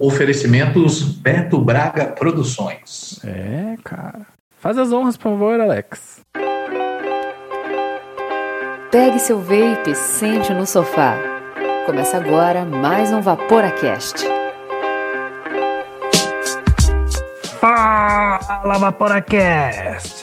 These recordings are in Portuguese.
Oferecimentos Beto Braga Produções. É, cara. Faz as honras, por favor, Alex. Pegue seu vape e sente no sofá. Começa agora mais um VaporaCast. Fala, VaporaCast!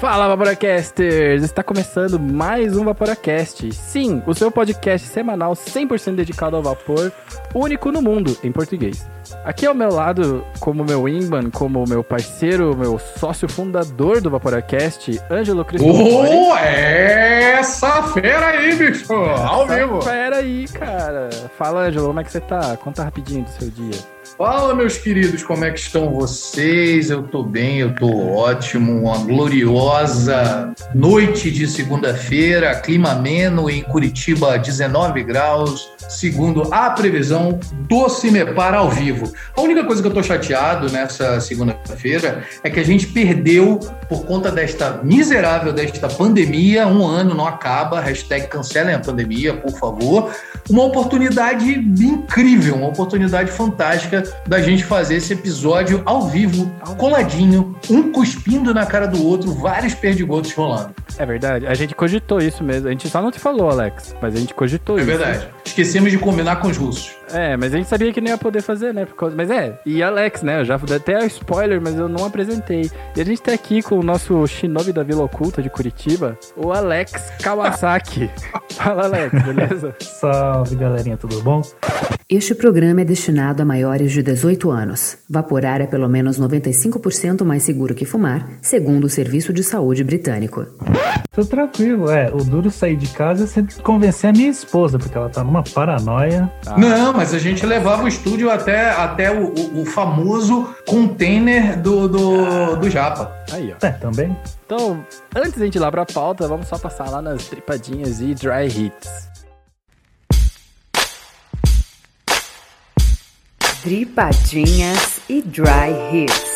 Fala, Vaporacasters! Está começando mais um Vaporacast. Sim, o seu podcast semanal 100% dedicado ao vapor, único no mundo, em português. Aqui ao meu lado, como meu wingman, como meu parceiro, meu sócio fundador do Vaporacast, Ângelo Cristofori. Oh, essa fera aí, bicho! Ao Essa vivo! Fera aí, cara. Fala, Ângelo, como é que você tá? Conta rapidinho do seu dia. Fala, meus queridos, como é que estão vocês? Eu tô bem, eu tô ótimo. Uma gloriosa noite de segunda-feira, clima ameno em Curitiba, 19 graus, segundo a previsão do Cimepar ao vivo. A única coisa que eu tô chateado nessa segunda-feira é que a gente perdeu, por conta desta miserável, desta pandemia, um ano não acaba, hashtag cancelem a pandemia, por favor, uma oportunidade incrível, uma oportunidade fantástica da gente fazer esse episódio ao vivo, coladinho, um cuspindo na cara do outro, vários perdigotos rolando. É verdade, a gente cogitou isso mesmo. A gente só não te falou, Alex, mas a gente cogitou É isso. verdade. Esquecemos de combinar com os russos. É, mas a gente sabia que não ia poder fazer, né? por causa- Mas é, e Alex, né? Eu já dei até spoiler, mas eu não apresentei. E a gente tá aqui com o nosso Shinobi da Vila Oculta de Curitiba, o Alex Kawasaki. Fala, Alex, beleza? Salve galerinha, tudo bom? Este programa é destinado a maiores de 18 anos. Vaporar é pelo menos 95% mais seguro que fumar, segundo o Serviço de Saúde Britânico. Tô tranquilo, é. O duro sair de casa é sempre convencer a minha esposa, porque ela tá numa paranoia. Ah, Não, mas a gente levava o estúdio até, até o, o- o famoso container do, do, do Japa. Aí, ó. É, também. Então, antes de a gente ir lá pra pauta, vamos só passar lá nas tripadinhas e dry hits. Dripadinhas e Dry Hits.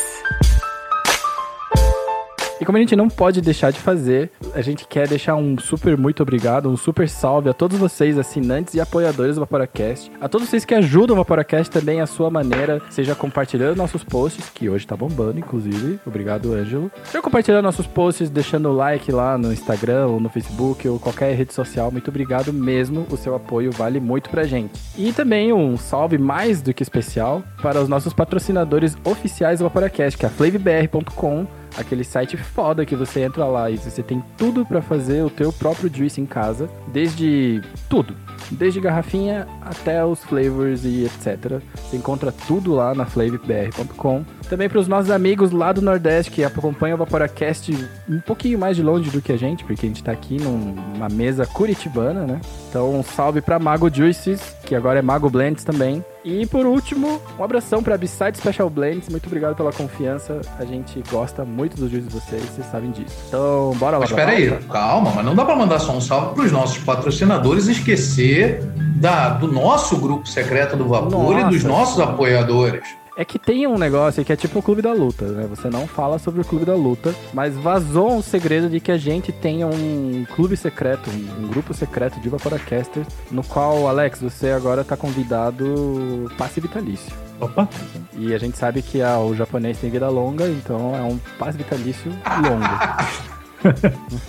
E como a gente não pode deixar de fazer, a gente quer deixar um super muito obrigado, um super salve a todos vocês, assinantes e apoiadores do Vaporacast. A todos vocês que ajudam o Vaporacast também à sua maneira, seja compartilhando nossos posts, que hoje tá bombando, inclusive. Obrigado, Ângelo. Seja compartilhando nossos posts, deixando like lá no Instagram ou no Facebook ou qualquer rede social. Muito obrigado mesmo. O seu apoio vale muito pra gente. E também um salve mais do que especial para os nossos patrocinadores oficiais do Vaporacast, que é a flavbr.com aquele site foda que você entra lá e você tem tudo pra fazer o teu próprio juice em casa, desde tudo, desde garrafinha até os flavors e etc. Você encontra tudo lá na flavbr.com. Também para os nossos amigos lá do Nordeste que acompanham o Vaporacast um pouquinho mais de longe do que a gente, porque a gente tá aqui numa mesa curitibana, né? Então, um salve para Mago Juices, que agora é Mago Blends também. E por último, um abração para Beside Special Blends. Muito obrigado pela confiança. A gente gosta muito dos juízes de vocês, vocês sabem disso. Então, bora lá. Mas espera aí, calma, mas não dá pra mandar só um salve pros nossos patrocinadores e esquecer da, do nosso grupo secreto do Vapor e dos Nossa. nossos apoiadores. É que tem um negócio que é tipo o Clube da Luta, né? Você não fala sobre o Clube da Luta, mas vazou um segredo de que a gente tem um clube secreto, um, grupo secreto de Vaporacasters, no qual, Alex, você agora tá convidado passe vitalício. Opa, E a gente sabe que ah, o japonês tem vida longa, então é um passe vitalício longo.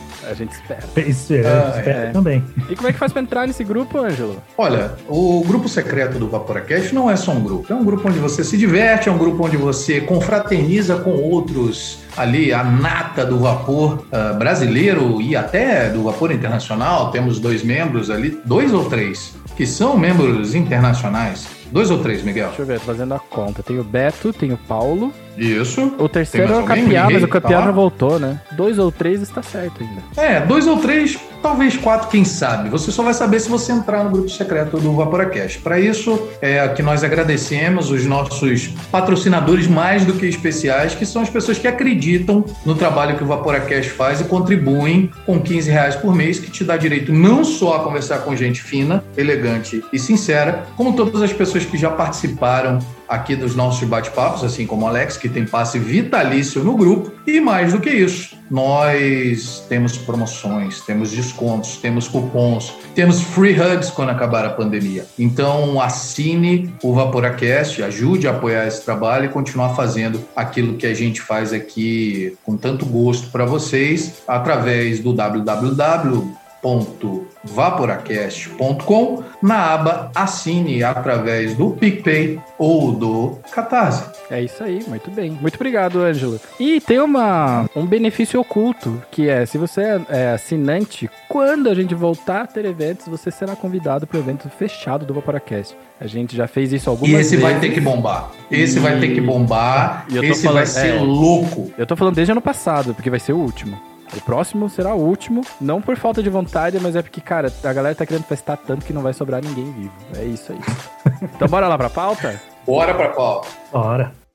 a gente espera. isso é, Ah, espero é. também. E como é que faz pra entrar nesse grupo, Ângelo? Olha, o grupo secreto do Vaporacast não é só um grupo. É um grupo onde você se diverte, é um grupo onde você confraterniza com outros ali, a nata do vapor ah, brasileiro e até do vapor internacional. Temos dois membros ali, dois ou três, que são membros internacionais. Dois ou três, Miguel? Deixa eu ver, tô fazendo a conta. Tem o Beto, tem o Paulo. Isso. O terceiro é o? Capiá, mas o Capiá Tá lá? já voltou, né? Dois ou três está certo ainda. É, dois ou três, talvez quatro, quem sabe. Você só vai saber se você entrar no grupo secreto do Vaporacast. Para isso, é que nós agradecemos os nossos patrocinadores mais do que especiais, que são as pessoas que acreditam no trabalho que o Vaporacast faz e contribuem com 15 reais por mês, que te dá direito não só a conversar com gente fina, elegante e sincera, como todas as pessoas que já participaram aqui dos nossos bate-papos, assim como o Alex, que tem passe vitalício no grupo. E mais do que isso, nós temos promoções, temos descontos, temos cupons, temos free hugs quando acabar a pandemia. Então assine o Vaporacast, ajude a apoiar esse trabalho e continuar fazendo aquilo que a gente faz aqui com tanto gosto para vocês através do www www.vaporacast.com na aba Assine através do PicPay ou do Catarse. É isso aí, muito bem. Muito obrigado, Ângelo. E tem uma, um benefício oculto, que é, se você é, é assinante, quando a gente voltar a ter eventos, você será convidado para o evento fechado do Vaporacast. A gente já fez isso algumas vezes. E esse vezes. vai ter que bombar. Esse e... vai ter que bombar. esse falando, vai ser é, louco. Eu tô falando desde ano passado, porque vai ser o último. O próximo será o último, não por falta de vontade, mas é porque, cara, a galera tá querendo festar tanto que não vai sobrar ninguém vivo. É isso aí. então bora lá pra pauta? Bora pra pauta. Bora.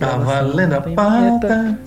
Tá valendo a pauta.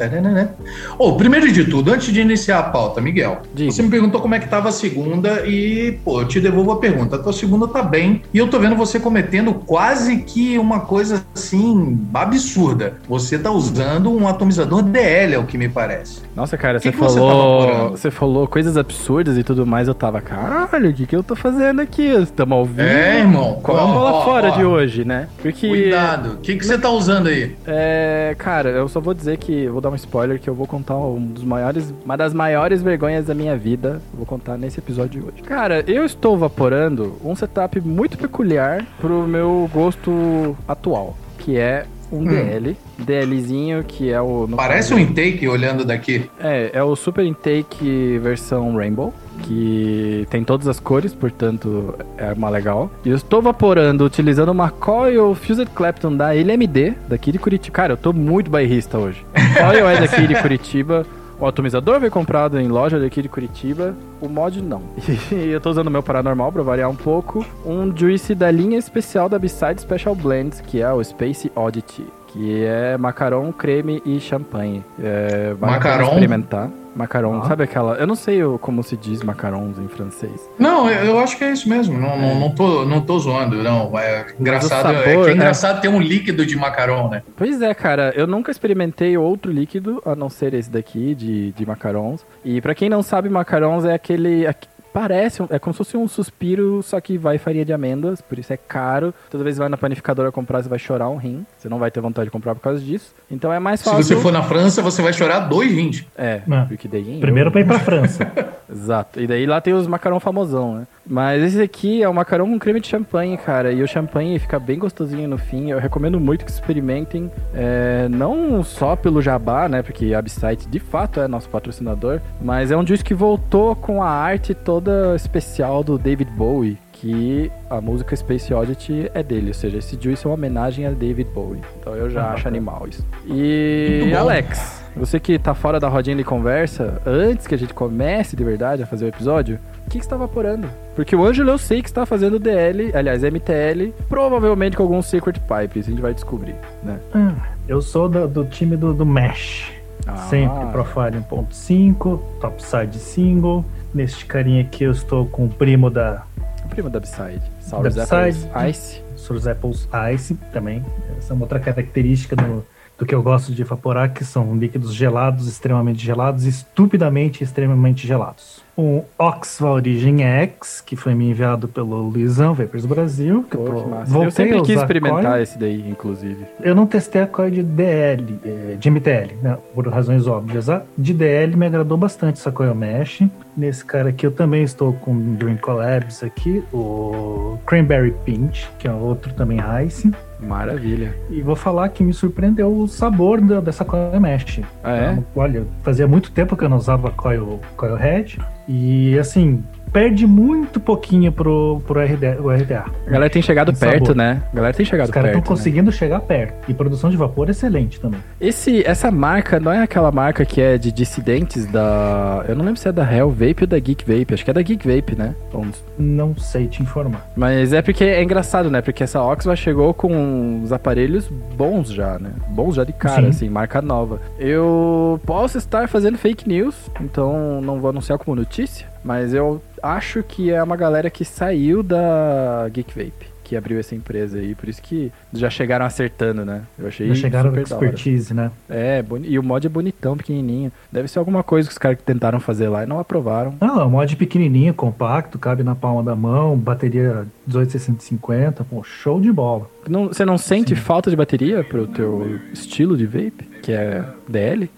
Oh, primeiro de tudo, antes de iniciar a pauta, Miguel, Diga. você me perguntou como é que tava a segunda e, pô, eu te devolvo a pergunta. A tua segunda tá bem e eu tô vendo você cometendo quase que uma coisa assim absurda. Você tá usando um atomizador DL, é o que me parece. Nossa, cara, que você que falou. Você, você, falou coisas absurdas e tudo mais. Eu tava, caralho, o que, que eu tô fazendo aqui? Estamos ao vivo. É, irmão. Qual é a bola fora ó. de hoje, né? Porque. Cuidado. O que, que você tá usando aí? É. É, cara, eu só vou dizer que vou dar um spoiler que eu vou contar um dos maiores, uma das maiores vergonhas da minha vida. Vou contar nesse episódio de hoje. Cara, eu estou vaporando um setup muito peculiar pro meu gosto atual, que é um hum. DL. DLzinho, que é o. Parece caso, um intake olhando daqui. É, é o Super Intake versão Rainbow que tem todas as cores, portanto é uma legal. E eu estou vaporando utilizando uma Coil Fused Clapton da LMD, daqui de Curitiba. Cara, eu tô muito bairrista hoje. Coil é daqui de Curitiba. O atomizador veio comprado em loja daqui de Curitiba, o mod não. E eu tô usando o meu paranormal pra variar um pouco. Um juice da linha especial da Beside Special Blends, que é o Space Oddity. Que é macaron, creme e champanhe. É, macaron? experimentar. Macaron, ah. sabe aquela. Eu não sei como se diz macarons em francês. Não, eu acho que é isso mesmo. Não, é. não, não, tô, não tô zoando, não. É engraçado, é sabor, é, é engraçado é... ter um líquido de macaron, né? Pois é, cara. Eu nunca experimentei outro líquido, a não ser esse daqui, de, de macarons. E para quem não sabe, macarons é aquele, Parece, é como se fosse um suspiro, só que vai farinha de amêndoas, por isso é caro. Toda vez que vai na panificadora comprar, você vai chorar um rim. Você não vai ter vontade de comprar por causa disso. Então é mais fácil. Se você for na França, você vai chorar dois rins. É, é. porque daí. Primeiro pra ir pra França. Exato. E daí lá tem os macarrão famosão, né? Mas esse aqui é o macarrão com creme de champanhe, cara. E o champanhe fica bem gostosinho no fim. Eu recomendo muito que experimentem. É, não só pelo jabá, né? Porque a Absite de fato é nosso patrocinador. Mas é um juice que voltou com a arte toda especial do David Bowie. Que a música Space Oddity é dele, ou seja, esse juice é uma homenagem a David Bowie. Então eu já ah, acho animal isso. E Alex, você que tá fora da rodinha de conversa, antes que a gente comece de verdade a fazer o episódio, o que, que você tá vaporando? Porque o Ângelo eu sei que está fazendo DL, aliás, MTL, provavelmente com alguns Secret Pipes, a gente vai descobrir, né? Hum, eu sou do, do time do, do Mesh. Ah. Sempre Profile 1.5, Topside Single. Neste carinha aqui eu estou com o primo da. O primo da Upside. Sour Apples Ice. Sour Apples Ice também. Essa é uma outra característica do, do que eu gosto de evaporar, que são líquidos gelados, extremamente gelados, estupidamente extremamente gelados um Oxva Origin X, que foi me enviado pelo Luizão Vapers Brasil. Que Pô, eu, voltei eu sempre quis experimentar esse daí, inclusive. Eu não testei a coil de DL, eh, de MTL, né, por razões óbvias. A de DL me agradou bastante essa coil mesh. Nesse cara aqui eu também estou com o Dream Collabs aqui, o Cranberry Pinch, que é outro também Ice. Maravilha. E vou falar que me surpreendeu o sabor da, dessa coil mesh. Ah, é? Então, olha, fazia muito tempo que eu não usava coil, coil head. E assim, perde muito pouquinho pro, pro RDA, o RDA. A galera tem chegado perto, sabor. né? A galera tem chegado Os perto. Os caras estão né? conseguindo chegar perto. E produção de vapor é excelente também. Esse, essa marca não é aquela marca que é de dissidentes da. Eu não lembro se é da Hell Vape ou da Geek Vape. Acho que é da Geek Vape, né? Vamos. Não sei te informar. Mas é porque é engraçado, né? Porque essa Oxva chegou com os aparelhos bons já, né? Bons já de cara, Sim. assim, marca nova. Eu posso estar fazendo fake news, então não vou anunciar como notícia. Mas eu acho que é uma galera que saiu da Geek Vape. Que abriu essa empresa aí, por isso que já chegaram acertando, né? Eu achei Já chegaram com expertise, né? É, boni- e o mod é bonitão, pequenininho. Deve ser alguma coisa que os caras tentaram fazer lá e não aprovaram. Não, é um mod pequenininho, compacto, cabe na palma da mão, bateria 18650, pô, show de bola. Não- você não sente falta de bateria pro teu estilo de vape, que é DL?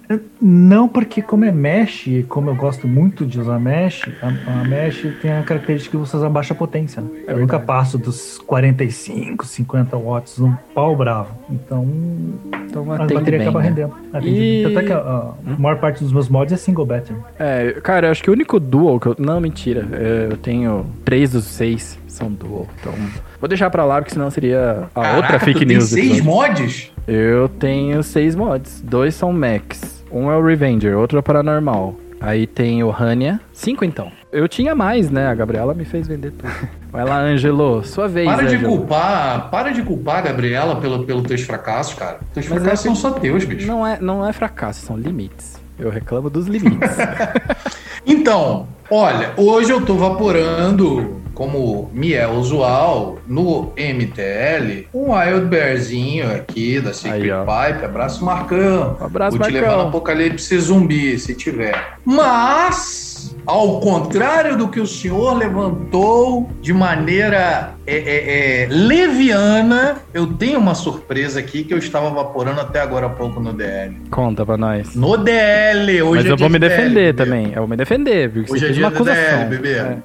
Não porque como é mesh, e como eu gosto muito de usar mesh, a, a mesh tem a característica que você usa baixa potência. né? É eu nunca passo dos 45, 50 watts, um pau bravo. Então Então a bateria bem, acaba né? rendendo. E-. Até que a, a maior parte dos meus mods é single battery. É, cara, eu acho que o único dual que eu. Não, mentira. é, Eu tenho três dos seis são dual. Então. Vou deixar pra lá, porque senão seria a Caraca, outra fake tu news. Tem seis mods? Eu tenho seis mods. Dois são Max. Um é o Revenger, outro é o Paranormal. Aí tem o Hania. Cinco então. Eu tinha mais, né? A Gabriela me fez vender tudo. Vai lá, Ângelo. Sua vez, Para de Ângelo. culpar, para de culpar a Gabriela pelo, pelo teus fracassos, cara. Teus Mas fracassos é são só teus, bicho. Não é, não é fracasso, são limites. Eu reclamo dos limites. Então, olha, hoje eu tô vaporando, como me é usual, no MTL, um Wild Bearzinho aqui da Secret Aí. Pipe. Abraço, Marcão. Abraço, Vou te Marcão. levar no Apocalipse Zumbi, se tiver. Mas, ao contrário do que o senhor levantou de maneira é, é, é, leviana, eu tenho uma surpresa aqui que eu estava vaporando até agora há pouco no DL. Conta pra nós. No DL, hoje Mas é eu vou me de defender DL, também. Eu vou me defender, porque Hoje é dia uma do acusação. DL, bebê. É.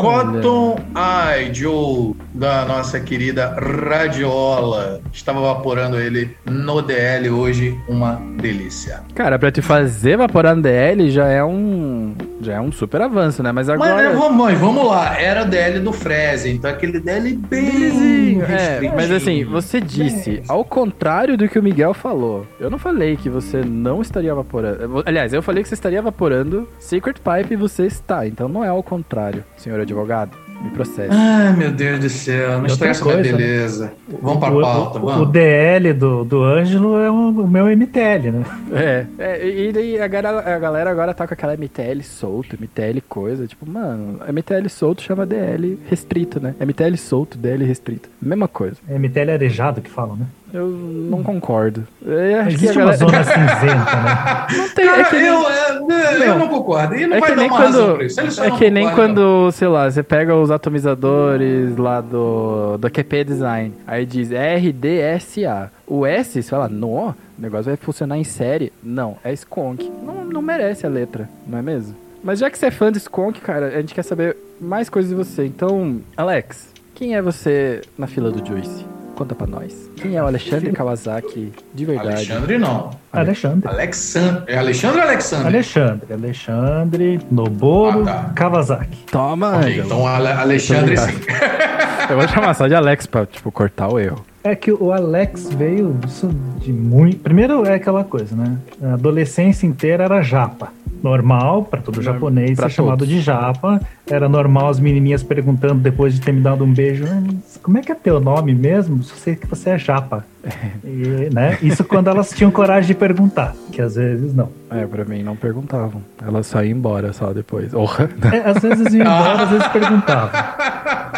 Cotton Eye Joe, da nossa querida Radiola. Estava vaporando ele no DL hoje, uma delícia. Cara, pra te fazer evaporar no DL já é um. Já é um super avanço, né? Mas Mas, agora. né, vamos, mas vamos lá, era DL do Freze, então aquele DL bem. É, mas assim, você disse, ao contrário do que o Miguel falou, eu não falei que você não estaria evaporando. Aliás, eu falei que você estaria evaporando Secret Pipe e você está. Então não é ao contrário, senhor advogado. Me processe. Ai, meu Deus do céu, não estressa minha coisa, beleza. Vamos pra o, pauta, o, o vamos. DL do, do Ângelo é o, o meu MTL, né? É, é, e daí a galera, a galera agora tá com aquela MTL solto, MTL coisa. Tipo, mano, MTL solto chama DL restrito, né? MTL solto, DL restrito. Mesma coisa. É MTL arejado que falam, né? Eu não concordo. Eu acho que Existe uma galera... zona cinzenta, né? Não tem, é Cara, que nem- eu, é, eu não concordo. E não É vai que dar nem uma razão quando, pra isso. É que nem quando, sei lá, você pega os atomizadores lá do, do QP Design, aí diz RDSA. O S, você fala, no, o negócio vai funcionar em série. Não, é Skunk. Não, não merece a letra, não é mesmo? Mas já que você é fã de Skunk, cara, a gente quer saber mais coisas de você. Então, Alex, quem é você na fila do Juice? Conta pra nós. Quem é o Alexandre Kawasaki de verdade? Alexandre não. Alexandre. Alexandre. É Alexandre ou Alexandre? Alexandre. Alexandre, Noboro, Ah, tá. Kawasaki. Toma, Ok, Ângelo. então Ale- Alexandre sim. Eu vou chamar só de Alex pra, tipo, cortar o erro. É que o Alex veio isso de muito. Primeiro é aquela coisa, né? A adolescência inteira era japa. Normal, para todo japonês pra ser chamado todos. de japa. Era normal as menininhas perguntando depois de ter me dado um beijo: "Ah, Como é que é teu nome mesmo? Só sei que você é japa. E, né? Isso quando elas tinham coragem de perguntar, que às vezes não. É, pra mim não perguntavam. Elas só iam embora só depois. Orra. É, às vezes iam embora, às vezes perguntavam.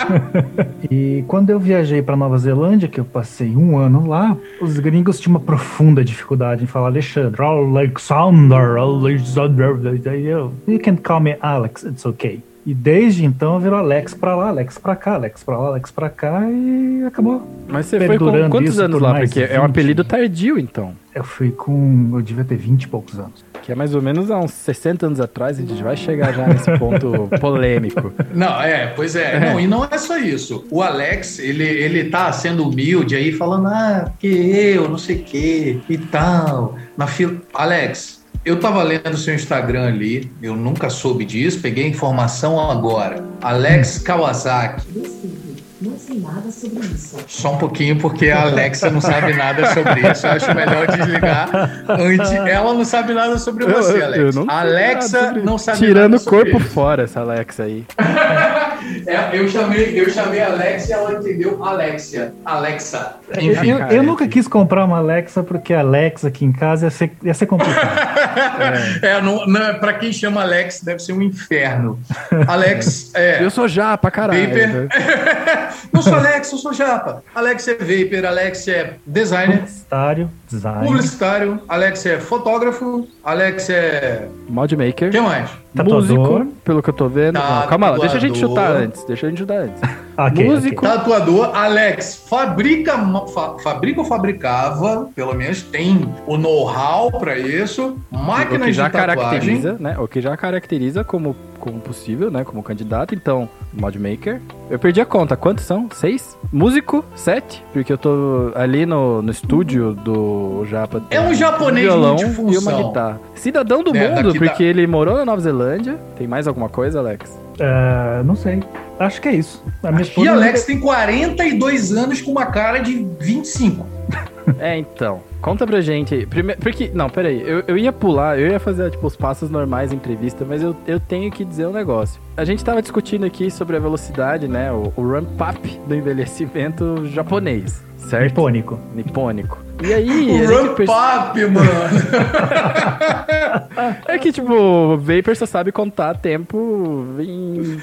e quando eu viajei para Nova Zelândia, que eu passei um ano lá, os gringos tinham uma profunda dificuldade em falar Alexandre. Alexander, Alexander. Eu, You can call me Alex, it's okay. E desde então virou Alex pra lá, Alex pra cá, Alex pra lá, Alex pra cá e acabou. Mas você foi com quantos isso anos lá? Porque é 20. um apelido tardio, então. Eu fui com. Eu devia ter 20 e poucos anos. Que é mais ou menos há uns 60 anos atrás, a gente vai chegar já nesse ponto polêmico. Não, é, pois é. Não, e não é só isso. O Alex, ele, ele tá sendo humilde aí, falando, ah, porque eu, não sei o quê, e tal. Na fila. Alex, eu tava lendo seu Instagram ali, eu nunca soube disso, peguei a informação agora. Alex Kawasaki. Não sei nada sobre isso. Só um pouquinho, porque a Alexa não sabe nada sobre isso. Eu acho melhor desligar antes. Ela não sabe nada sobre você, Alex. não sei a Alexa nada sobre- não sabe Tirando nada o sobre corpo isso. fora, essa Alexa aí. É, eu chamei, eu chamei Alex e ela entendeu Alexia. Alexa. Enfim. Eu, eu nunca quis comprar uma Alexa porque a Alexa aqui em casa ia ser, ia ser complicado. É, não, não, pra quem chama Alex, deve ser um inferno. Alex é. Eu sou japa, caralho. Vapor. não sou Alex, eu sou japa. Alex é Vapor, Alex é designer, Publicitário, design. publicitário, Alex é fotógrafo, Alex é. Modmaker. O que mais? Tatuador. Músico, pelo que eu tô vendo. Tatuador. Não, calma lá, deixa a gente chutar antes. Deixa a gente chutar antes. Ok, Músico. Tatuador, Alex, fabrica, fa- fabrica ou fabricava, pelo menos tem o know-how pra isso, o máquinas que já de tatuagem. caracteriza, né? O que já caracteriza como, como possível, né? Como candidato. Então, modmaker. Eu perdi a conta. Quantos são? Seis? Músico? Sete? Porque eu tô ali no, no estúdio do Japa. É um japonês violão e uma guitarra. Cidadão do É, mundo, daqui da- porque ele morou na Nova Zelândia. Tem mais alguma coisa, Alex? Ah, não sei. Acho que é isso. A minha E esposa Alex tem 42 anos com uma cara de 25. É, então. Conta pra gente. Primeiro, porque. Não, peraí. Eu, eu ia pular, eu ia fazer, tipo, os passos normais entrevista, mas eu, eu tenho que dizer um negócio. A gente tava discutindo aqui sobre a velocidade, né? O, o ramp-up do envelhecimento japonês, certo? nipônico. Nipônico. E aí, O ramp perce- up, mano. é que, tipo, o Vapor só sabe contar tempo em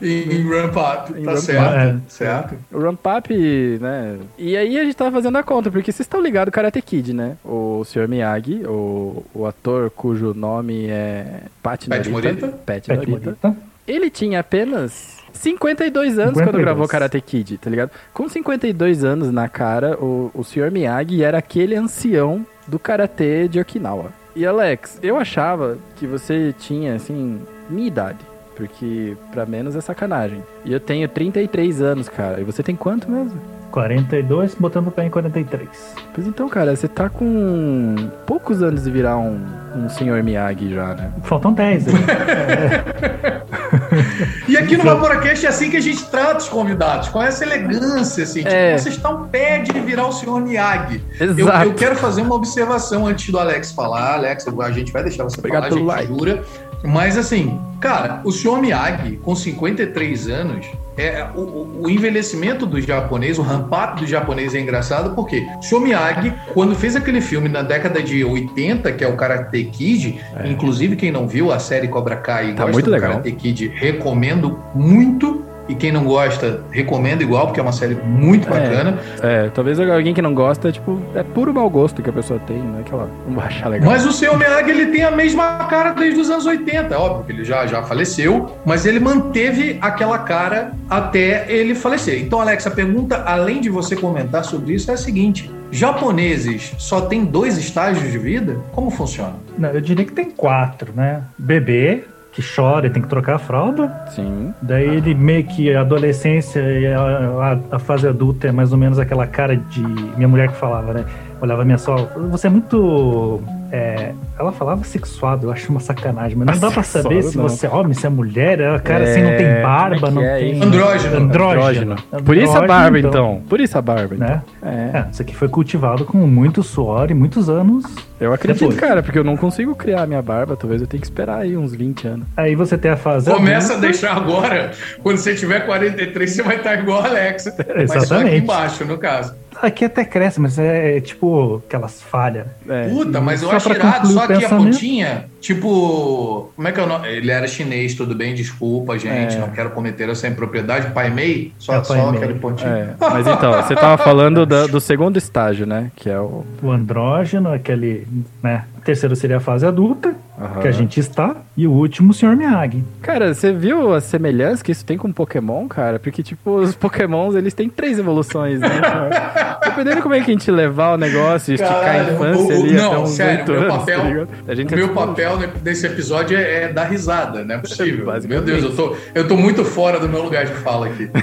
em, em ramp up, Em tá ramp certo. up. Certo. O Ramp Up, né? E aí a gente tava fazendo a conta, porque vocês estão ligados Karate Kid, né? O Sr. Miyagi, o, o ator cujo nome é Pat. Morita? Pat. Morita. Ele tinha apenas 52 anos quando 52. gravou Karate Kid, tá ligado? Com 52 anos na cara, o, o Sr. Miyagi era aquele ancião do Karatê de Okinawa. E Alex, eu achava que você tinha, assim, minha idade. Porque pra menos é sacanagem. E eu tenho 33 anos, cara. E você tem quanto mesmo? 42, botando o pé em 43. Pois então, cara, você tá com poucos anos de virar um, um senhor Miyagi já, né? Faltam 10 aí. Aqui no Vaporacast é assim que a gente trata os convidados, com essa elegância, assim. Tipo, É. você está um pé de virar o senhor Miyagi. Eu, Exato. eu quero fazer uma observação antes do Alex falar. Alex, a gente vai deixar você Obrigado falar, a gente like. jura. Mas assim, cara, o senhor Miyagi, com 53 anos, é, o, o- envelhecimento do japonês, o ramp-up do japonês é engraçado porque Miyagi, quando fez aquele filme na década de 80, que é o Karate Kid, inclusive quem não viu a série Cobra Kai e É. Tá gosta muito do legal. Karate Kid, recomendo muito. E quem não gosta, recomendo igual, porque é uma série muito É. bacana. É, talvez alguém que não gosta, tipo, é puro mau gosto que a pessoa tem, não é que ela não vai achar legal. Mas o seu Miyagi, ele tem a mesma cara desde os anos 80. É óbvio que ele já, já faleceu, mas ele manteve aquela cara até ele falecer. Então, Alex, a pergunta, além de você comentar sobre isso, é a seguinte: japoneses só têm dois estágios de vida? Como funciona? Não, eu diria que tem quatro, né? Bebê, que chora e tem que trocar a fralda. Sim. Daí ele meio que a adolescência e a, a- a fase adulta é mais ou menos aquela cara de. Minha mulher que falava, né? Olhava minha sogra, você é muito. é, ela falava sexuado, eu acho uma sacanagem, mas não dá pra saber Sexuado, se não. você é homem, se é mulher, a cara assim não É, tem barba, como é não é tem. Andrógeno. Andrógeno. Por isso a barba, então. Por isso a barba, então. Né? É. É, isso aqui foi cultivado com muito suor e muitos anos. Eu acredito, Depois. cara, porque eu não consigo criar minha barba. Talvez eu tenha que esperar aí uns 20 anos. Aí você tem a fase. Começa a deixar agora. Quando você tiver 43, você vai estar igual o Alex. Mas só aqui Exatamente. embaixo, no caso. Aqui até cresce, mas é, é tipo aquelas falhas. É. Puta, mas eu acho irado, só aqui a pontinha, tipo. Como é que é o nome? Ele era chinês, tudo bem, desculpa, gente. É. Não quero cometer essa impropriedade. Pai Mei, só, É, Pai só Mei. aquele pontinho. É, mas então, você tava falando da- do segundo estágio, né? Que é o. O andrógeno, aquele, né? O terceiro seria a fase adulta, Aham. que a gente está, e o último, o Sr. Miyagi. Cara, você viu a semelhança que isso tem com Pokémon, cara? Porque, tipo, os Pokémons, eles têm três evoluções, né? Dependendo como é que a gente levar o negócio, esticar a Caralho, infância o- o- ali não, até uns sério, meu anos, papel- tá ligado? A gente O meu é, tipo, papel ne- nesse episódio é, é dar risada, não é possível. meu. Deus, eu tô, eu tô muito fora do meu lugar de fala aqui.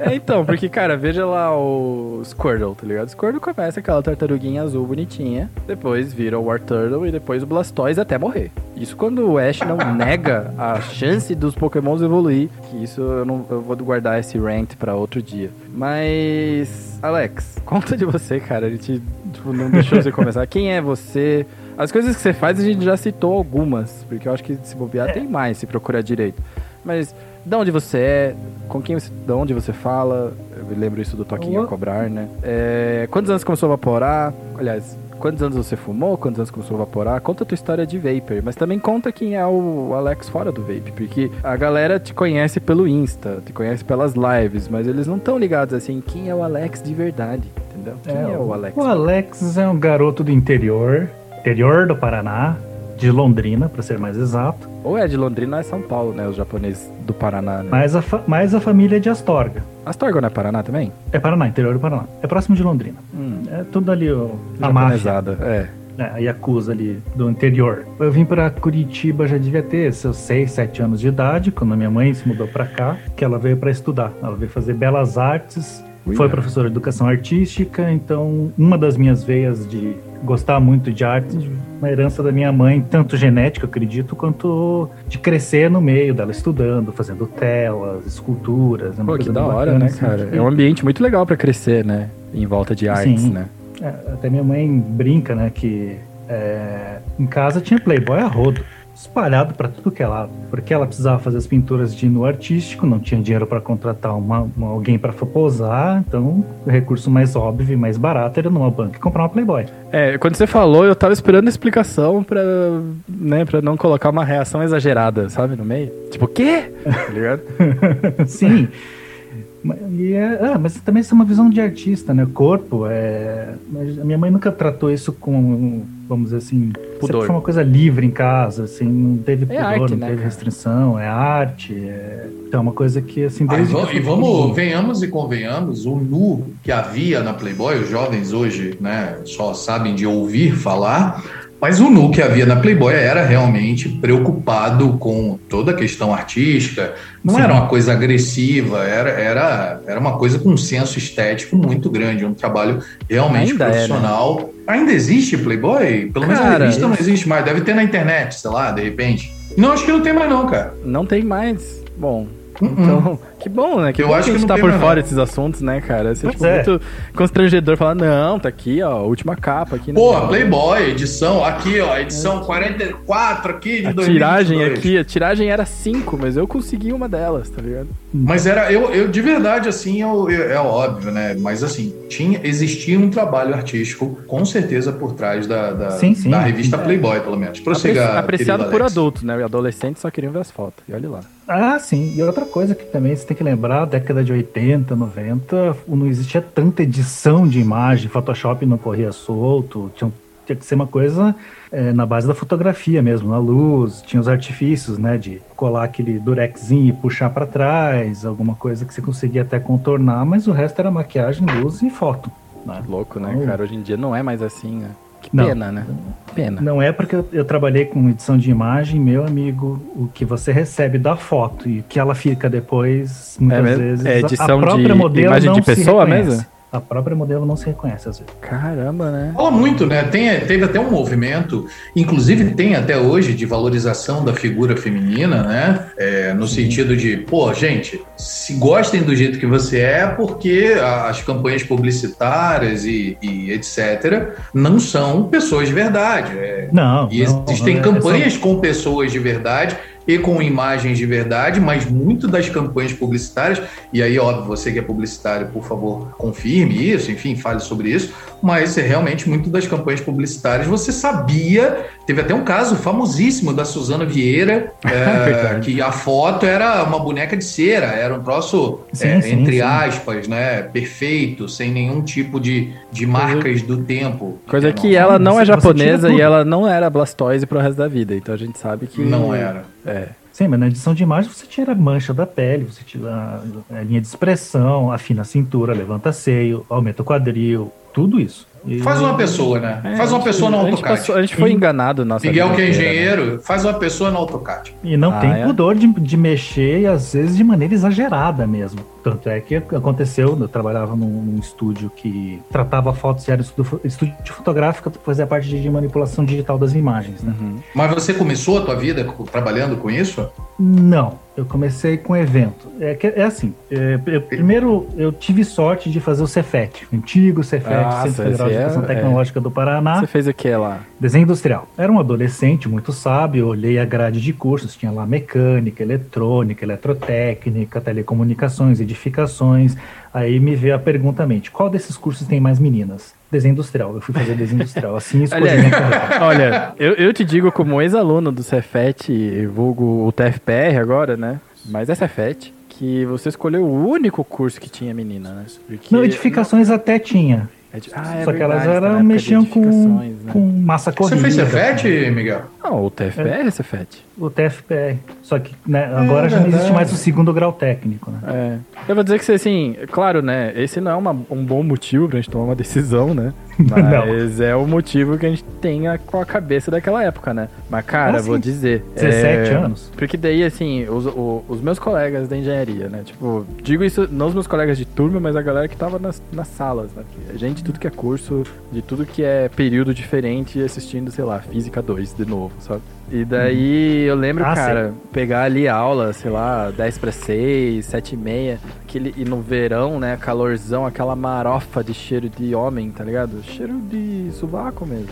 É, então, porque, cara, veja lá o Squirtle, tá ligado? O Squirtle começa aquela tartaruguinha azul bonitinha, depois vira o War Turtle e depois o Blastoise até morrer. Isso quando o Ash não nega a chance dos Pokémons evoluir, que isso eu, não, eu vou guardar esse rant pra outro dia. Mas, Alex, conta de você, cara. A gente tipo, não deixou você começar. Quem é você? As coisas que você faz a gente já citou algumas, porque eu acho que se bobear tem mais se procurar direito. Mas de onde você é? Com quem você. De onde você fala? Eu lembro isso do Toquinho a cobrar, né? É, quantos anos começou a vaporar? Aliás, quantos anos você fumou? Quantos anos começou a vaporar? Conta a tua história de vapor, mas também conta quem é o Alex fora do vape, porque a galera te conhece pelo Insta, te conhece pelas lives, mas eles não estão ligados assim, quem é o Alex de verdade, entendeu? Quem é, o Alex? O Alex é um garoto do interior, interior do Paraná, de Londrina, para ser mais exato. Ou é de Londrina ou é São Paulo, né? Os japoneses do Paraná, né? Mas a, mais a família é de Astorga. Astorga não é Paraná também? É Paraná, interior do Paraná. É próximo de Londrina. Hum, É tudo ali o, a máfia, é. é, a Yakuza ali do interior. Eu vim para Curitiba, já devia ter seus 6, 7 anos de idade, quando a minha mãe se mudou para cá, que ela veio para estudar. Ela veio fazer belas artes, Ui, foi é. professora de educação artística, então uma das minhas veias de gostar muito de arte, uma herança da minha mãe, tanto genética, acredito, quanto de crescer no meio dela estudando, fazendo telas, esculturas. é Pô, que da hora, bacana, né, assim. cara? É um ambiente muito legal pra crescer, né? Em volta de artes, Sim. né? É, até minha mãe brinca, né, que é, em casa tinha Playboy a rodo, espalhado pra tudo que é lado, porque ela precisava fazer as pinturas de no artístico, não tinha dinheiro para contratar uma, uma- alguém para posar, então o recurso mais óbvio e mais barato era numa banca comprar uma Playboy. É, quando você falou, eu tava esperando a explicação pra, né, pra não colocar uma reação exagerada, sabe, no meio. Tipo, o quê? Tá ligado? Sim. E é, ah, mas também isso é uma visão de artista, né? Corpo é. mas A minha mãe nunca tratou isso com, vamos dizer assim, Pudor. sempre foi uma coisa livre em casa, assim, não teve É pudor, arte, não né, teve cara? restrição, é arte. É... Então, é uma coisa que, assim, Ah, e desde. que e vamos, venhamos e convenhamos, o nu que havia na Playboy, os jovens hoje né, só sabem de ouvir falar, mas o nu que havia na Playboy era realmente preocupado com toda a questão artística, não Sim. era uma coisa agressiva, era, era, era uma coisa com um senso estético muito grande, um trabalho realmente Ainda é, né? profissional. Ainda existe Playboy? Pelo menos a Cara, revista não existe mais, deve ter na internet, sei lá, de repente. Não, acho que não tem mais não, cara. Não tem mais. Bom. Então, que bom, né? Que Eu bom acho que a gente tá por fora desses assuntos, né, cara? Isso é, tipo, é. muito constrangedor falar, não, tá aqui, ó, última capa aqui. né? Pô, Playboy, edição, aqui, ó, edição 44 aqui de A 2022. tiragem aqui, a tiragem era 5, mas eu consegui uma delas, tá ligado? Mas era, eu, eu de verdade, assim, eu, eu- é óbvio, né? Mas assim, tinha, existia um trabalho artístico, com certeza, por trás da, da, Sim, sim. da revista Playboy, pelo menos. Prossiga, Apre- apreciado por adultos, né? E adolescentes só queriam ver as fotos. E olha lá. Ah, sim. E outra coisa que também você tem que lembrar, década de 80, 90, não existia tanta edição de imagem, Photoshop não corria solto, tinha, tinha que ser uma coisa é, na base da fotografia mesmo, na luz, tinha os artifícios, né, de colar aquele durexinho e puxar para trás, alguma coisa que você conseguia até contornar, mas o resto era maquiagem, luz e foto. né? Louco, né, Então, cara? Hoje em dia não é mais assim, né? Que Não. pena, né? Pena. Não é porque eu, eu trabalhei com edição de imagem, meu amigo, o que você recebe da foto e o que ela fica depois, muitas mesmo? vezes, É edição a própria de modelo imagem não de pessoa mesmo? A própria modelo não se reconhece às vezes. Caramba, né? Fala muito, né? Tem, teve até um movimento, inclusive tem até hoje, de valorização da figura feminina, né? É, no sentido de, pô, gente, se gostem do jeito que você é, porque as campanhas publicitárias e, e etc. não são pessoas de verdade. É, Não. E não, existem é- é campanhas com pessoas de verdade e com imagens de verdade, mas muito das campanhas publicitárias, e aí, óbvio, você que é publicitário, por favor, confirme isso, enfim, fale sobre isso, mas é realmente muito das campanhas publicitárias você sabia, teve até um caso famosíssimo da Suzana Vieira, é, que a foto era uma boneca de cera, era um troço, Sim, é, sim, entre sim. aspas, né, perfeito, sem nenhum tipo de, de marcas do tempo. Coisa É, que ela não é japonesa e ela não era Blastoise pro resto da vida. Então a gente sabe que. não era. É. Sim, mas na edição de imagem você tira a mancha da pele, você tira a, a linha de expressão, afina a cintura, levanta seio, aumenta o quadril, tudo isso. E- Faz uma pessoa, né? É, Faz uma pessoa no a gente, AutoCAD. passou- a gente foi enganado nossa Miguel, vida que é né? engenheiro, faz uma pessoa no AutoCAD. E não Ah, tem é? pudor de, de mexer, e às vezes de maneira exagerada mesmo. Tanto é que aconteceu, eu trabalhava num, num estúdio que tratava fotos, era estúdio, estúdio fotográfico, fazia parte de manipulação digital das imagens, né? Uhum. Mas você começou a tua vida trabalhando com isso? Não, eu comecei com evento. É, é assim, é, eu, primeiro eu tive sorte de fazer o Cefet, o antigo Cefet, Ah, Centro Federal de é- Educação Tecnológica do Paraná. Você fez o que lá? Desenho industrial. Era um adolescente muito sábio, olhei a grade de cursos, tinha lá mecânica, eletrônica, eletrotécnica, telecomunicações, edificações. Aí me veio a pergunta à mente: qual desses cursos tem mais meninas? Desenho industrial. Eu fui fazer desenho industrial. Assim escolhi carreira. olha, eu, eu te digo como ex-aluno do Cefet, vulgo o TFPR agora, né? Mas é Cefet, que você escolheu o único curso que tinha menina, né? Porque- Não, edificações até tinha. Ah, é só que elas verdade, tá na eram, mexiam com, edificações, né? com massa Você corrida. fez Cefet, Miguel? Não, o TFPR é Cefet. O TFPR. Só que né, agora já não existe verdade. mais o segundo grau técnico, né? É. Eu vou dizer que, assim, claro, né? Esse não é uma- um bom motivo pra gente tomar uma decisão, né? Mas é o motivo que a gente tem a- com a cabeça daquela época, né? Mas, cara, Ah, vou dizer. 17 é, anos. Porque daí, assim, os, o- os meus colegas da engenharia, né? Tipo, digo isso não os meus colegas de turma, mas a galera que tava nas, nas salas, né? A gente de tudo que é curso, de tudo que é período diferente, assistindo, sei lá, Física 2 de novo, sabe? E daí eu lembro, Ah, cara, pegar ali a aula, sei lá, 10 para 6, 7 e meia, aquele, e no verão, né, calorzão, aquela marofa de cheiro de homem, tá ligado? Cheiro de sovaco mesmo.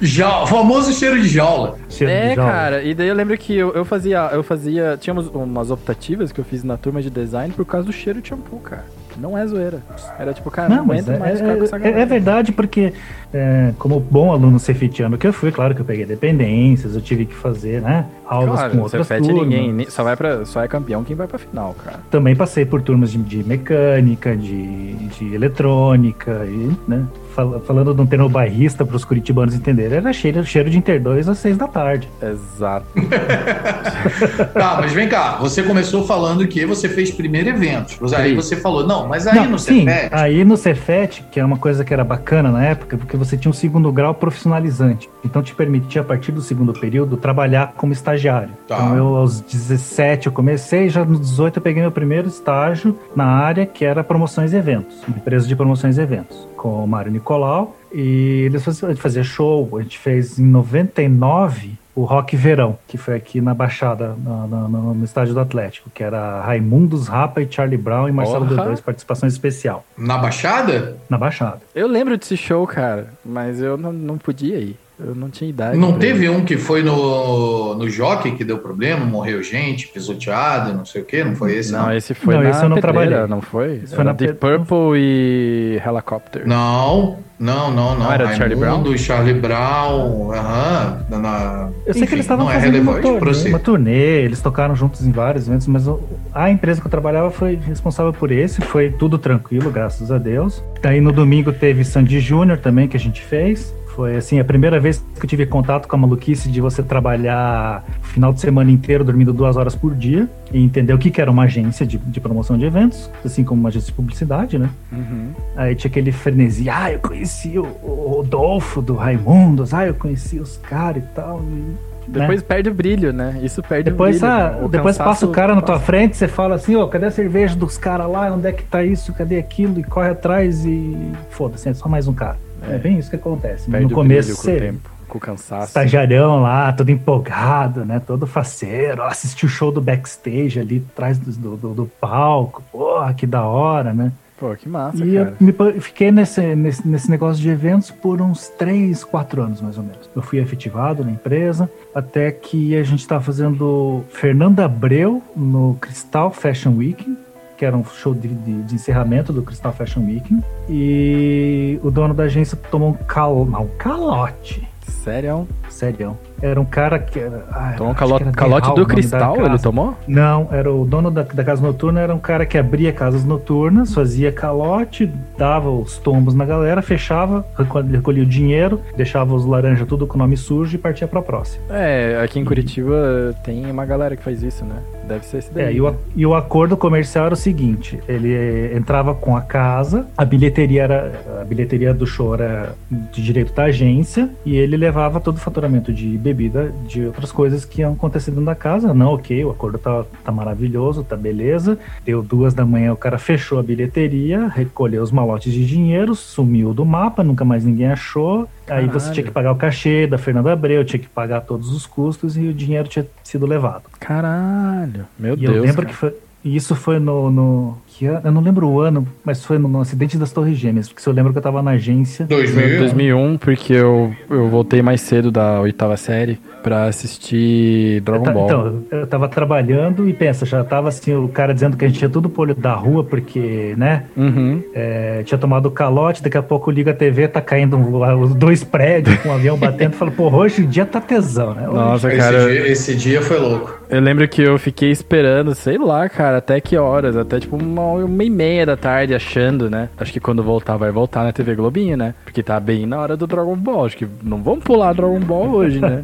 Já, o famoso cheiro de jaula. Cheiro É, de jaula. cara, e daí eu lembro que eu, eu fazia, eu fazia, tínhamos umas optativas que eu fiz na turma de design por causa do cheiro de shampoo, cara. Não é zoeira. Era tipo, cara, não, Não, mas é, mais ficar com essa é- galera. é verdade, porque é, como bom aluno cefetiano que eu fui, claro que eu peguei dependências, eu tive que fazer, né, aulas Claro, com outras turmas. ninguém, ni- só vai para só é campeão quem vai pra final, cara. Também passei por turmas de, de mecânica, de, de eletrônica, e, né, fal- falando de um termo bairrista para os curitibanos entenderem, era cheiro, cheiro de Inter 2 às 6 da tarde. Exato. Tá, mas vem cá, você começou falando que você fez primeiro eventos. Aí Sim. você falou, não, mas aí Não, no sim, Cefet, aí no Cefet, que é uma coisa que era bacana na época, porque você tinha um segundo grau profissionalizante. Então te permitia, a partir do segundo período, trabalhar como estagiário. Tá. Então eu, aos 17, eu comecei, já nos 18 eu peguei meu primeiro estágio na área que era promoções e eventos, empresa de promoções e eventos, com o Mário Nicolau. E eles faziam, a gente fazia show, a gente fez em 99 o Rock Verão, que foi aqui na Baixada, na- na- no, no estádio do Atlético, que era Raimundos, Rapa e Charlie Brown e Marcelo Porra. D2, participação especial, na Baixada, na Baixada. Eu lembro desse show, cara, mas eu não, não podia ir. Eu não tinha idade. não teve ir. um que foi no, no Jockey que deu problema, morreu gente, pisoteado, não sei o quê, não foi esse? Não, Não, esse foi Não, na esse eu não pedreira, trabalhei. não foi? Esse foi na Deep pe- Purple e Helicopter. não, não, não. não. Não era Charlie Raimundo, Charlie Brown, aham, na- Eu sei enfim, que eles estavam é fazendo uma turnê, uma turnê, eles tocaram juntos em vários eventos, mas a empresa que eu trabalhava foi responsável por esse, foi tudo tranquilo, graças a Deus. Daí no domingo teve Sandy Júnior também, que a gente fez. Foi assim, a primeira vez que eu tive contato com a maluquice de você trabalhar o final de semana inteiro dormindo duas horas por dia e entender o que, que era uma agência de, de promoção de eventos, assim como uma agência de publicidade, né? Uhum. Aí tinha aquele frenesi, ah, eu conheci o, o Rodolfo do Raimundos, ah, eu conheci os caras e tal. e, Depois né? perde o brilho, né? Isso perde Depois, o brilho. ah, né? O depois passa o cara na tua frente, você fala assim, ó, cadê a cerveja dos caras lá? Onde é que tá isso? Cadê aquilo? E corre atrás e foda-se, é só mais um cara. É, É. bem isso que acontece. Perde no começo brilho com o você tempo, com o cansaço. estagiarião lá, todo empolgado, né? Todo faceiro, ó, assistiu o show do backstage ali atrás do, do, do palco, porra, que da hora, né? Pô, que massa, E eu cara. pa- fiquei nesse, nesse, nesse negócio de eventos por uns 3, 4 anos, mais ou menos. Eu fui efetivado na empresa, até que a gente estava fazendo Fernanda Abreu no Crystal Fashion Week, que era um show de, de, de encerramento do Crystal Fashion Week. E o dono da agência tomou um, cal, um calote. Sério? Sério. Era um cara que era. ah, Tomou calo- era calote Derral, do cristal, ele tomou? Não, era o dono da, da casa noturna, era um cara que abria casas noturnas, fazia calote, dava os tombos na galera, fechava, recolhia, recolhia o dinheiro, deixava os laranja tudo com o nome sujo e partia pra próxima. É, aqui em Curitiba tem uma galera que faz isso, né? Deve ser esse daí. É, e, o, né? e o acordo comercial era o seguinte: ele eh, entrava com a casa, a bilheteria era a bilheteria do show era de direito da agência, e ele levava todo o faturamento de bebida de outras coisas que iam acontecer dentro da casa. Não, ok, o acordo tá, tá maravilhoso, tá beleza. Deu duas da manhã, o cara fechou a bilheteria, recolheu os malotes de dinheiro, sumiu do mapa, nunca mais ninguém achou. Aí você Caralho. tinha que pagar o cachê da Fernanda Abreu, tinha que pagar todos os custos e o dinheiro tinha sido levado. Caralho. Meu e Deus. eu lembro cara. que foi. e Isso foi no. no que ano- eu não lembro o ano, mas foi no, no acidente das Torres Gêmeas, porque eu lembro que eu tava na agência. 2000. 2001, porque eu, eu voltei mais cedo da oitava série pra assistir Dragon Ball. Então, eu tava trabalhando e pensa, já tava assim, o cara dizendo que a gente tinha tudo pro olho da rua, porque, né, Uhum. é, tinha tomado calote, daqui a pouco liga a TV, tá caindo um- os dois prédios com um avião batendo, fala, pô, hoje em dia tá tesão, né? Hoje- Nossa, Esse, cara. dia, esse dia foi louco. Eu lembro que eu fiquei esperando, sei lá, cara, até que horas? Até tipo uma, uma e meia da tarde, achando, né? Acho que quando voltar, vai voltar na TV Globinho, né? Porque tá bem na hora do Dragon Ball. Acho que não vamos pular Dragon Ball hoje, né?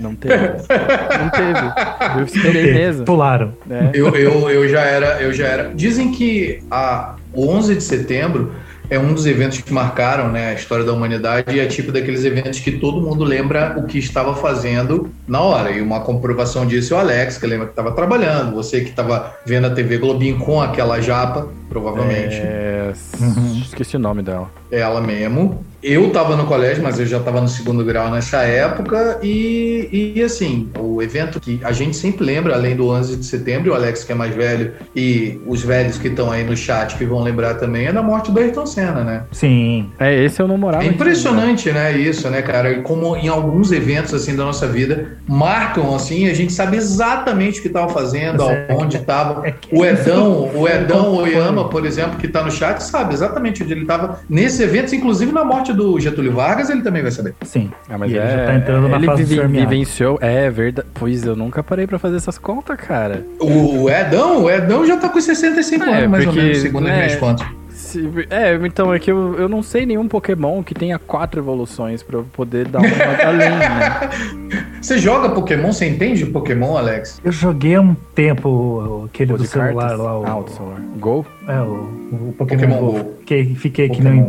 Não teve. Não teve. Eu esperei mesmo. Pularam. Né? Eu, eu, eu já era, eu já era. Dizem que a o 11 de setembro é um dos eventos que marcaram né, a história da humanidade e é tipo daqueles eventos que todo mundo lembra o que estava fazendo na hora. E uma comprovação disso é o Alex, que lembra que estava trabalhando, você que estava vendo a TV Globinho com aquela japa, provavelmente. É, Uhum. Esqueci o nome dela. Ela mesmo. Eu estava no colégio, mas eu já estava no segundo grau nessa época. E, e assim, o evento que a gente sempre lembra, além do 11 de setembro, o Alex, que é mais velho, e os velhos que estão aí no chat que vão lembrar também, é da morte do Ayrton Senna, né? Sim. É, esse eu não morava. É impressionante, né, isso, né, cara? E Como em alguns eventos, assim, da nossa vida, marcam, assim, a gente sabe exatamente o que estava fazendo, é- aonde estava. é que- O Edão, o Edão Oyama, por exemplo, que está no chat, sabe exatamente onde ele estava eventos, inclusive na morte do Getúlio Vargas, ele também vai saber. Sim. Ah, mas E é, ele já tá entrando na ele fase vive- vivenciou. É verdade. Pois eu nunca parei pra fazer essas contas, cara. O Edão, o Edão já tá com 65 É, anos, mais ou porque, menos, segundo as né, minhas contas. Se- é, então é que eu, eu não sei nenhum Pokémon que tenha quatro evoluções pra eu poder dar uma além, né? Você joga Pokémon? Você entende Pokémon, Alex? Eu joguei há um tempo o- aquele Pô, do celular cartas? lá, o, Ah, o do celular. Gol? é, o, o Pokémon, Pokémon Go. Go. Fiquei, fiquei que Pokémon nem um Go.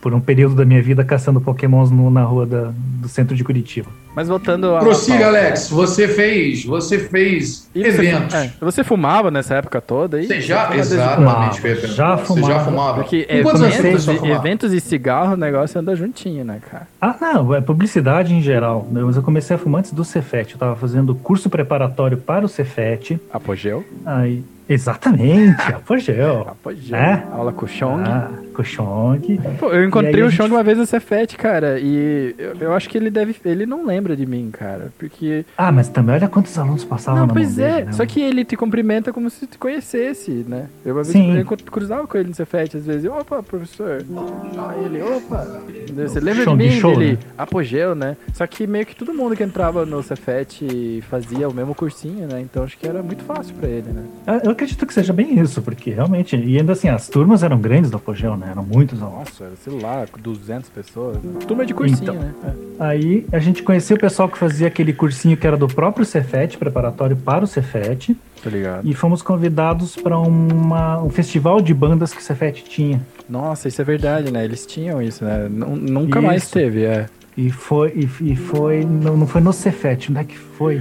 Por um período da minha vida caçando Pokémons no- na rua da- do centro de Curitiba. Mas voltando a. Prossiga, Alex. Você fez, você fez E você, eventos. é, você fumava nessa época toda aí? Você já, Fumava desde exatamente, fumava. Já Você já fumava. fumava? Porque você eventos, e, eventos e cigarro, o negócio anda juntinho, né, cara? Ah, não, é publicidade em geral. né? Mas eu comecei a fumar antes do Cefet. Eu tava fazendo curso preparatório para o Cefet. Apogeu? Aí, exatamente, apogeu. Apogeu. É? Aula com o Chong. Ah, com o Chong. Pô, eu encontrei o gente- Chong uma vez no Cefet, cara, e eu, eu acho que ele deve. Ele não lembra de mim, cara. Porque. Ah, mas também olha quantos alunos passavam Não, na pois é. dele, né? Só que ele te cumprimenta como se te conhecesse, né? Eu uma vez Sim. eu cruzava com ele no Cefet, às vezes. eu, Opa, professor. Aí ele, opa. Você lembra Show de mim? show, ele, né? apogeu, né? Só que meio que todo mundo que entrava no Cefet fazia o mesmo cursinho, né? Então acho que era muito fácil pra ele, né? Eu acredito que seja bem isso, porque realmente. E ainda assim, as turmas eram grandes do apogeu, né? Eram muitos alunos. Nossa, sei lá, 200 pessoas. Turma de cursinho, Então. né? É. Aí a gente conheceu o pessoal que fazia aquele cursinho que era do próprio Cefet, preparatório para o Cefet, Tá ligado? e fomos convidados para uma- um festival de bandas que o Cefet tinha. Nossa, isso é verdade, né? Eles tinham isso, né? Nu- Nunca mais Isso. teve, é. E foi, e, e foi não, não foi no Cefet, onde é que foi?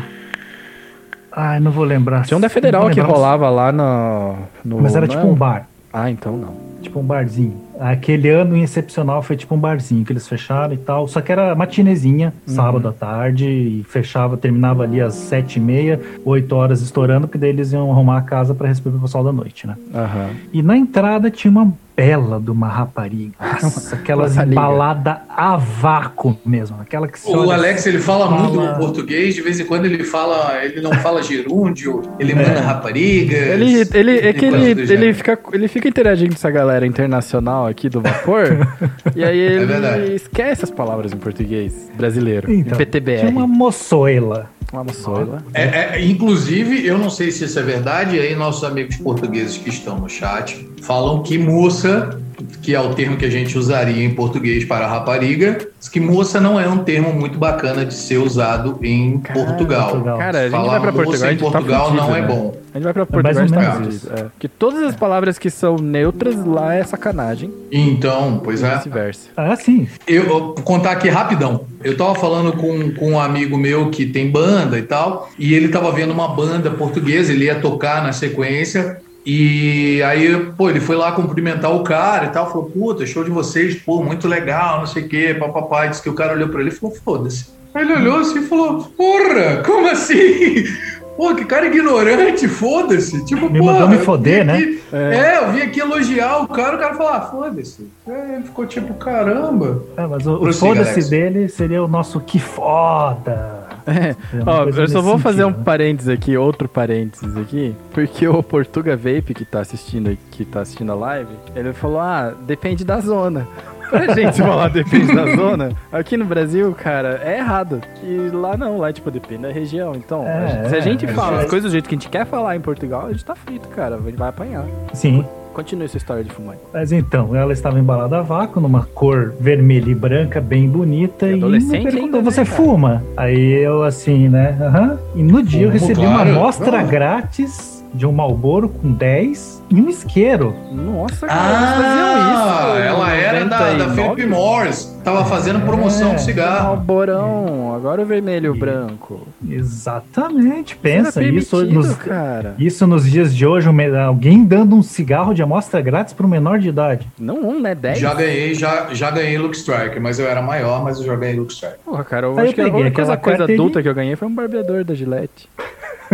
Ai, não vou lembrar. Tinha um da Federal que rolava lá no. no Mas era não tipo é? um bar. Ah, então não. Tipo um barzinho. Aquele ano em excepcional foi tipo um barzinho que eles fecharam e tal. Só que era matinezinha, sábado à tarde, e fechava, terminava ali às sete e meia, oito horas estourando, porque daí eles iam arrumar a casa para receber o pessoal da noite, né? Aham. E na entrada tinha uma bela de uma rapariga. Nossa, aquelas embalada a vácuo mesmo. Aquela que O Alex, ele fala, fala- muito no português, de vez em quando ele fala, ele não fala gerúndio, ele manda rapariga. Ele, ele, é que ele, ele, gênero. fica, ele fica interagindo com essa galera internacional aqui do vapor, e aí ele verdade. esquece as palavras em português brasileiro. Então, PTBR. Tinha uma moçoila. Uma moçoila. É, é, inclusive, eu não sei se isso é verdade, aí nossos amigos portugueses que estão no chat falam que moça, que é o termo que a gente usaria em português para rapariga, diz que moça não é um termo muito bacana de ser usado em Portugal. Portugal. Cara, a gente Falar vai pra moça Portugal, em gente tá Portugal fudido, não é né? bom. A gente vai pra É mais Portugal, gente ou tá. É. Que todas as palavras que são neutras lá é sacanagem. Então, pois E é. vice-versa. Ah, sim. Eu vou contar aqui rapidão. Eu tava falando com, com um amigo meu que tem banda e tal, e ele tava vendo uma banda portuguesa, ele ia tocar na sequência, e aí, pô, ele foi lá cumprimentar o cara e tal, falou, puta, show de vocês, pô, muito legal, não sei o quê, papapá, disse que o cara olhou pra ele e falou, foda-se. Aí ele olhou assim e falou, porra, como assim? Pô, que cara ignorante, foda-se. Tipo, Me pô, mandou me foder, né? aqui- É. eu vim aqui elogiar o cara, o cara falou, ah, foda-se. Aí ele ficou tipo, caramba. É, mas o, o foda-se dele seria o nosso que foda. É. É Ó, eu só vou fazer um sentido, né? parênteses aqui, outro parênteses aqui, porque o Portuga Vape que tá assistindo, que tá assistindo a live, ele falou: "Ah, depende da zona". Pra gente falar depende da zona, aqui no Brasil, cara, é errado. E lá não, lá tipo depende da região. Então, É, a gente- se a gente é, fala é. as coisas do jeito que a gente quer falar em Portugal, a gente tá frito, cara, a gente vai apanhar. Sim. Continue essa história de fumante. Mas então, ela estava embalada a vácuo, numa cor vermelha e branca, bem bonita. E E, adolescente me perguntou, ainda, você né, fuma? Aí eu assim, né? aham. E no dia eu Fumo, recebi claro. uma amostra Ah. grátis de um Malboro com 10 e um isqueiro. Nossa, cara, eles faziam Ah, isso. ela era da, da 99. Philip Morris. Tava fazendo promoção É. de cigarro. Alborão, agora o vermelho e o branco. Exatamente, pensa isso nos, cara. isso nos dias de hoje, um alguém dando um cigarro de amostra grátis para um menor de idade. Não um, né? Dez? Já ganhei, já, já ganhei Look Strike, mas eu era maior, mas eu já ganhei Look Strike. Porra, cara, eu Aí acho eu que a peguei única coisa, aquela coisa adulta que eu ganhei foi um barbeador da Gillette.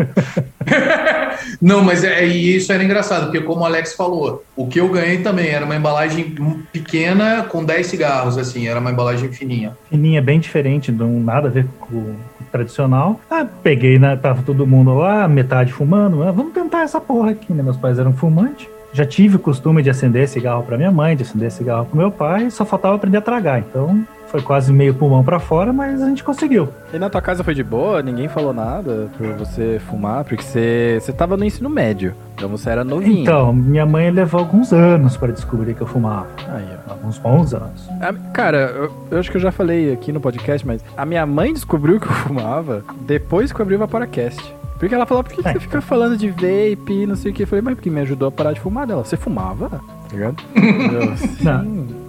Não, mas é, isso era engraçado, porque como o Alex falou, o que eu ganhei também era uma embalagem pequena com 10 cigarros, assim, era uma embalagem fininha. Fininha, bem diferente, não nada a ver com o tradicional. Ah, peguei, né? Tava todo mundo lá, metade fumando. Ah, vamos tentar essa porra aqui, né? Meus pais eram fumantes. Já tive o costume de acender cigarro para minha mãe, de acender cigarro pro meu pai, só faltava aprender a tragar. Então, foi quase meio pulmão para fora, mas a gente conseguiu. E na tua casa foi de boa? Ninguém falou nada pra você fumar? Porque você, você tava no ensino médio, então você era novinho. Então, minha mãe levou alguns anos para descobrir que eu fumava. Aí, ó. Alguns bons anos. A- cara, eu, eu acho que eu já falei aqui no podcast, mas a minha mãe descobriu que eu fumava depois que eu abri o Vaporacast. Porque ela falou, por que, que É. você fica falando de vape, não sei o que? Eu falei, mas porque me ajudou a parar de fumar dela. Você fumava? Tá ligado? Eu, sim, Não.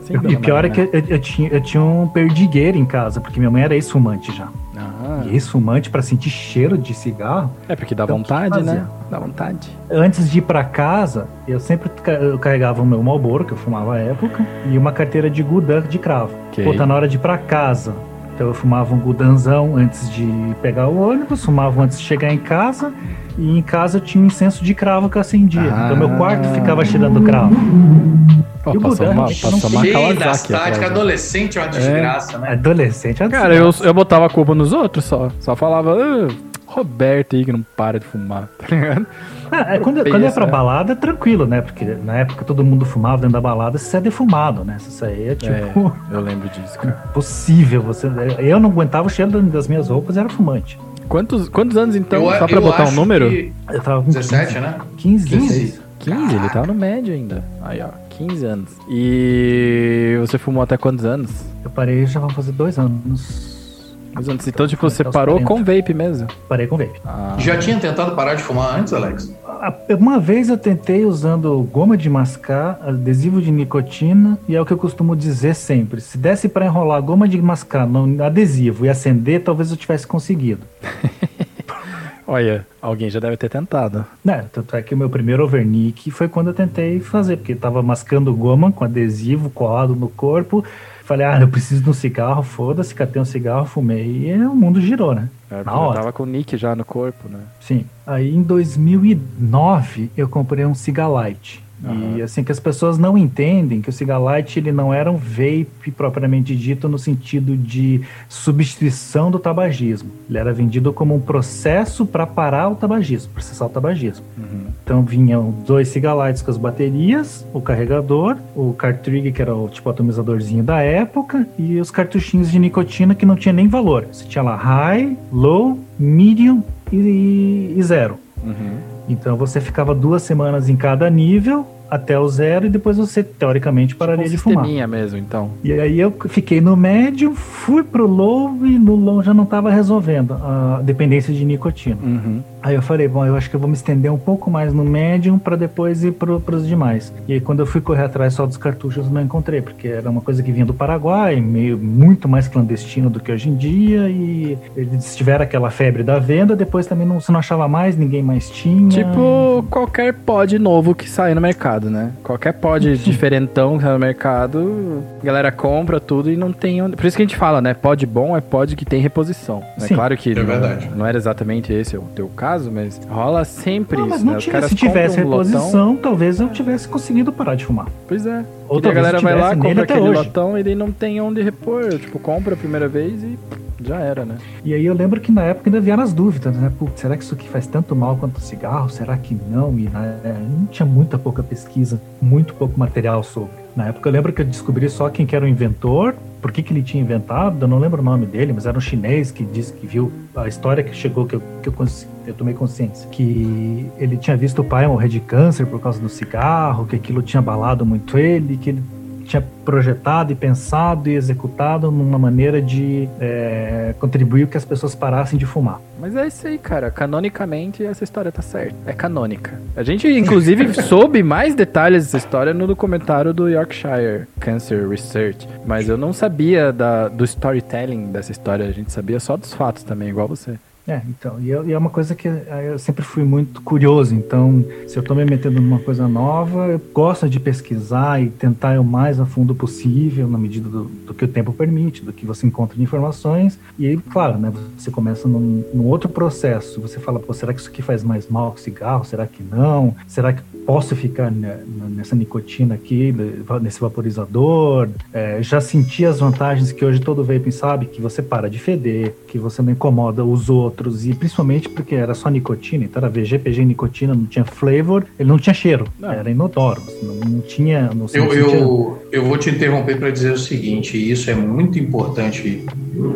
sim, e pior é que eu, eu tinha, eu tinha um perdigueiro em casa, porque minha mãe era ex-fumante já. Ah, E ex-fumante, para sentir cheiro de cigarro, é porque dá Então, vontade, né? Dá vontade. antes de ir pra casa, eu sempre eu carregava o meu Marlboro, que eu fumava à época, e uma carteira de Gudan de cravo. Ok. Pô, tá na hora de ir pra casa. Então eu fumava um Gudanzão antes de pegar o ônibus, fumava antes de chegar em casa, e em casa eu tinha um incenso de cravo que eu acendia. Então meu quarto Ah. ficava cheirando cravo. Ó, E o passou uma, passou uma Cheio das Kawasaki táticas, atrás, né? adolescente é uma desgraça, né? Adolescente, Cara, eu, eu botava a culpa nos outros só. Só falava, "Ah, Roberto aí que não para de fumar, tá ligado? Ah, é, quando, quando é pra é. balada, é tranquilo, né? Porque na época todo mundo fumava dentro da balada, você é defumado, né? Isso aí é tipo. É, eu lembro disso, cara. possível. Você, eu não aguentava o cheiro das minhas roupas, era fumante. Quantos, quantos anos então? Eu- Só pra botar um número? que Eu tava com 17, 15, né? 15, 15? 16. 15, ele tá no médio ainda. Aí, ó, 15 anos. E você fumou até quantos anos? Eu parei já vão fazer dois anos. Dois anos. Então, tipo, você parou 40. com vape mesmo. Parei com vape. Ah, Já tinha tentado parar de fumar antes, Alex? Ah, Uma vez eu tentei usando goma de mascar, adesivo de nicotina, e é o que eu costumo dizer sempre: se desse pra enrolar goma de mascar no adesivo e acender, talvez eu tivesse conseguido. Olha, alguém já deve ter tentado. Né, tanto é que o meu primeiro overnick foi quando eu tentei fazer, porque tava mascando goma com adesivo colado no corpo. Falei, ah, eu preciso de um cigarro, foda-se, catei um cigarro, fumei, e o mundo girou, né? É, Na porque hora. Tava com o nick já no corpo, né? Sim. Aí em 2009 eu comprei um Cigalite. E Aham. assim que as pessoas não entendem que o Cigalite ele não era um vape propriamente dito no sentido de substituição do tabagismo. Ele era vendido como um processo para parar o tabagismo, processar o tabagismo. Uhum. Então vinham dois Cigalites com as baterias, o carregador, o cartridge que era o tipo atomizadorzinho da época e os cartuchinhos de nicotina que não tinha nem valor. Você tinha lá high, low, medium e, e zero. Uhum. Então você ficava duas semanas em cada nível até o zero e depois você teoricamente pararia Tipo um de fumar. sisteminha mesmo, então. E aí eu fiquei no médio, fui pro low e no low já não estava resolvendo a dependência de nicotina. Uhum. Aí eu falei, bom, eu acho que eu vou me estender um pouco mais no médium para depois ir pro, pros demais. E aí quando eu fui correr atrás só dos cartuchos, não encontrei, porque era uma coisa que vinha do Paraguai, meio muito mais clandestino do que hoje em dia, e eles tiveram aquela febre da venda, depois também não, você não achava mais, ninguém mais tinha. Tipo qualquer pod novo que sai no mercado, né? Qualquer pod diferentão que sai no mercado, a galera compra tudo e não tem onde. Por isso que a gente fala, né? Pod bom é pod que tem reposição. É Sim, claro que é não, não era exatamente esse o teu caso, mas rola sempre Não, isso, mas não né? Se tivesse um lotão. reposição, talvez eu tivesse conseguido parar de fumar. Pois é. Ou a galera eu vai lá, compra aquele hoje. lotão e daí não tem onde repor. Tipo, compra a primeira vez e já era, né? E aí eu lembro que na época ainda vieram as dúvidas, né? Putz, será que isso aqui faz tanto mal quanto o cigarro? Será que não? E na, é, não tinha muita pouca pesquisa, muito pouco material sobre. Na época eu lembro que eu descobri só quem que era o inventor, por que, que ele tinha inventado, eu não lembro o nome dele, mas era um chinês que disse que viu a história que chegou, que eu, que eu, eu tomei consciência, que ele tinha visto o pai morrer de câncer por causa do cigarro, que aquilo tinha abalado muito ele, que ele tinha projetado e pensado e executado numa maneira de é, contribuir que as pessoas parassem de fumar. Mas é isso aí, cara. Canonicamente, essa história tá certa. É canônica. A gente, inclusive, soube mais detalhes dessa história no documentário do Yorkshire Cancer Research. Mas eu não sabia da, do storytelling dessa história. A gente sabia só dos fatos também, igual você. É, então, e, eu- e é uma coisa que eh, eu sempre fui muito curioso, então, se eu tô me metendo numa coisa nova, eu gosto de pesquisar e tentar o mais a fundo possível, na medida do, do que o tempo permite, do que você encontra de informações, e aí, claro, né, você começa num, num outro processo, você fala, pô, será que isso aqui faz mais mal que cigarro? Será que não? Será que posso ficar nessa nicotina aqui, nesse vaporizador? É, já senti as vantagens que hoje todo vaping sabe, que você para de feder, que você não incomoda os outros, e principalmente porque era só nicotina, então era VG, PG nicotina, não tinha flavor, ele não tinha cheiro, Não. era inodoro, não, não tinha... Não, Eu, não eu, eu vou te interromper para dizer o seguinte, e isso é muito importante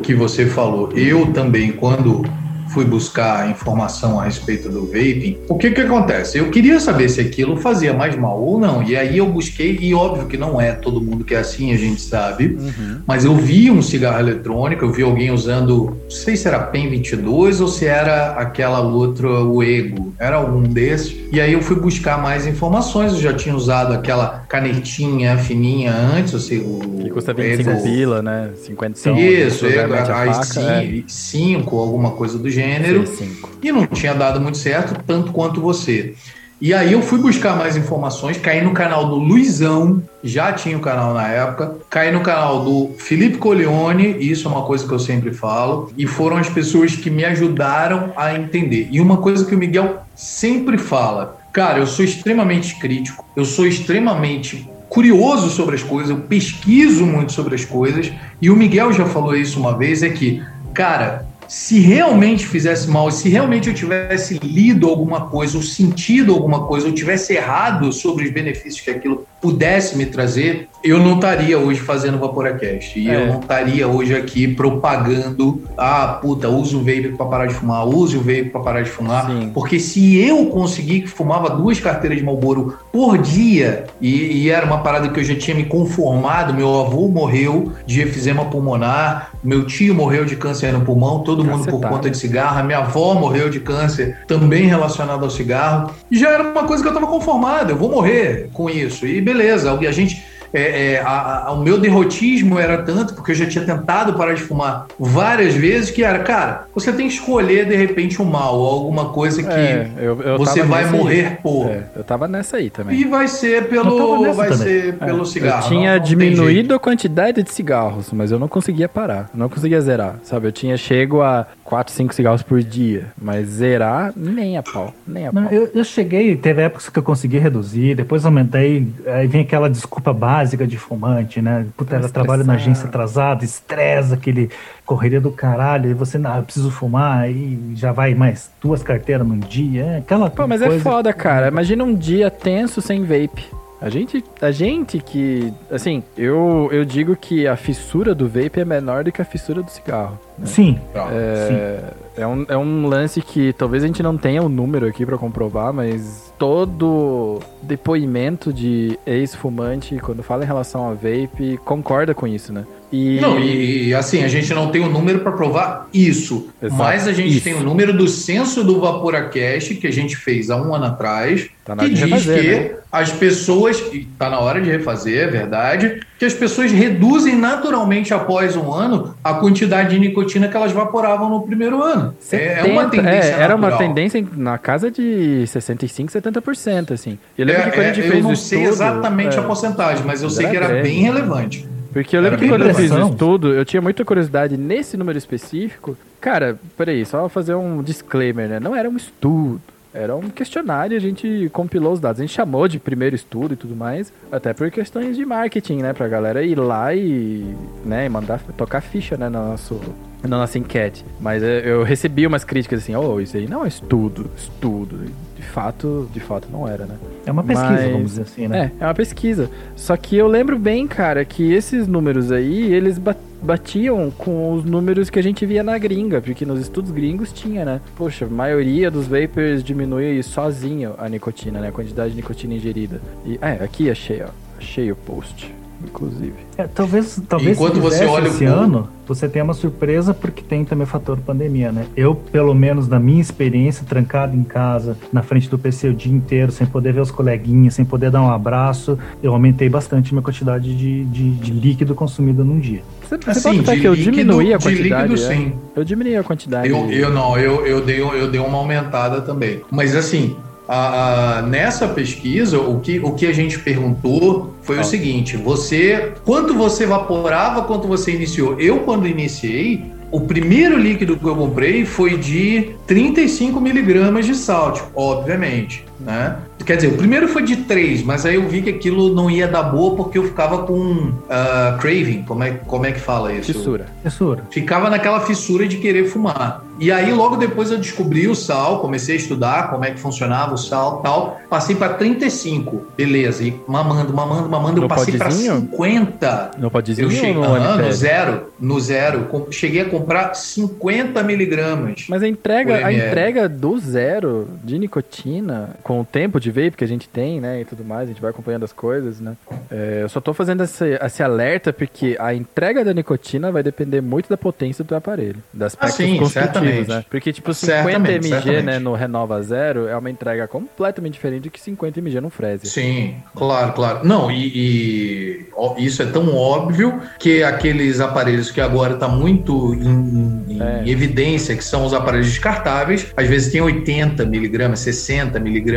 que você falou. Eu também, quando fui buscar informação a respeito do vaping, o que que acontece? Eu queria saber se aquilo fazia mais mal ou não. E aí eu busquei, e óbvio que não é todo mundo que é assim, a gente sabe. Mas eu vi um cigarro eletrônico, eu vi alguém usando, não sei se era PEN 22 ou se era aquela outra, o Ego, era algum desses. E aí eu fui buscar mais informações, eu já tinha usado aquela canetinha fininha antes, ou seja, o Que custa o 25 Ego- pila, né? 50 Isso, Ego, a a faca, é. 5, alguma coisa do gênero C5. e não tinha dado muito certo, tanto quanto você. E aí eu fui buscar mais informações, caí no canal do Luizão, já tinha o canal na época, caí no canal do Felipe Coleone, isso é uma coisa que eu sempre falo, e foram as pessoas que me ajudaram a entender. E uma coisa que o Miguel sempre fala, cara, eu sou extremamente crítico, eu sou extremamente curioso sobre as coisas, eu pesquiso muito sobre as coisas, e o Miguel já falou isso uma vez, é que, cara, se realmente fizesse mal, se realmente eu tivesse lido alguma coisa, ou sentido alguma coisa, ou tivesse errado sobre os benefícios que aquilo pudesse me trazer, eu não estaria hoje fazendo Vaporacast. E É. eu não estaria hoje aqui propagando, ah, puta, usa o vape para parar de fumar, use o vape para parar de fumar. Sim. Porque se eu conseguir que fumava duas carteiras de Marlboro por dia, e, e era uma parada que eu já tinha me conformado, meu avô morreu de efizema pulmonar, meu tio morreu de câncer no pulmão, todo mundo por conta de cigarro, minha avó morreu de câncer também relacionado ao cigarro, e já era uma coisa que eu estava conformado, eu vou morrer com isso, e beleza, a gente é, é, a- a- o meu derrotismo era tanto, porque eu já tinha tentado parar de fumar várias vezes, que era, cara, você tem que escolher de repente o mal, ou alguma coisa que É, eu, eu você vai nesse aí. morrer por. É, eu tava nessa aí também. E vai ser pelo, vai também. ser pelo cigarro. Eu tinha não- não diminuído a quantidade de cigarros, mas eu não conseguia parar. Não conseguia zerar, sabe? Eu tinha chego a 4, 5 cigarros por dia, mas zerar nem a pau, nem a Não, pau. eu, eu cheguei, teve épocas que eu consegui reduzir, depois aumentei, aí vem aquela desculpa básica de fumante, né? Puta, ela trabalha na agência atrasada, estressa, aquele correria do caralho, e você, não, eu preciso fumar, aí já vai mais duas carteiras num dia, é aquela Pô, mas coisa é foda, cara. Imagina um dia tenso sem vape. A gente, a gente que, assim, eu, eu digo que a fissura do vape é menor do que a fissura do cigarro. Sim. Tá. É, é, um, é um lance que talvez a gente não tenha o número aqui pra comprovar, mas todo depoimento de ex-fumante, quando fala em relação a vape, concorda com isso, né? E, Não, e, e, assim, a gente não tem o número para provar isso, Exato, mas a gente isso. tem o número do censo do Vaporacast que a gente fez há um ano atrás, Tá que diz refazer, que né? as pessoas, e tá na hora de refazer, é verdade, que as pessoas reduzem naturalmente após um ano a quantidade de nicotina que elas vaporavam no primeiro ano. É, é uma 70, tendência é, era uma tendência na casa de 65, 70%, assim. Eu lembro É, que quando a é, gente eu fez não o sei estudo, exatamente é, a porcentagem, mas eu sei que era bem relevante. Porque eu lembro que quando eu fiz o estudo, eu tinha muita curiosidade nesse número específico. Cara, peraí, só fazer um disclaimer, né? Não era um estudo. Era um questionário, a gente compilou os dados. A gente chamou de primeiro estudo e tudo mais, até por questões de marketing, né? Pra galera ir lá e, né, e mandar tocar ficha, né, no nosso, na nossa enquete. Mas eu, eu recebi umas críticas assim, oh, isso aí não é estudo, estudo. De fato, de fato não era, né? É uma pesquisa, Mas- vamos dizer assim, né? É, é uma pesquisa. Só que eu lembro bem, cara, que esses números aí, eles ba- batiam com os números que a gente via na gringa, porque nos estudos gringos tinha, né? Poxa, a maioria dos vapers diminui sozinho a nicotina, né? A quantidade de nicotina ingerida. E, é, aqui achei, ó. Achei o post, inclusive. É, talvez, talvez Enquanto se você olha o esse povo- ano, você tenha uma surpresa porque tem também o fator pandemia, né? Eu, pelo menos na minha experiência, trancado em casa, na frente do PC o dia inteiro, sem poder ver os coleguinhas, sem poder dar um abraço, eu aumentei bastante minha quantidade de, de, de líquido consumido num dia. Você, você Assim, pode que eu líquido- diminuí a de quantidade? líquido, é? sim. Eu diminuí a quantidade. Eu, eu não, eu, eu, dei, eu dei uma aumentada também. Mas assim, a- nessa pesquisa, o que, o que a gente perguntou foi Ah. o seguinte: você. Quanto você evaporava quando você iniciou? Eu, quando iniciei, o primeiro líquido que eu comprei foi de 35 miligramas de salt, obviamente. Né? Quer dizer, o primeiro foi de 3, mas aí eu vi que aquilo não ia dar boa porque eu ficava com ah, craving. Como é, como é que fala isso? Fissura. Fissura. ficava naquela fissura de querer fumar. E aí, logo depois, eu descobri o sal, comecei a estudar como é que funcionava o sal tal. Passei para 35, beleza. E mamando, mamando, mamando, eu No passei para potezinho? 50. Não pode dizer Eu cheguei no aham, no zero, no zero. Cheguei a comprar 50 miligramas. Mas a entrega, a entrega do zero de nicotina, com o tempo de vape que a gente tem, né, e tudo mais, a gente vai acompanhando as coisas, né. É, eu só tô fazendo esse, esse alerta porque a entrega da nicotina vai depender muito da potência do aparelho, das Ah, aspectos sim, construtivos, certamente. né. Porque, tipo, 50 Certamente, mg, certamente. né, no Renova Zero é uma entrega completamente diferente do que 50 mg no Freezer. Sim, claro, claro. Não, e, e, isso é tão óbvio que aqueles aparelhos que agora está muito em, em É. evidência, que são os aparelhos descartáveis, às vezes tem 80 miligramas, 60 miligramas,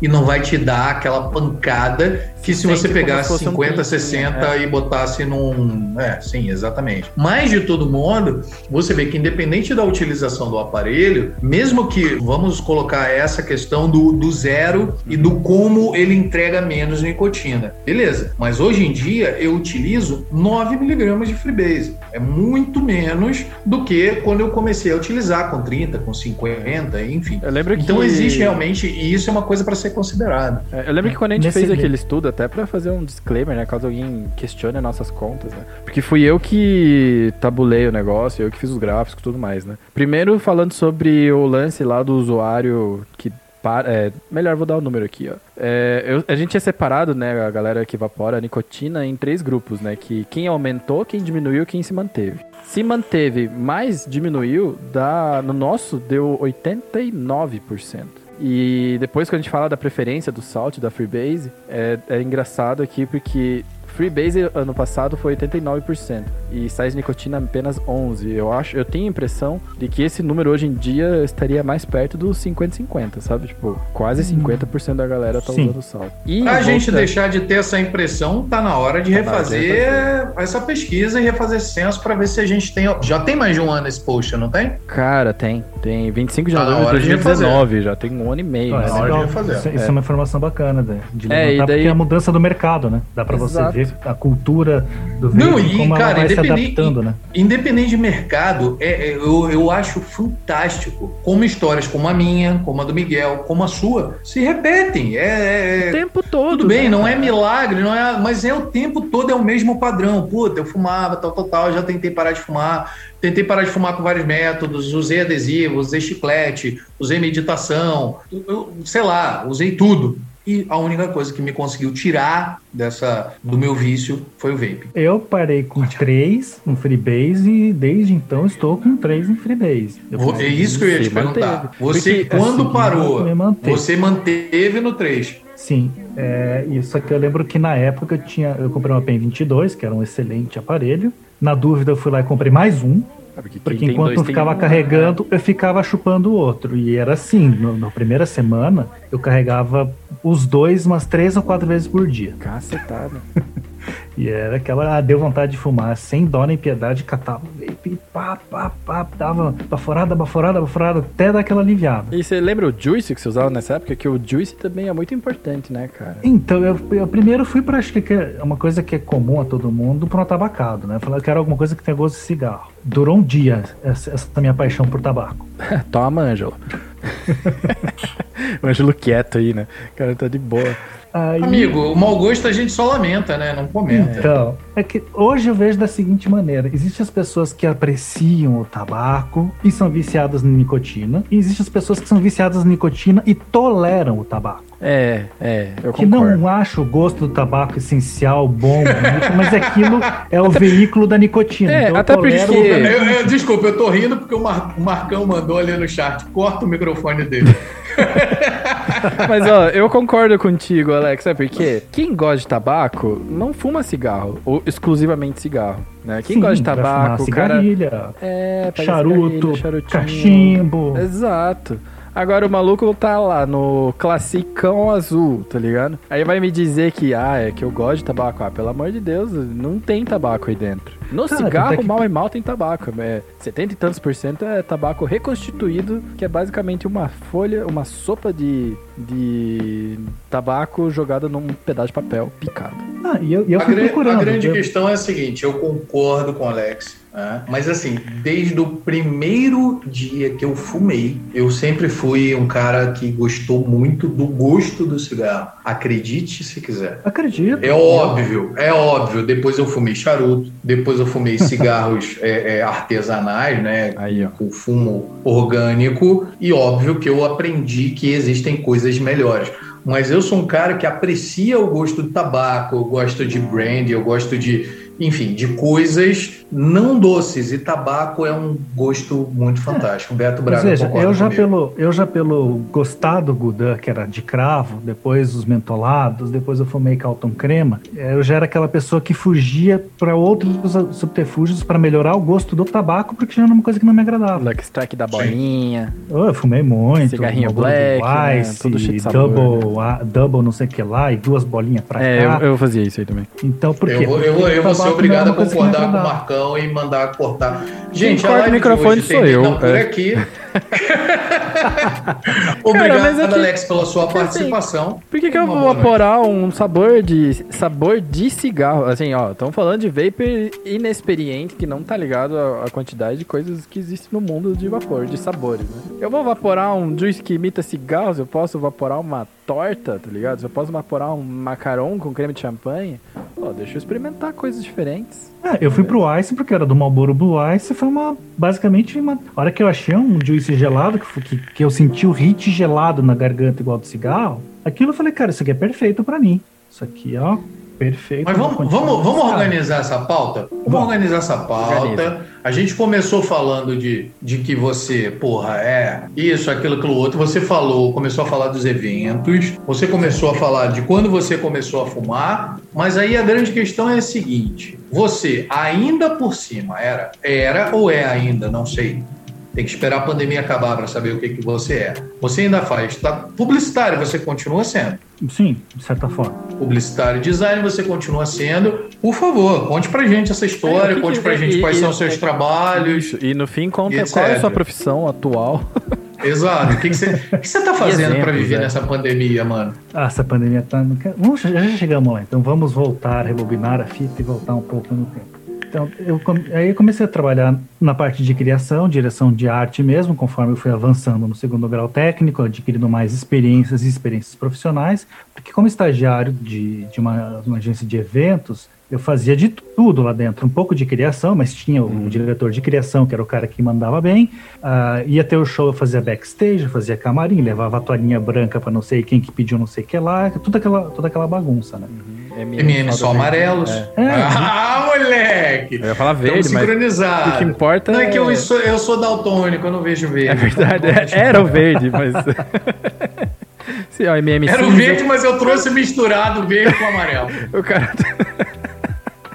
e não vai te dar aquela pancada que se você pegasse se fosse um 50, pinguinho, 60 e botasse num. É, sim, exatamente. Mas, de todo modo, você vê que independente da utilização do aparelho, mesmo que vamos colocar essa questão do, do zero e do como ele entrega menos nicotina. Beleza, mas hoje em dia eu utilizo 9 miligramas de Freebase. É muito menos do que quando eu comecei a utilizar com 30, com 50, enfim. Eu lembro que... Então existe realmente, e isso é uma coisa para ser considerada. É, Eu lembro que quando a gente Nesse fez aquele estudo, até pra fazer um disclaimer, né? Caso alguém questione as nossas contas, né? Porque fui eu que tabulei o negócio, eu que fiz os gráficos e tudo mais, né? Primeiro falando sobre o lance lá do usuário que. para- é, melhor, vou dar o número aqui, ó. É, eu- a gente tinha separado, né, a galera que evapora a nicotina em três grupos, né? Que quem aumentou, quem diminuiu, quem se manteve. Se manteve, mais diminuiu, dá, no nosso deu 89%. E depois que a gente fala da preferência do Salt, da Freebase, é, é engraçado aqui porque Freebase ano passado foi 89% e sais nicotina apenas 11. Eu acho, eu tenho a impressão de que esse número hoje em dia estaria mais perto dos 50-50, sabe? Tipo, quase 50% da galera tá Sim. usando salt. E Pra gente volta- deixar de ter essa impressão, tá na hora de Tá na hora de refazer essa pesquisa e refazer censo para ver se a gente tem. Já tem mais de um ano esse post, não tem? Cara, tem. Tem 25 de Tá novembro de hora de refazer. 2019, já tem um ano e meio. Ah, né? é na hora de fazer. Isso, isso é. uma informação bacana de, de É, levantar, e daí- porque é a mudança do mercado, né? Dá pra você ver ver a cultura do vape, Não, e, como cara, ela vai se independente- adaptando, né? Independente de mercado, é, é, eu, eu acho fantástico como histórias como a minha, como a do Miguel, como a sua, se repetem. É, é- O tempo todo. tudo bem, né, não é milagre, não é, mas é o tempo todo é o mesmo padrão. Puta, eu fumava, tal, tal, tal, já tentei parar de fumar, tentei parar de fumar com vários métodos, usei adesivo, usei chiclete, usei meditação, eu- sei lá, usei tudo. E a única coisa que me conseguiu tirar dessa do meu vício foi o vape. Eu parei com três no Freebase e desde então estou com três em Freebase. Eu É isso que eu ia te Se manteve. perguntar. Você, Porque, quando assim, parou, você manteve no 3. Sim, é, isso aqui eu lembro que na época eu tinha, eu comprei uma PEN 22, que era um excelente aparelho. Na dúvida eu fui lá e comprei mais um, Porque, porque enquanto dois ficava um, né? carregando, eu ficava chupando o outro. E era assim, no- na primeira semana eu carregava os dois umas três ou quatro vezes por dia. Cacetada. E era aquela, ah, deu vontade de fumar, sem dó nem piedade, catava vape, pá, pá, pá, dava baforada, baforada, baforada, até dar aquela aliviada. E você lembra o Juice que você usava nessa época? Que o Juice também é muito importante, né, cara? Então, eu, eu primeiro fui pra, acho que é uma coisa que é comum a todo mundo, pro tabacado, né? Falar que era alguma coisa que tem gosto de cigarro. Durou um dia essa, essa minha paixão por tabaco. Toma, Ângelo. o Ângelo quieto aí, né? O cara tá de boa. Aí- Amigo, o mau gosto a gente só lamenta, né? Não comenta. Então, é que hoje eu vejo da seguinte maneira: existem as pessoas que apreciam o tabaco e são viciadas na nicotina, e existem as pessoas que são viciadas na nicotina e toleram o tabaco. É, é, eu Que concordo. não acho o gosto do tabaco essencial, bom, bonito, mas aquilo é o veículo da nicotina. É, então eu até porque- o Eu- eu- desculpa, eu tô rindo porque o, Mar- o Marcão mandou ali no chat. Corta o microfone dele. Mas ó, eu concordo contigo, Alex, sabe por quê? Quem gosta de tabaco não fuma cigarro, ou exclusivamente cigarro, né? Quem Sim, gosta de tabaco, o cara... cigarrilha, É, charuto, cigarrilha, cachimbo. Exato. Agora o maluco tá lá no classicão azul, tá ligado? Aí vai me dizer que, ah, é que eu gosto de tabaco. Ah, pelo amor de Deus, não tem tabaco aí dentro. No Cara, cigarro, que- mal e mal tem tabaco. É 70 e tantos por cento é tabaco reconstituído, que é basicamente uma folha, uma sopa de, de tabaco jogada num pedaço de papel picado. Ah, e eu, e eu a, fui gran- procurando. a grande eu- questão é a seguinte: eu concordo com o Alex, né? mas assim, desde o primeiro dia que eu fumei, eu sempre fui um cara que gostou muito do gosto do cigarro. Acredite se quiser. Acredito. É óbvio, é óbvio. Depois eu fumei charuto, depois eu fumei cigarros é, é, artesanais, né? Aí, ó. Com fumo orgânico, e óbvio que eu aprendi que existem coisas melhores. Mas eu sou um cara que aprecia o gosto do tabaco, eu gosto de brandy, eu gosto de, enfim, de coisas não doces. E tabaco é um gosto muito fantástico. Beto Ou Braga seja, concorda eu já, comigo. pelo, eu já pelo gostar do Gudan, que era de cravo, depois os mentolados, depois eu fumei Calton Crema, eh, eu já era aquela pessoa que fugia para outros subterfúgios para melhorar o gosto do tabaco, porque já era uma coisa que não me agradava. Lucky Strike da bolinha. Oh, eu fumei muito. Cigarrinho black, né? Ice, Tudo cheio de sabor, double, a- double não sei o que lá, e duas bolinhas pra É, cá. eu, eu fazia isso aí também. Então, por quê? Eu vou, eu vou, eu vou ser Tabaco obrigado a concordar com o agradava. E mandar cortar. Gente, a corta o microfone hoje sou eu, por é. aqui. Obrigado, mas é que- Alex, pela sua assim, participação. Por que, que eu vou vaporar um sabor de sabor de cigarro? Assim, ó, estamos falando de vapor inexperiente que não tá ligado à, à quantidade de coisas que existem no mundo de vapor, de sabores, né? Eu vou vaporar um juice que imita cigarros, eu posso vaporar uma torta, tá ligado? Se eu posso vaporar um macaron com creme de champanhe, ó, deixa eu experimentar coisas diferentes. É, eu fui pro Ice porque era do Marlboro Blue Ice, foi uma basicamente uma a hora que eu achei um juice gelado que, que, que eu senti o hit gelado na garganta igual do cigarro, aquilo eu falei, cara, isso aqui é perfeito pra mim. Isso aqui, ó, perfeito. Mas vamos, vamos, vamos organizar essa pauta? Vamos, Vamos. organizar essa pauta. Organiza. A gente começou falando de, de que você, porra, é isso, aquilo, aquilo outro. Você falou, começou a falar dos eventos, você começou a falar de quando você começou a fumar, mas aí a grande questão é a seguinte: você ainda por cima era, era ou é ainda, não sei. Tem que esperar a pandemia acabar para saber o que, que você é. Você ainda faz tá? publicitário, você continua sendo Sim, de certa forma. publicitário e design, você continua sendo. Por favor, conte pra gente essa história, É, conte que- pra gente e- quais e- são os seus e- trabalhos. E no fim conta qual é a sua profissão atual. Exato. O que, você, o que você tá fazendo para viver é. nessa pandemia, mano? Ah, essa pandemia tá. quer- Vamos, já chegamos lá, então vamos voltar, rebobinar a fita e voltar um pouco no tempo. Então, eu, aí eu comecei a trabalhar na parte de criação, direção de arte mesmo, conforme eu fui avançando no segundo grau técnico, adquirindo mais experiências e experiências profissionais, porque como estagiário de, de uma, uma agência de eventos, eu fazia de tudo lá dentro, um pouco de criação, mas tinha o diretor de criação, que era o cara que mandava bem, ah, ia ter o show, eu fazia backstage, eu fazia camarim, levava a toalhinha branca para não sei quem que pediu não sei o que lá, toda aquela, toda aquela bagunça, né? MM só amarelos. É. Ah, moleque! Eu ia falar Estamos verde, mas o que importa Não é que eu é- sou, eu sou daltônico, eu não vejo verde. É verdade, é- era o verde, mas. Sim, ó, MM Era o verde, mas eu trouxe misturado verde com amarelo. O cara.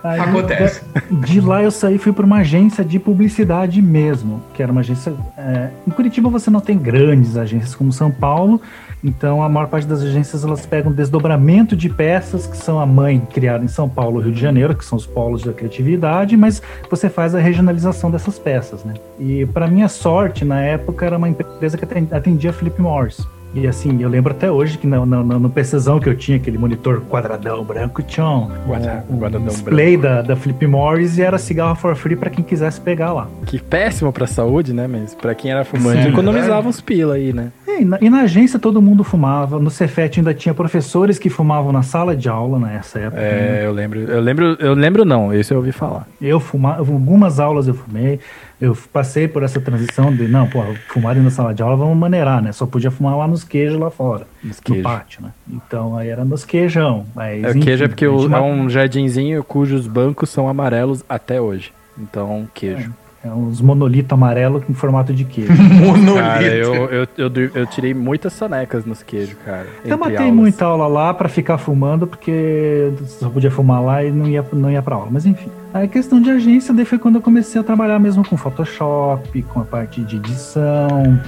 Aí, Acontece. De, lá eu saí e fui para uma agência de publicidade mesmo, que era uma agência. é, em Curitiba você não tem grandes agências como São Paulo, então a maior parte das agências elas pegam desdobramento de peças que são a mãe criada em São Paulo, Rio de Janeiro, que são os polos da criatividade, mas você faz a regionalização dessas peças, né? E para minha sorte na época era uma empresa que aten- atendia Philip Morris. E assim, eu lembro até hoje que no, no, no PCzão que eu tinha, aquele monitor quadradão branco, tinha um, Quadra- um display da, da Philip Morris e era cigarro for free pra quem quisesse pegar lá. Que péssimo pra saúde, né? Mas pra quem era fumante, Sim, economizava uns pila aí, né? É, E na, e na agência todo mundo fumava, no Cefet ainda tinha professores que fumavam na sala de aula nessa época. né? É, eu lembro. Eu lembro, eu lembro não, isso eu ouvi falar. Eu fumava, algumas aulas eu fumei, eu passei por essa transição de, não, pô, fumar dentro da sala de aula vamos maneirar, né? Só podia fumar lá nos queijos lá fora, Nos no pátio, né? Então aí era nos queijão. Mas, É, o queijo é enfim, porque é um jardinzinho cujos bancos são amarelos até hoje. Então, queijo. é uns monolito amarelo em formato de queijo. Monolito. Cara, eu, eu, eu, eu tirei muitas sonecas nos queijos, cara. Eu matei aulas. muita aula lá pra ficar fumando, porque só podia fumar lá e não ia, não ia pra aula. Mas enfim. Aí questão de agência, daí foi quando eu comecei a trabalhar mesmo com Photoshop, com a parte de edição.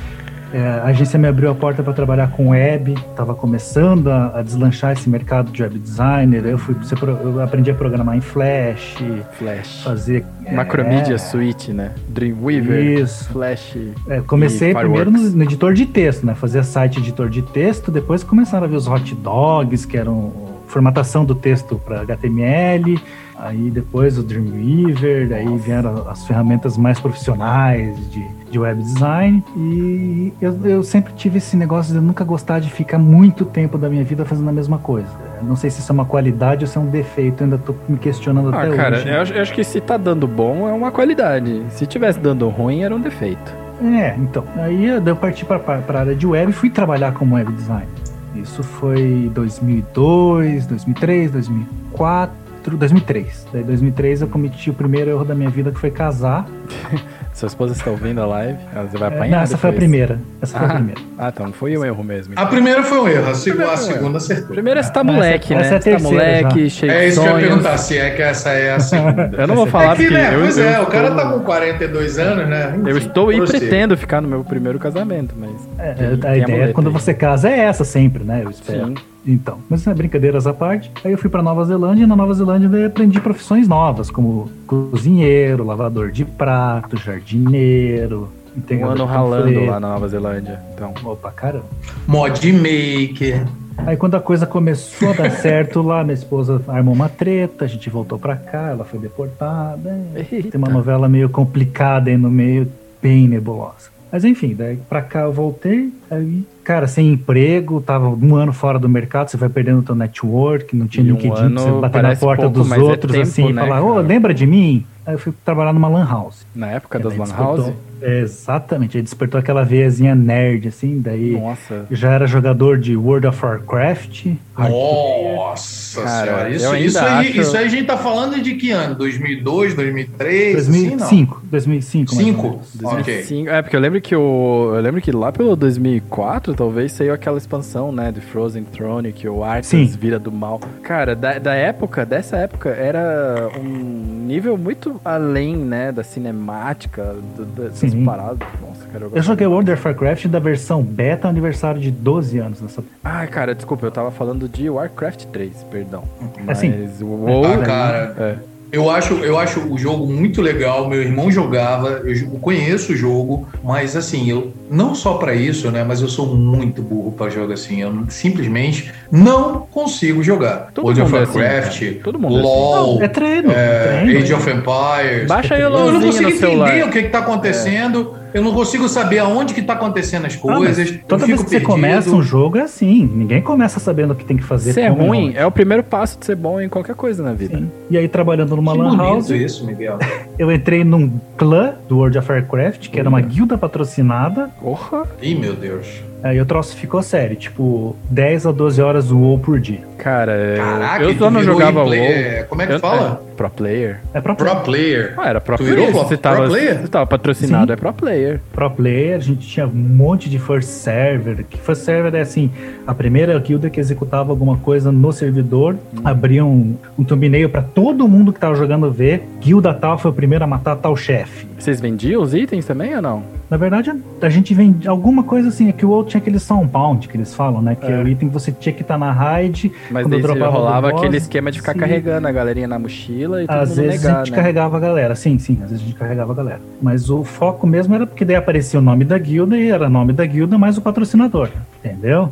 É, a agência me abriu a porta para trabalhar com web, estava começando a, a deslanchar esse mercado de web designer. Eu, fui, eu aprendi a programar em Flash, Flash. fazer. Macromedia é, Suite, né? Dreamweaver. Isso. Flash. É, comecei primeiro no, no editor de texto, né? Fazia site editor de texto, depois começaram a ver os hot dogs, que eram formatação do texto para HTML, aí depois o Dreamweaver, daí vieram as ferramentas mais profissionais de, de web design, e eu, eu sempre tive esse negócio de eu nunca gostar de ficar muito tempo da minha vida fazendo a mesma coisa. Não sei se isso é uma qualidade ou se é um defeito, eu ainda tô me questionando Ah, até cara, hoje. eu, acho- eu acho que se tá dando bom é uma qualidade. Se tivesse dando ruim, era um defeito. É, então. Aí eu parti para a área de web e fui trabalhar como web designer. Isso foi 2002, 2003, 2004, 2003. Daí 2003 eu cometi o primeiro erro da minha vida que foi casar. Sua esposa está ouvindo a live, ela vai É, apanhar não, essa foi a depois. primeira. Essa foi a Ah, primeira. ah, então foi um erro mesmo. A primeira foi um erro, a, seg- a segunda acertou. Primeiro você tá Essa- moleque, essa né? é a você tá moleque, cheio É de isso que eu ia sonhos. perguntar, se é que essa é a segunda. Eu não vou falar é que, porque né, eu, pois eu é, o cara estou- tá com 42 anos, né? Eu estou e pretendo ficar no meu primeiro casamento, mas. É, tem- a ideia muleta quando aí. você casa é essa sempre, né? Eu espero. Sim. Então, mas é brincadeiras à parte. Aí eu fui para Nova Zelândia e na Nova Zelândia daí aprendi profissões novas, como cozinheiro, lavador de prato, jardineiro, Um ano ralando panfleto. lá na Nova Zelândia. Então. Opa, caramba. Mod maker. Aí quando a coisa começou a dar certo lá, minha esposa armou uma treta, a gente voltou pra cá, ela foi deportada. é, Eita. Tem uma novela meio complicada aí no meio, bem nebulosa. Mas enfim, daí pra cá eu voltei, aí, cara, sem emprego, tava um ano fora do mercado, você vai perdendo o teu network, não tinha E um LinkedIn pra ano você bater na porta pouco, dos é outros tempo, assim e né, falar, ô, cara? lembra de mim? Aí eu fui trabalhar numa lan house. Na época das Lan House? É, exatamente, aí despertou aquela veiazinha nerd, assim, daí Nossa. já era jogador de World of Warcraft. Nossa Cara, senhora, isso, isso, aí, acho- isso aí a gente tá falando de que ano? 2002, 2003? assim, não? 2005, 2005. mais ou Cinco? menos. Ok. 2005. É, porque eu lembro que o. Eu lembro que lá pelo 2004, talvez, saiu aquela expansão, né? De Frozen Throne, que o Arthas Sim. vira do mal. Cara, da, da época, dessa época, era um nível muito além, né? Da cinemática, do, dessas Sim. paradas. Nossa, cara, Eu joguei World of Warcraft da versão beta aniversário de 12 anos nessa. Ah, cara, desculpa, eu tava falando de Warcraft 3, perdão. Mas Assim, o WoW. Ah, cara. É. Eu acho, eu acho o jogo muito legal. Meu irmão jogava, eu conheço o jogo, mas assim, eu não só para isso, né? Mas eu sou muito burro para jogo assim. Eu simplesmente não consigo jogar. Todo World of mundo é assim, Warcraft. Todo mundo é LOL, Não, é treino, é, treino. Age of Empires. Baixa aí o Eu não consigo no celular. entender o que, que tá acontecendo. Eu não consigo saber aonde que tá acontecendo as Ah, coisas. eu toda vez que você perdido. começa um jogo é assim. Ninguém começa sabendo o que tem que fazer. Se é ruim, é o primeiro passo de ser bom em qualquer coisa na vida. Sim. E aí, trabalhando numa Que lan house, isso, Miguel. eu entrei num clã do World of Warcraft, que era uma guilda patrocinada. Porra! Ih, meu Deus. Aí o troço ficou sério, tipo, 10 a 12 horas do WoW por dia. Cara, é, Caraca, eu só não jogava play- WoW. é, como é que Eu- fala? É, pro player. É pro, Pro player. Ah, era pro Tu player. virou pro- você tava, pro player? Você tava patrocinado, Sim. é pro player. pro player, a gente tinha um monte de first server. Que first server é assim, a primeira guilda que executava alguma coisa no servidor, abria um, um thumbnail pra todo mundo que tava jogando ver. Guilda tal foi o primeiro a matar tal chefe. Vocês vendiam os itens também ou não? Na verdade, a gente vende alguma coisa assim, é que o outro tinha aquele soundbound que eles falam, né? Que É. o item você tinha que estar na raid. Mas quando dropava rolava boss, aquele esquema de ficar sim. carregando a galerinha na mochila e todo Às vezes a negar, gente né? carregava a galera, sim, sim, às vezes a gente carregava a galera. Mas o foco mesmo era porque daí aparecia o nome da guilda e era nome da guilda mais o patrocinador, entendeu?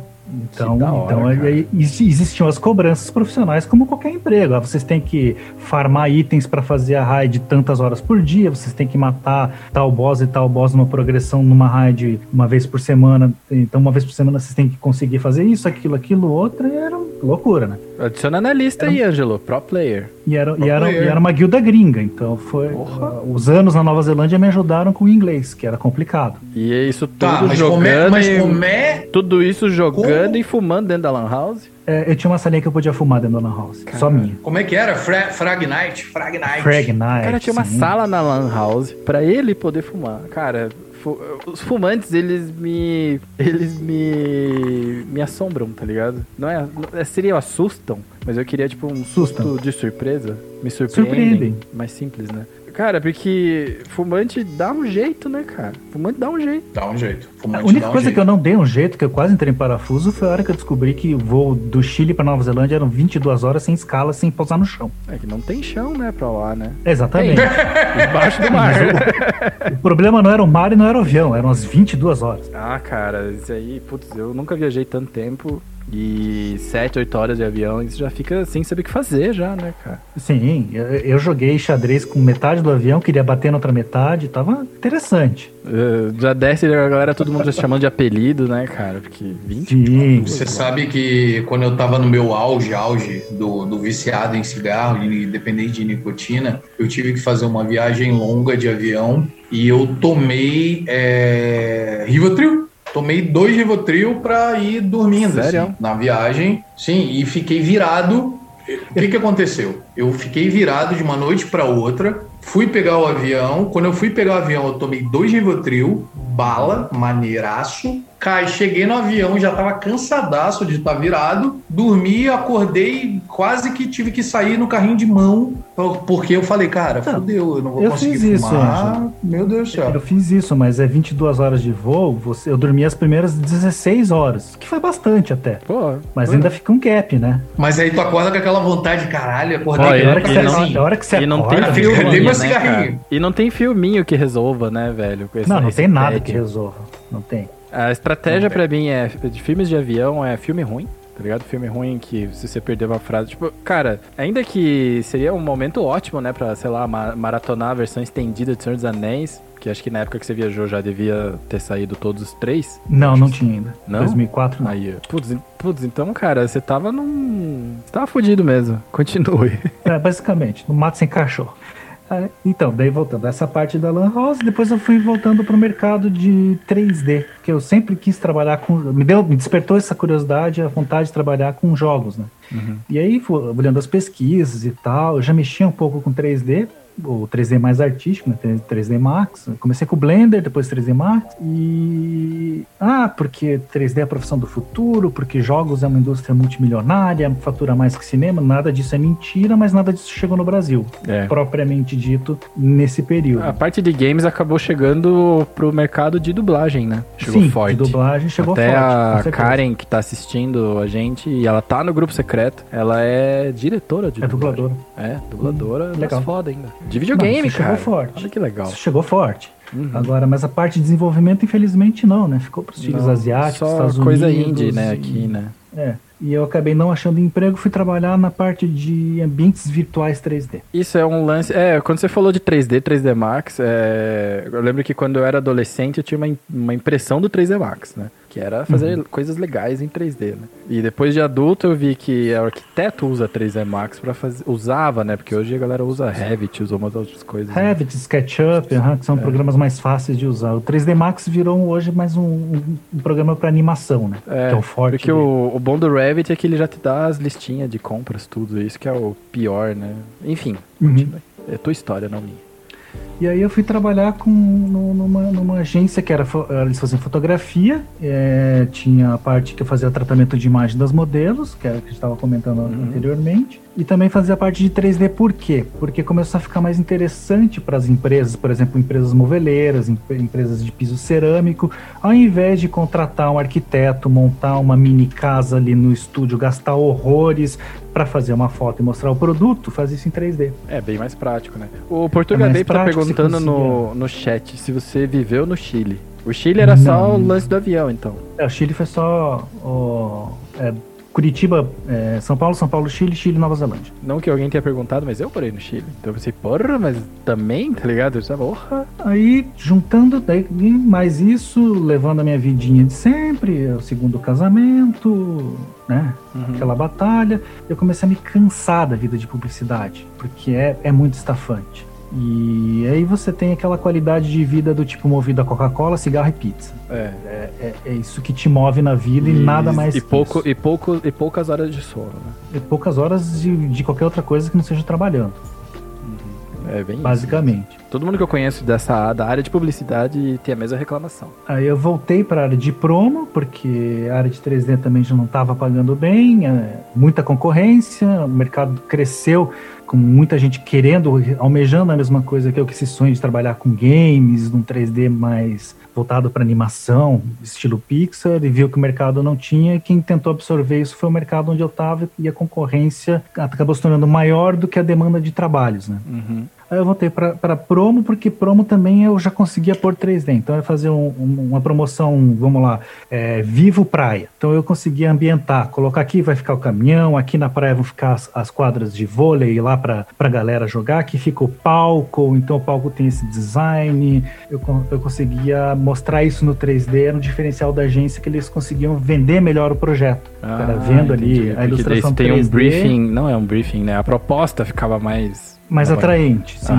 Então, hora, então exi- existiam as cobranças profissionais como qualquer emprego. Ah, vocês têm que farmar itens para fazer a raid tantas horas por dia, vocês têm que matar tal boss e tal boss numa progressão numa raid uma vez por semana. Então, uma vez por semana vocês têm que conseguir fazer isso, aquilo, aquilo, outro, e era loucura, né? Adiciona na lista aí, Ângelo. Pro player. E era, Pro e, era, player. e era uma guilda gringa, então foi. Porra. uh, os anos na Nova Zelândia me ajudaram com o inglês, que era complicado. E é isso tudo Tá, mas jogando. como é, mas e- como é Tudo isso jogando Como? e fumando dentro da Lan House. É, eu tinha uma salinha que eu podia fumar dentro da Lan House, só minha. Como é que era? Fra Frag Night? Frag Night. Frag Night. O cara tinha uma sim. sala na Lan House pra ele poder fumar. Cara, os fumantes, eles me. Eles me. me assombram, tá ligado? Não é. é- Seria assustam, mas eu queria, tipo, um susto de surpresa. Me surpreendem. Surpreendem. Mais simples, né? Cara, porque fumante dá um jeito, né, cara? Fumante dá um jeito. Dá um jeito. A Fumante única dá um coisa jeito. que eu não dei um jeito, que eu quase entrei em parafuso, foi a hora que eu descobri que o voo do Chile pra Nova Zelândia eram 22 horas sem escala, sem pousar no chão. É que não tem chão, né, pra lá, né? Exatamente. Embaixo do mar. o problema não era o mar e não era o avião, eram as 22 horas. Ah, cara, isso aí, putz, eu nunca viajei tanto tempo. E 7, 8 horas de avião, isso já fica sem saber o que fazer já, né, cara? Sim, eu, eu joguei xadrez com metade do avião, queria bater na outra metade, tava interessante. Eh, já desce a galera, todo mundo já se chamando de apelido, né, cara? Porque 20. Sim. Você sabe que quando eu tava no meu auge, auge do, do viciado em cigarro, de- dependente de nicotina, eu tive que fazer uma viagem longa de avião e eu tomei é, Rivotril. Tomei dois Rivotril pra ir dormindo assim, na viagem. Sim, e fiquei virado. O que, que aconteceu? Eu fiquei virado de uma noite para outra, fui pegar o avião. Quando eu fui pegar o avião, eu tomei dois Rivotril, bala, maneiraço. Cai, cheguei no avião, já tava cansadaço de estar virado. Dormi, acordei, quase que tive que sair no carrinho de mão, porque eu falei, cara, Então, fodeu, eu não vou eu conseguir fiz isso, fumar. Ângelo. Meu Deus do céu. Eu fiz isso, mas é 22 horas de voo, você, eu dormi as primeiras 16 horas, que foi bastante até. Pô, Mas pô. ainda fica um gap, né? Mas aí tu acorda com aquela vontade, caralho, Pô, acordar e com a hora que você, não- a hora que você E não acorda, tem filminho, meu né, cigarrinho. cara? E não tem filminho que resolva, né, velho? Não, não tem nada. Que resolva. Não tem. A estratégia pra mim é de filmes de avião é filme ruim. Tá ligado? Filme ruim que se você perder uma frase. Tipo, cara, ainda que seria um momento ótimo, né? Pra, sei lá, ma- maratonar a versão estendida de Senhor dos Anéis. Que acho que na época que você viajou já devia ter saído todos os três. Não, não tinha ainda. Não? 2004 não. Aí, putz, putz, então, cara, você tava num. Você tava fudido mesmo. Continue. É, basicamente, no mato sem cachorro. Ah, Então, daí voltando, essa parte da Lan House, depois eu fui voltando pro mercado de 3D, que eu sempre quis trabalhar com. Me, deu, me despertou essa curiosidade, a vontade de trabalhar com jogos, né? E aí, olhando as pesquisas e tal, eu já mexia um pouco com 3D, o 3D mais artístico, né? 3D Max. Comecei com o Blender, depois 3D Max. E. Ah, porque 3D é a profissão do futuro, porque jogos é uma indústria multimilionária, fatura mais que cinema. Nada disso é mentira, mas nada disso chegou no Brasil. É. Propriamente dito, nesse período. A parte de games acabou chegando pro mercado de dublagem, né? Chegou Sim, forte. de dublagem chegou Até forte. a. Karen, que tá assistindo a gente, e ela tá no grupo secreto, ela é diretora de É dubladora. É, dubladora, Hum, legal. foda ainda. De videogame, Não, isso cara. chegou forte. Olha que legal. Isso chegou forte. Uhum. Agora, mas a parte de desenvolvimento, infelizmente, não, né? Ficou pros filhos Não, asiáticos, Estados coisa Unidos. indie, né, aqui, né? É. E eu acabei não achando emprego, fui trabalhar na parte de ambientes virtuais 3D. Isso é um lance. É, quando você falou de 3D, 3D Max, é, eu lembro que quando eu era adolescente eu tinha uma, uma impressão do 3D Max, né? Que era fazer coisas legais em 3D, né? E depois de adulto eu vi que o arquiteto usa 3D Max pra fazer. Usava, né? Porque hoje a galera usa Revit, usa umas outras coisas. né? Revit, SketchUp, aham, que É. são programas mais fáceis de usar. O 3D Max virou hoje mais um, um- programa para animação, né? É, que é o forte. porque o, o bom do Revit é que ele já te dá as listinhas de compras, tudo. Isso que é o pior, né? Enfim, Uhum. continue. É tua história, não minha. E aí eu fui trabalhar com, numa, numa agência que era, eles faziam fotografia, é, tinha a parte que eu fazia tratamento de imagem das modelos, que era o que a gente estava comentando anteriormente, e também fazia a parte de 3D por quê? Porque começou a ficar mais interessante para as empresas, por exemplo, empresas moveleiras, em- empresas de piso cerâmico, ao invés de contratar um arquiteto, montar uma mini casa ali no estúdio, gastar horrores para fazer uma foto e mostrar o produto, fazia isso em 3D. É bem mais prático, né? O Portugal É tá você perguntando no, no chat se você viveu no Chile. O Chile era só o Não. lance do avião, então. É, o Chile foi só ó, é, Curitiba, é, São Paulo, São Paulo, Chile, Chile, Nova Zelândia. Não que alguém tenha perguntado, mas eu morei no Chile. Então eu pensei, porra, mas também, tá ligado? Eu pensava, porra. Aí, juntando daí, mais isso, levando a minha vidinha de sempre, o segundo casamento, né? Uhum. Aquela batalha, eu comecei a me cansar da vida de publicidade, porque é, é muito estafante. E aí você tem aquela qualidade de vida do tipo movido a Coca-Cola, cigarro e pizza. É. É, é- é isso que te move na vida e, nada mais E, que pouco, isso. e, pouco, e poucas horas de sono, né? E poucas horas de, de qualquer outra coisa que não seja trabalhando, É bem isso. basicamente. Todo mundo que eu conheço dessa da área de publicidade tem a mesma reclamação. Aí eu voltei para a área de promo, porque a área de 3D também já não estava pagando bem, é, muita concorrência, o mercado cresceu com muita gente querendo, almejando a mesma coisa que eu, que esse sonho de trabalhar com games, num 3D mais voltado para animação, estilo Pixar, e viu que o mercado não tinha, e quem tentou absorver isso foi o mercado onde eu estava, e a concorrência acabou se tornando maior do que a demanda de trabalhos, né? Uhum. Aí eu voltei para promo, porque promo também eu já conseguia pôr 3D. Então eu ia fazer um- um- uma promoção, vamos lá, é, Vivo Praia. Então eu conseguia ambientar, colocar aqui vai ficar o caminhão, aqui na praia vão ficar as, as quadras de vôlei lá para a galera jogar, aqui fica o palco, então o palco tem esse design. Eu, eu conseguia mostrar isso no 3D, era um diferencial da agência que eles conseguiam vender melhor o projeto. Era vendo ali a Ah, Porque daí ilustração você tem 3D. um briefing, não é um briefing, né? A proposta ficava mais... mais atraente, sim.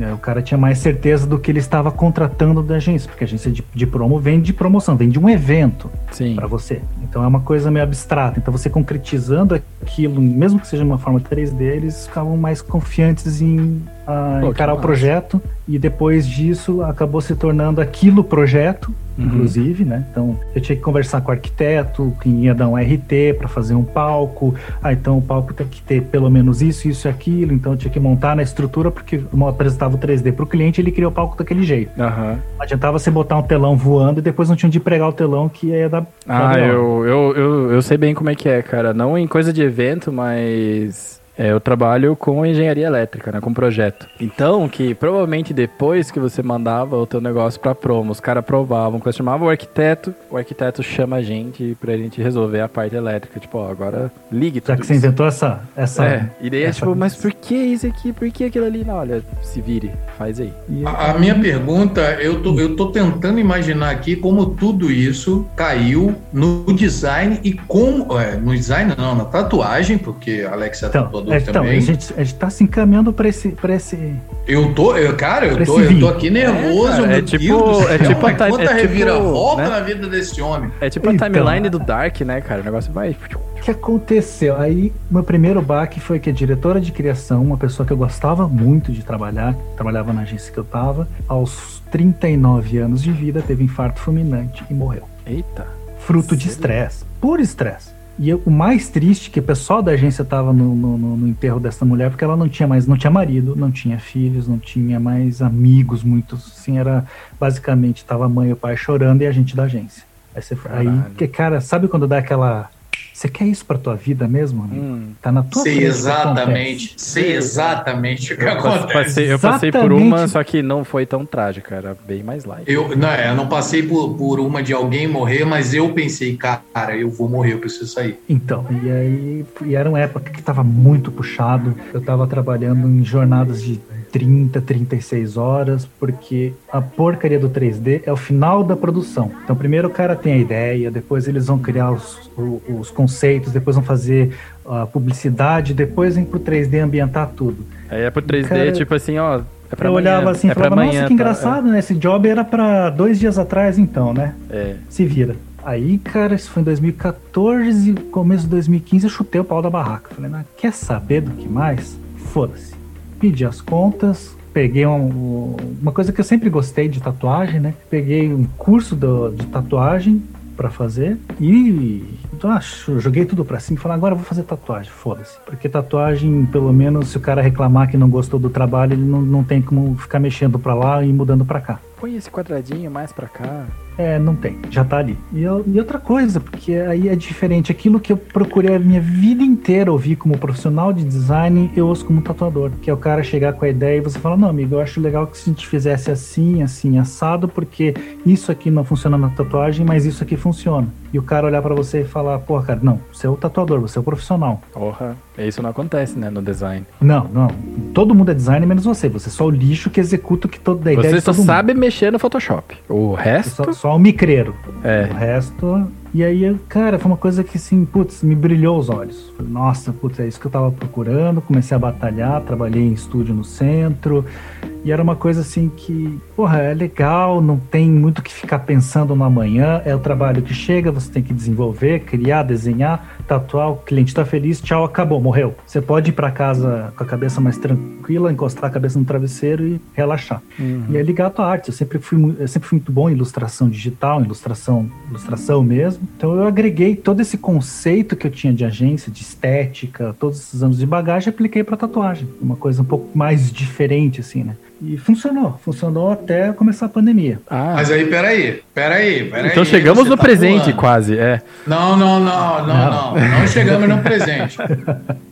É, O cara tinha mais certeza do que ele estava contratando da agência, porque a agência de, de promo vende de promoção, vende um evento para você. Então é uma coisa meio abstrata. Então você concretizando aquilo, mesmo que seja de uma forma 3D, eles ficavam mais confiantes em ah, Pô, que encarar o projeto. E depois disso acabou se tornando aquilo projeto, Uhum. inclusive, né? Então eu tinha que conversar com o arquiteto, quem ia dar um RT para fazer um palco. Ah, então o palco tem que ter pelo menos isso, isso e aquilo. Então eu tinha que montar na estrutura, porque eu apresentava o 3D para o cliente ele queria o palco daquele jeito. Aham. Não adiantava você botar um telão voando e depois não tinha onde pregar o telão que ia dar. Ah, eu, eu, eu, eu sei bem como é que é, cara. Não em coisa de evento, mas eu trabalho com engenharia elétrica, né? Com projeto. Então, que provavelmente depois que você mandava o teu negócio pra promo, os caras aprovavam, chamava o arquiteto, o arquiteto chama a gente pra gente resolver a parte elétrica. Tipo, ó, agora ligue tudo Já que você inventou essa. essa É, e daí é essa- tipo, mas por que isso aqui? Por que aquilo ali? Não, olha, se vire, faz aí. E- A, a minha pergunta, eu tô, eu tô tentando imaginar aqui como tudo isso caiu no design e como. é, no design não, na tatuagem, porque a Alex é Então, é, então também. a, gente, a gente tá se encaminhando para esse, pra esse. Eu tô, eu, cara, eu Pra tô, eu tô aqui nervoso, É, cara, meu é tipo- Deus do é tipo a time- quanta é tipo, reviravolta né? na vida desse homem. É tipo a Então. timeline do Dark, né, cara? O negócio vai. O que aconteceu? Aí, meu primeiro baque foi que a diretora de criação, uma pessoa que eu gostava muito de trabalhar, trabalhava na agência que eu tava, aos 39 anos de vida, teve infarto fulminante e morreu. Eita. Fruto de Sério? estresse, puro estresse. E eu- o mais triste é que o pessoal da agência tava no, no- no- enterro dessa mulher porque ela não tinha mais, não tinha marido, não tinha filhos, não tinha mais amigos, muitos, assim, era basicamente tava a mãe e o pai chorando e a gente da agência. Aí, você, aí que, cara, sabe quando dá aquela. Você quer isso pra tua vida mesmo? amigo? Hum. Tá na tua Sei exatamente, sei exatamente o que Eu acontece. passei, eu passei por uma, só que não foi tão trágica, era bem mais light. Eu não, é, eu não passei por, por uma de alguém morrer, mas eu pensei, cara, eu vou morrer, eu preciso sair. Então, e aí e era uma época que tava muito puxado. Eu tava trabalhando em jornadas de 30, 36 horas, porque a porcaria do 3D é o final da produção. Então, primeiro o cara tem a ideia, depois eles vão criar os, os conceitos, depois vão fazer a publicidade, depois vem pro 3D ambientar tudo. Aí é pro 3D, Cara, tipo assim, ó. É pra eu amanhã, olhava assim e é falava, amanhã, nossa, que tá? engraçado, né? Esse job era pra dois dias atrás, então, né? É. Se vira. Aí, cara, isso foi em 2014, começo de 2015, eu chutei o pau da barraca. Falei, não, quer saber do que mais? Foda-se. Pedi as contas, peguei um- uma coisa que eu sempre gostei de tatuagem, né? Peguei um curso do- de tatuagem pra fazer e então, acho, joguei tudo pra cima e falei, agora eu vou fazer tatuagem, foda-se. Porque tatuagem, pelo menos, se o cara reclamar que não gostou do trabalho, ele não, não tem como ficar mexendo pra lá e mudando pra cá. Põe esse quadradinho mais pra cá. É, não tem, já tá ali. E, eu- e outra coisa, porque aí é diferente. Aquilo que eu procurei a minha vida inteira ouvir como profissional de design, eu ouço como tatuador. Que é o cara chegar com a ideia e você fala: Não, amigo, eu acho legal que se a gente fizesse assim, assim, assado, porque isso aqui não funciona na tatuagem, mas isso aqui funciona. E o cara olhar pra você e falar: Pô, cara, não, você é o tatuador, você é o profissional. Porra. Isso não acontece, né, no design. Não, não. Todo mundo é designer menos você. Você é só o lixo que executa o que toda a ideia Você só todo sabe mexer no Photoshop. O resto. Só, só o micreiro. É. O resto. E aí, cara, foi uma coisa que assim, putz, me brilhou os olhos. Falei, Nossa, putz, é isso que eu tava procurando. Comecei a batalhar, trabalhei em estúdio no centro. E era uma coisa assim que, porra, é legal, não tem muito que ficar pensando no amanhã. É o trabalho que chega, você tem que desenvolver, criar, desenhar, tatuar. O cliente tá feliz, tchau, acabou, morreu. Você pode ir pra casa com a cabeça mais tranquila, encostar a cabeça no travesseiro e relaxar. E é ligado à arte. Eu sempre fui, eu sempre fui muito bom em ilustração digital, ilustração, ilustração mesmo. Então eu agreguei todo esse conceito que eu tinha de agência, de estética, todos esses anos de bagagem, e apliquei para tatuagem. Uma coisa um pouco mais diferente, assim, né? E funcionou. Funcionou até começar a pandemia. Ah, Mas aí, peraí, peraí, peraí. então chegamos no tá presente pulando. quase, é. Não, não, não, não, não, não. chegamos no presente.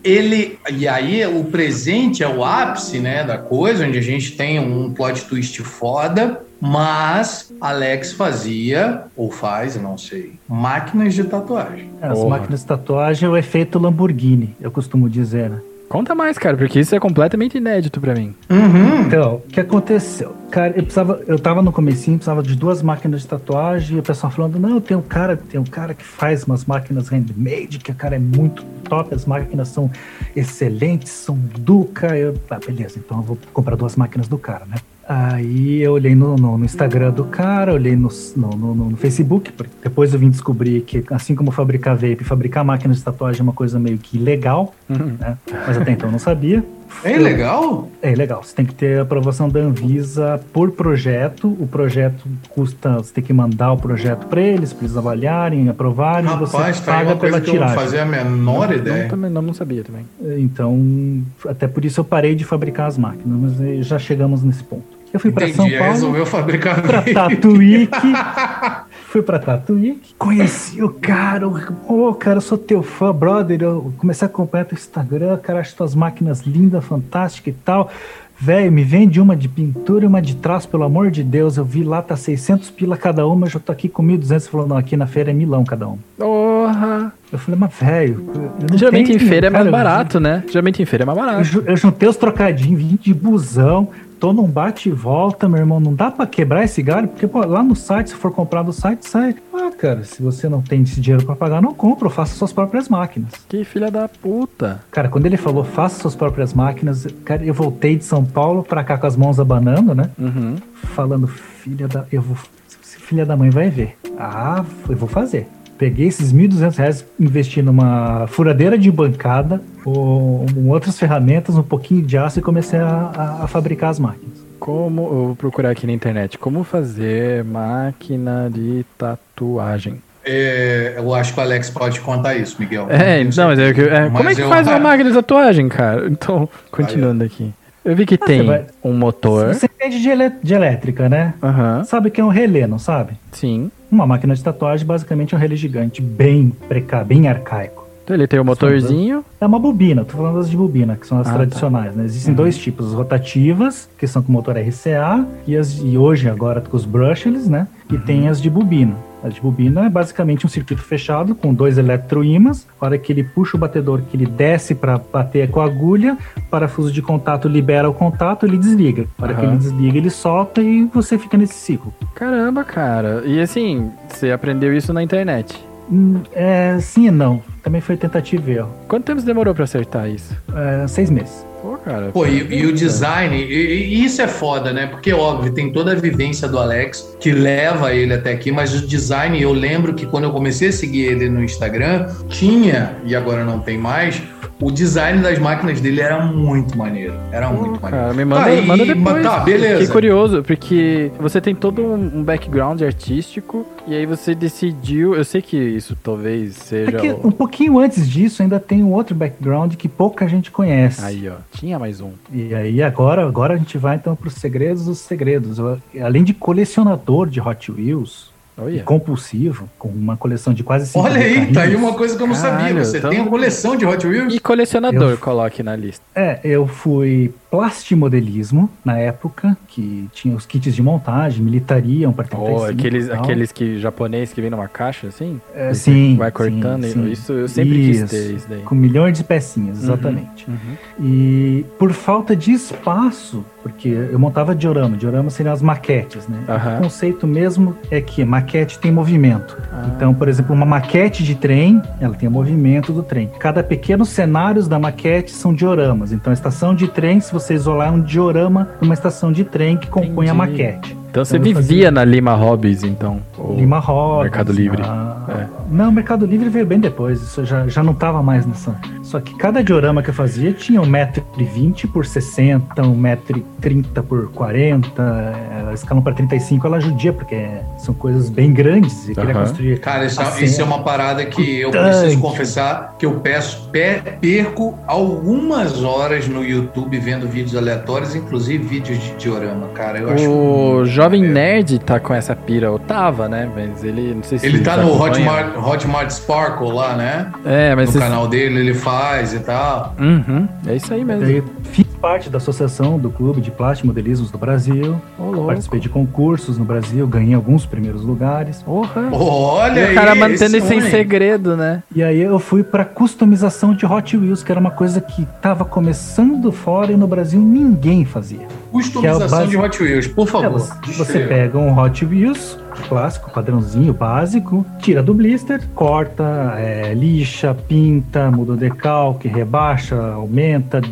Ele. E aí, o presente é o ápice, né, da coisa, onde a gente tem um plot twist foda. Mas Alex fazia, ou faz, não sei, máquinas de tatuagem. As Porra. máquinas de tatuagem é o efeito Lamborghini, eu costumo dizer, né? Conta mais, cara, porque isso é completamente inédito pra mim. Uhum. Então, o que aconteceu? Cara, eu precisava, eu tava no comecinho, precisava de duas máquinas de tatuagem, e o pessoal falando, não, tem um cara, tem um cara que faz umas máquinas handmade, que o cara é muito top, as máquinas são excelentes, são Duca. Eu, ah, beleza, então eu vou comprar duas máquinas do cara, né? Aí eu olhei no, no- no Instagram do cara, olhei no, no, no- no Facebook, porque depois eu vim descobrir que, assim como fabricar vape, fabricar máquinas de tatuagem é uma coisa meio que ilegal, né? Mas até então eu não sabia. É legal? É legal, você tem que ter a aprovação da Anvisa por projeto. O projeto custa, você tem que mandar o projeto para eles, para eles avaliarem, aprovarem, Rapaz, você tá aí paga uma coisa pela que eu não tiragem. fazia a menor Não, ideia. também, não, não sabia também. Então, até por isso eu parei de fabricar as máquinas, mas já chegamos nesse ponto. Eu fui para São Paulo, resolveu fabricar para vape. Tatuíque. Fui pra Tatuíque, conheci o cara, ô cara, eu sou teu fã, brother. Eu comecei a acompanhar teu Instagram, cara, acho tuas máquinas lindas, fantásticas e tal. Velho, me vende uma de pintura e uma de traço, pelo amor de Deus. Eu vi lá, tá 600 pila cada uma, eu já tô aqui com 1.200. Você falou, não, aqui na feira é milão cada uma. Porra! Eu falei, mas velho. eu não Geralmente em feira é mais eu- barato, né? Geralmente em feira é mais eu, barato. ju- eu juntei os trocadinhos, vim de busão, tô num bate e volta, meu irmão. Não dá pra quebrar esse galho, porque pô, lá no site, se for comprar do site, sai. Ah, cara, se você não tem esse dinheiro pra pagar, não compra, faça suas próprias máquinas. Que filha da puta. Cara, quando ele falou faça suas próprias máquinas, cara, eu voltei de São Paulo pra cá com as mãos abanando, né? Uhum. Falando, filha da. Eu vou. Filha da mãe vai ver. Ah, eu vou fazer. Peguei esses 1.200 reais, investi numa furadeira de bancada, com outras ferramentas, um pouquinho de aço e comecei a, a, a fabricar as máquinas. Como, eu vou procurar aqui na internet, como fazer máquina de tatuagem. É, eu acho que o Alex pode contar isso, Miguel. É, tenho não, mas, é, que- é, como é Mas que eu- faz uma máquina de tatuagem, cara? Então, continuando aqui. Eu vi que tem vai- um motor. Você entende de, elé- de elétrica, né? Aham, Sabe que é um relé, não sabe? sim. Uma máquina de tatuagem basicamente é um relé gigante, bem precá, bem arcaico. Então ele tem o motorzinho. É uma bobina, tô falando das de bobina, que são as Ah, tá. tradicionais, né? Existem dois tipos, as rotativas, que são com motor RCA, e, as, e hoje agora com os brushless, né? E tem as de bobina. A de bobina é basicamente um circuito fechado com dois eletroímãs. A hora que ele puxa o batedor, que ele desce para bater com a agulha, o parafuso de contato libera o contato, ele desliga. A hora que Aham. ele desliga, ele solta e você fica nesse ciclo. Caramba, cara. E assim, você aprendeu isso na internet. Hum, É, sim e não. Também foi tentativa e erro. Quanto tempo você demorou pra acertar isso? É, seis meses. Pô, cara. Pô, e, e o design, e, e isso é foda, né? Porque, óbvio, tem toda a vivência do Alex que leva ele até aqui, mas o design, eu lembro que quando eu comecei a seguir ele no Instagram, tinha, e agora não tem mais, o design das máquinas dele era muito maneiro. Era muito maneiro. cara, me manda, Tá, e- manda depois. Tá, beleza. Fiquei curioso, porque você tem todo um background artístico e aí você decidiu. Eu sei que isso talvez É seja. que o- um pouquinho antes disso ainda tem um outro background que pouca gente conhece. Aí, ó. Tinha mais um. E aí agora, agora a gente vai então para os segredos dos segredos. Eu, além de colecionador de Hot Wheels, e Olha. compulsivo, com uma coleção de quase 50 Olha aí, tá aí carrinhos. uma coisa que eu não sabia. Você então- tem uma coleção de Hot Wheels? E colecionador, Eu- coloque na lista. É, eu fui plastimodelismo na época, que tinha os kits de montagem, militaria, um para 35 Oh, aqueles, aqueles que japonês que vem numa caixa assim? É, sim, Vai cortando. sim, sim. Isso eu sempre Isso, quis ter isso daí. Com milhões de pecinhas, exatamente. Uhum. E por falta de espaço, porque eu montava diorama, diorama seriam as maquetes, né? Aham. O conceito mesmo é que maquete tem movimento. Ah. Então, por exemplo, uma maquete de trem, ela tem o movimento do trem. Cada pequeno cenários da maquete são dioramas. Então, a estação de trem, se você isolar, é um diorama de uma estação de trem que compõe a Entendi. maquete. Então você vivia fazia- na Lima Hobbies, então? Lima Rodas. Mercado Livre. ah, É. Não, o Mercado Livre veio bem depois. Isso já, já não tava mais nessa. Só que cada diorama que eu fazia tinha 1,20m por 60, 1,30m por 40. é, A escala para 35 ela judia, porque são coisas bem grandes. E queria construir. Cara, isso, é- isso é uma parada que eu Tanque. preciso confessar que eu peço, pe- perco algumas horas no YouTube vendo vídeos aleatórios, inclusive vídeos de diorama, cara. Eu acho O muito Jovem. Nerd tá com essa pira, ou tava, né? Mas ele, não sei se Ele tá você no acompanha. Hotmart, Hotmart Sparkle lá, né? É, mas No canal dele ele faz e tal. Uhum, é isso aí mesmo. Daí fiz parte da associação do Clube de Plástico Modelismos do Brasil. Louco. Participei de concursos no Brasil, ganhei alguns primeiros lugares. Porra. Olha E o cara mantendo esse isso em segredo, né? E aí eu fui pra customização de Hot Wheels, que era uma coisa que tava começando fora e no Brasil ninguém fazia. Customização que é de Hot Wheels, por É, favor. você, você pega um Hot Wheels clássico, padrãozinho, básico, tira do blister, corta, é, lixa, pinta, muda o decalque, rebaixa, aumenta,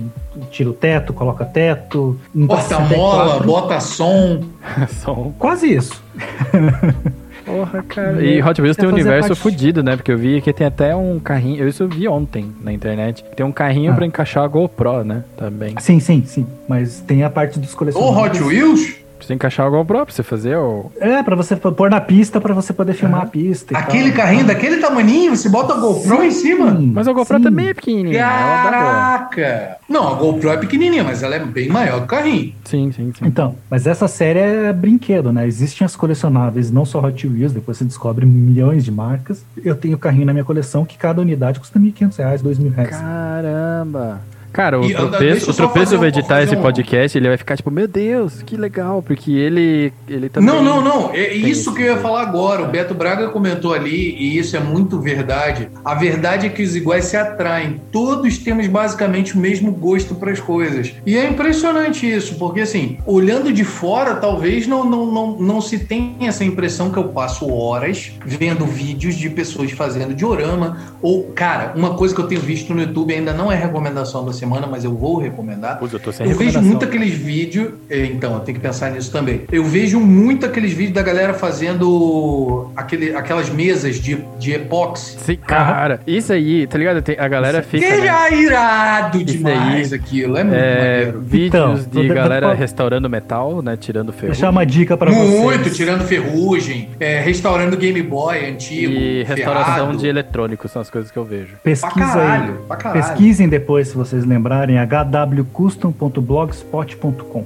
tira o teto, coloca teto. Bota 64, mola, bota som. Só um- Quase isso. Porra, cara. E Hot Wheels tem um universo parte- fudido, né? Porque eu vi que tem até um carrinho. Isso eu vi ontem na internet. Tem um carrinho Ah. pra encaixar a GoPro, né? Também. Sim, sim, sim. Mas tem a parte dos Ô, colecionadores. Hot Wheels? Precisa encaixar a GoPro pra você fazer o. É, pra você pôr na pista, pra você poder filmar a pista. e Aquele tal. carrinho daquele tamaninho, você bota a GoPro em cima? Sim, Mas a GoPro sim. também é pequenininha. Caraca! Não, a GoPro é pequenininha, mas ela é bem maior que o carrinho. Sim, sim, sim. Então, mas essa série é brinquedo, né? Existem as colecionáveis, não só Hot Wheels, depois você descobre milhões de marcas. Eu tenho carrinho na minha coleção que cada unidade custa 1.500 reais, 2.000 reais. Caramba! Cara, o E, anda, tropeço, o tropeço vai editar esse um- podcast, ele vai ficar tipo, meu Deus, que legal, porque ele, ele também... Não, não, não. É isso que eu ia falar agora. O Beto Braga comentou ali, e isso é muito verdade. A verdade é que os iguais se atraem. Todos temos basicamente o mesmo gosto para as coisas. E é impressionante isso, porque assim, olhando de fora, talvez não, não, não, não se tenha essa impressão que eu passo horas vendo vídeos de pessoas fazendo diorama. Ou, cara, uma coisa que eu tenho visto no YouTube ainda não é recomendação da semana, mas eu vou recomendar. Putz, eu tô sem Eu vejo muito aqueles vídeos. é, Então, eu tenho que pensar nisso também. Eu vejo muito aqueles vídeos da galera fazendo aquele, aquelas mesas de, de epóxi. Sim, cara, isso aí, tá ligado? Tem- a galera fica. Que né, já é irado Isso demais aquilo. É muito é, maneiro. vídeos Então, de galera vou- restaurando metal, né? Tirando ferro. Deixar uma dica pra Muito, vocês. tirando ferrugem, é, restaurando Game Boy antigo. E restauração ferrado. de eletrônicos são as coisas que eu vejo. Pesquisa Pra caralho, aí. pra caralho. Pesquisem depois, se vocês lembrarem, hwcustom.blogspot.com.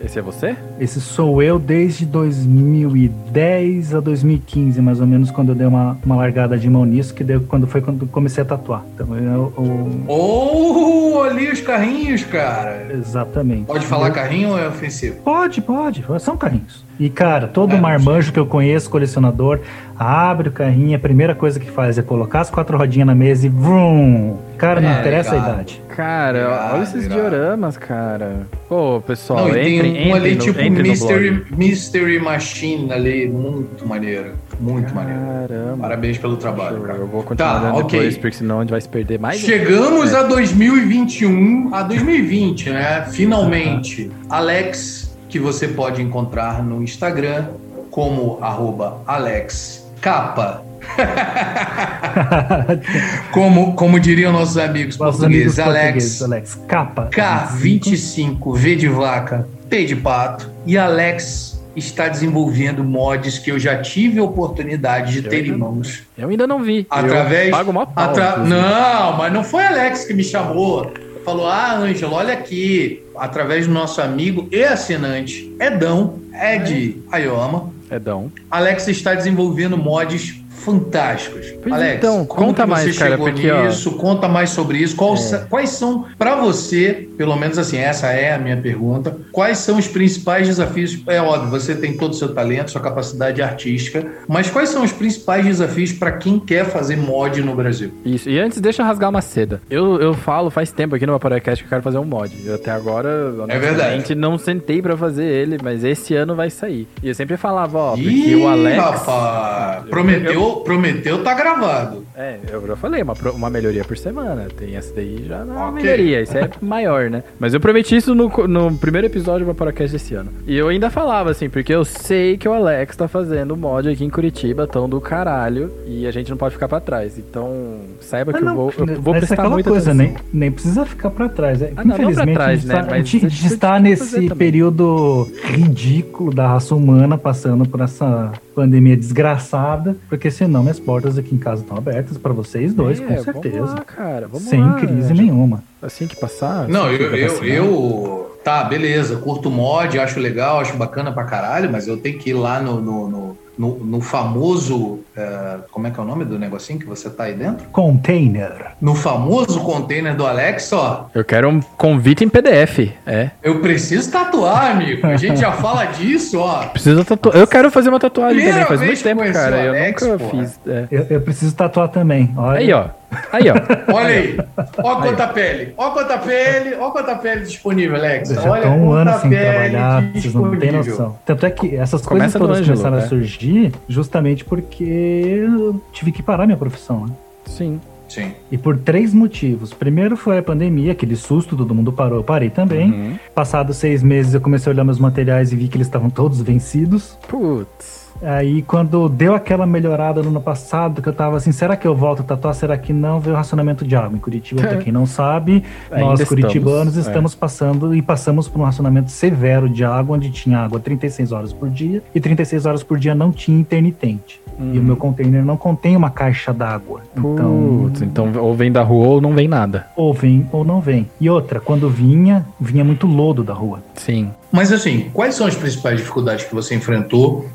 Esse é você? Esse sou eu desde 2010 a 2015, mais ou menos, quando eu dei uma, uma largada de mão nisso, que deu quando foi quando comecei a tatuar. Então, eu, eu- Oh, ali os carrinhos, cara. exatamente. Pode falar carrinho ou é ofensivo? Pode, pode. São carrinhos. E, cara, todo É, marmanjo que eu conheço, colecionador, abre o carrinho, a primeira coisa que faz é colocar as quatro rodinhas na mesa e vrum. Cara, não É, interessa legal. a idade. Cara, Irado, olha esses irado. dioramas, cara. Pô, pessoal, Não, e entre, tem um ali no, tipo entre Mystery. Mystery Machine ali, muito maneiro. Muito maneiro. Caramba. Parabéns pelo trabalho, Eu, cara. eu vou continuar Tá, dando ok. depois, porque senão a gente vai se perder mais. Chegamos É. a 2021, a 2020, né? Finalmente. Alex, que você pode encontrar no Instagram como arroba Alex Capa. como, como diriam nossos amigos Nossos amigos portugueses, Alex portugueses, Alex. Capa. K25, V de vaca, P de pato. E Alex está desenvolvendo mods que eu já tive a oportunidade de Eu ter em mãos. Eu ainda não vi. Através. Eu pago uma pau. atra-. Não, mas não foi Alex que me chamou. Falou: Ah, Ângelo, olha aqui. Através do nosso amigo e assinante Edão, Ed Ayoma, Edão. Alex está desenvolvendo mods fantásticos. Pois Alex, então, conta mais, cara, chegou porque, ó, É. nisso? Conta mais sobre isso. Quais, quais são, para você, pelo menos assim, essa é a minha pergunta, quais são os principais desafios? É óbvio, você tem todo o seu talento, sua capacidade artística, mas quais são os principais desafios para quem quer fazer mod no Brasil? Isso. E antes, deixa eu rasgar uma seda. Eu, eu falo faz tempo aqui no Vaporacast que eu quero fazer um mod. Eu até agora, É verdade. não sentei pra fazer ele, mas esse ano vai sair. E eu sempre falava, ó, porque Ih, o Alex. rapaz, prometeu, prometeu, tá gravado. É, eu já falei, uma, uma melhoria por semana. Tem essa daí já não é uma Ok. melhoria, isso é maior, né? Mas eu prometi isso no, no primeiro episódio do Vaporacast desse ano. E eu ainda falava, assim, porque eu sei que o Alex tá fazendo mod aqui em Curitiba, tão do caralho, e a gente não pode ficar pra trás. Então, saiba que Mas eu vou, eu vou essa é prestar aquela muita coisa, atenção. nem, nem precisa ficar pra trás. É, Ah, não, não pra Infelizmente, trás, a gente né? tá- Mas a gente, a gente está nesse período ridículo da raça humana, passando por essa pandemia desgraçada, porque senão minhas portas aqui em casa estão abertas pra vocês dois, É, com certeza. Vamos lá, cara, vamos Sem lá, crise nenhuma. Assim que passar. Não, assim eu, eu, eu- Tá, beleza, curto mod, acho legal, acho bacana pra caralho, mas eu tenho que ir lá no, no, no, no- no famoso. é, como é que é o nome do negocinho que você tá aí dentro? Container. No famoso container do Alex, ó. Eu quero um convite em PDF. É. Eu preciso tatuar, amigo. A gente já fala disso, ó. Preciso tatuar. Eu quero fazer uma tatuagem Primeira também. Faz vez muito tempo, cara. o Eu Alex, nunca porra. fiz. é. Eu, eu preciso tatuar também. Olha. Aí, ó. Aí, ó. Olha aí. Ó quanta pele. Ó quanta pele. Ó quanta pele disponível, Alex. Eu já Olha tô um ano sem trabalhar, vocês não têm noção. Tanto é que essas Começa coisas todas Ângelo, começaram né? a surgir justamente porque eu tive que parar minha profissão, né? Sim. Sim. E por três motivos. Primeiro foi a pandemia, aquele susto, todo mundo parou, eu parei também. Uhum. Passados seis meses eu comecei a olhar meus materiais e vi que eles estavam todos vencidos. Putz. Aí quando deu aquela melhorada no ano passado, que eu tava assim, será que eu volto a tatuar? Será que não? Veio o racionamento de água. Em Curitiba, pra quem não sabe, Ainda nós estamos, curitibanos é. estamos passando e passamos por um racionamento severo de água, onde tinha água 36 horas por dia e 36 horas por dia não tinha intermitente. Uhum. E o meu container não contém uma caixa d'água. Então, Putz, então ou vem da rua ou não vem nada. ou vem ou não vem. E outra, quando vinha, vinha muito lodo da rua. Sim. Mas assim, quais são as principais dificuldades que você enfrentou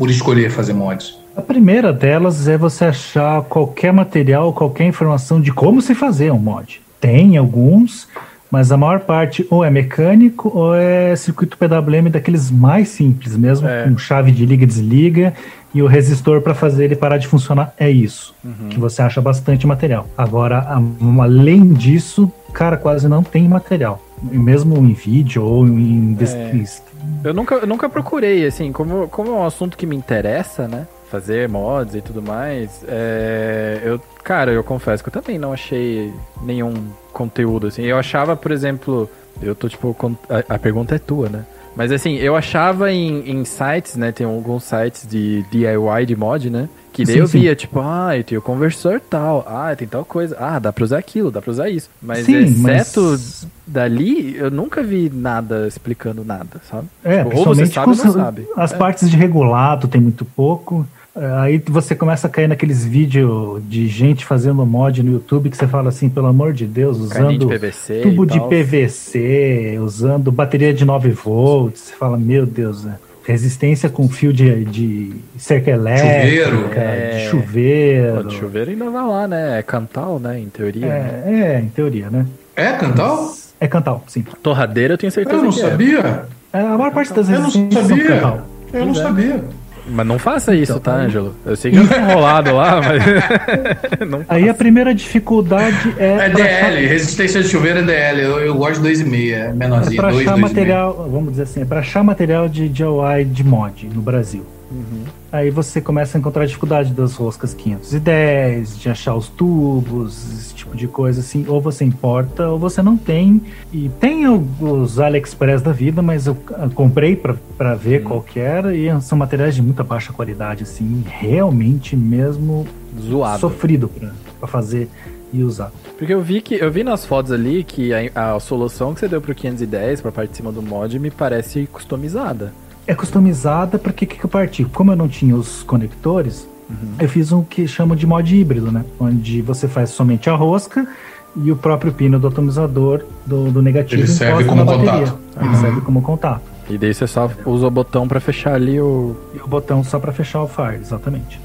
por escolher fazer mods? A primeira delas é você achar qualquer material, qualquer informação de como se fazer um mod. Tem alguns, mas a maior parte ou é mecânico ou é circuito PWM daqueles mais simples mesmo, É. com chave de liga e desliga e o resistor para fazer ele parar de funcionar é isso, que você acha bastante material. Agora, a- além disso, cara, quase não tem material. Mesmo em vídeo ou em É. Eu nunca, eu nunca procurei, assim, como, como é um assunto que me interessa, né? fazer mods e tudo mais, é, eu, cara, eu confesso que eu também não achei nenhum conteúdo assim. Eu achava, por exemplo, eu tô tipo, a, a pergunta é tua, né? Mas assim, eu achava em, em sites, né? Tem alguns sites de DIY de mod, né? Que daí Sim, eu sim. via, tipo, ah, tem o conversor tal, ah, tem tal coisa, ah, dá pra usar aquilo, dá pra usar isso. Mas Sim, exceto mas- dali, eu nunca vi nada explicando nada, sabe? É, Tipo, ou você sabe ou não sabe. as É. partes de regulado tem muito pouco. É, Aí você começa a cair naqueles vídeos de gente fazendo mod no YouTube que você fala assim, pelo amor de Deus, Carninho de usando PVC. tubo de. PVC, usando bateria de 9 volts. Você fala, meu Deus, né? resistência com fio de, de cerca elétrica, Chuveiro. É. de chuveiro. Pô, de chuveiro ainda vai lá, né? É cantal, né? Em teoria. né? É, é, em teoria, né? É, Cantal? É cantal, sim. Torradeira eu tenho certeza Eu não que é. sabia. É, a maior parte das Eu não sabia. cantal. Eu não é. sabia. Mas não faça isso, Então, tá, Ângelo? Eu sei que eu tô enrolado lá, mas. não Aí a primeira dificuldade é, É pra achar- DL, resistência de chuveiro é DL. Eu, eu gosto de 2,5, é É menorzinho. para 2, achar 2,5. material, vamos dizer assim, é para achar material de DIY de mod no Brasil. Aí você começa a encontrar dificuldade das roscas 510, de achar os tubos, esse tipo de coisa assim. Ou você importa ou você não tem. E tem os AliExpress da vida, mas eu ah, comprei para ver qual que era e são materiais de muita baixa qualidade, assim, realmente mesmo Zoado. sofrido para fazer e usar. Porque eu vi que eu vi nas fotos ali que a, a solução que você deu pro 510 pra parte de cima do mod me parece customizada. É customizada porque que, que eu parti? Como eu não tinha os conectores, eu fiz um que chama de mod híbrido, né? Onde você faz somente a rosca e o próprio pino do atomizador do, do negativo Ele serve encosta como na bateria. contato. Ele Uhum. serve como contato. E daí você só usa o botão pra fechar ali o. E o botão só para fechar o fire, exatamente.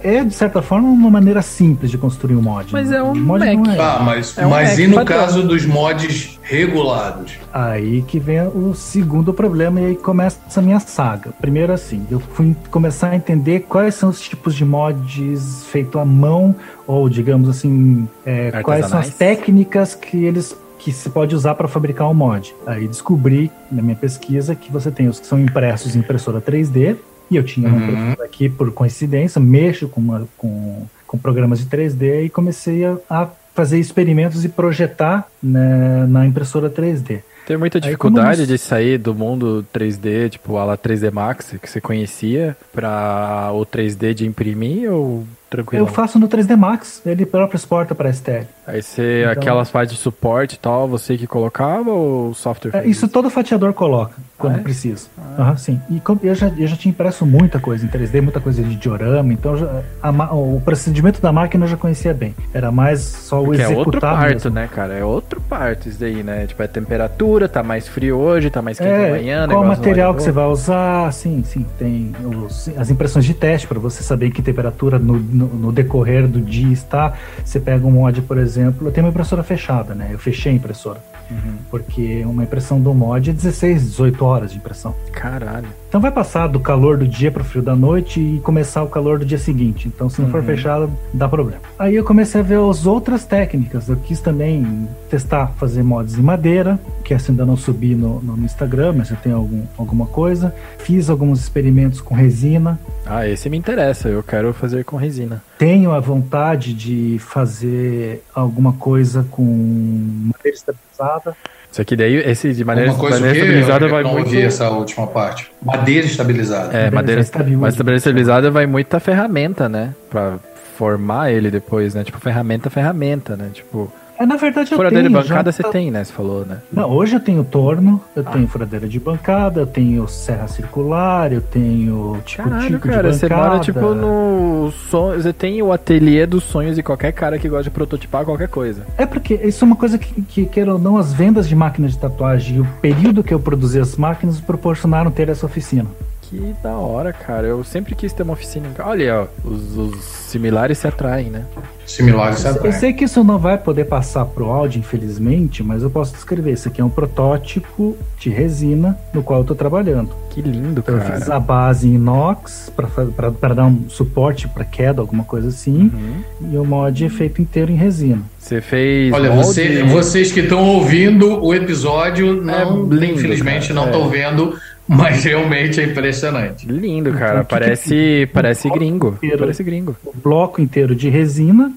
É, de certa forma, uma maneira simples de construir um mod. Mas né? é um mod Mac. não é. Tá, mas, É um mas Mac e no padrão. caso dos mods regulados? Aí que vem o segundo problema e aí começa a minha saga. Primeiro assim, eu fui começar a entender quais são os tipos de mods feito à mão ou digamos assim, é, quais são as técnicas que eles que se pode usar para fabricar um mod. Aí descobri na minha pesquisa que você tem os que são impressos em impressora 3D e eu tinha uma Uhum. impressora aqui por coincidência, mexo com, uma- com, com programas de 3D e comecei a, a fazer experimentos e projetar né, na impressora 3D. Tem muita Aí, dificuldade como de sair do mundo 3D, tipo a la 3D Max, que você conhecia, pra o 3D de imprimir ou tranquilo? Eu faço no 3D Max, ele próprio exporta para STL. Aí você, Então- aquelas partes de suporte e tal, você que colocava ou o software? É, fez isso todo fatiador coloca quando Ah, é? precisa. Aham, sim. E eu já, eu já tinha impresso muita coisa em 3D, muita coisa de diorama, então já- a o procedimento da máquina eu já conhecia bem. Era mais só o Porque é executar outro parto, mesmo. né, cara? É outro parto isso daí, né? Tipo, é temperatura, tá mais frio hoje, tá mais quente É, amanhã, qual material que você vai usar, sim, sim, tem os- as impressões de teste para você saber que temperatura no, no- no decorrer do dia está. Você pega um mod, por exemplo, eu tenho uma impressora fechada, né? Eu fechei a impressora, Uhum. porque uma impressão do mod é 16, 18 horas de impressão. Caralho. Então vai passar do calor do dia pro frio da noite e começar o calor do dia seguinte. Então se não for Uhum. fechado, dá problema. Aí eu comecei a ver as outras técnicas. Eu quis também testar fazer mods em madeira, que essa ainda não subi no, no Instagram, mas eu tenho algum, alguma coisa. Fiz alguns experimentos com resina. Ah, esse me interessa, eu quero fazer com resina. Tenho a vontade de fazer alguma coisa com madeira estabilizada. Isso aqui daí, esse de maneira, Uma coisa estabilizada Eu vai não muito... ouvi essa última parte. Madeira estabilizada. É, madeira, estabil- mas madeira estabilizada vai muita ferramenta, né? Pra formar ele depois, né? Tipo, ferramenta, ferramenta, né? Tipo, É, na verdade eu furadeira tenho. de bancada já você tem, né? Você falou, né? Não, hoje eu tenho torno, eu Ah. tenho furadeira de bancada, eu tenho serra circular, eu tenho tipo Caralho, tico cara, de você bancada. mora tipo no sonho, você tem o ateliê dos sonhos de qualquer cara que gosta de prototipar qualquer coisa. É porque isso é uma coisa que, que, queira ou não, as vendas de máquinas de tatuagem e o período que eu produzi as máquinas proporcionaram ter essa oficina. Que da hora, cara. Eu sempre quis ter uma oficina em casa. Olha, ó, os, os similares se atraem, né? Similares se Eu atraem. sei que isso não vai poder passar pro áudio, infelizmente, mas eu posso descrever. Isso aqui é um protótipo de resina no qual eu estou trabalhando. Que lindo, Então, eu fiz cara. a base em inox para dar um suporte para queda, alguma coisa assim. Uhum. E o mod é feito inteiro em resina. Você fez. Olha, molde? você- vocês que estão ouvindo o episódio, não, É lindo, infelizmente cara, não é. estão vendo, Mas realmente é impressionante. Lindo, Então, cara. o que que- Parece, parece gringo. inteiro. Parece gringo. O bloco inteiro de resina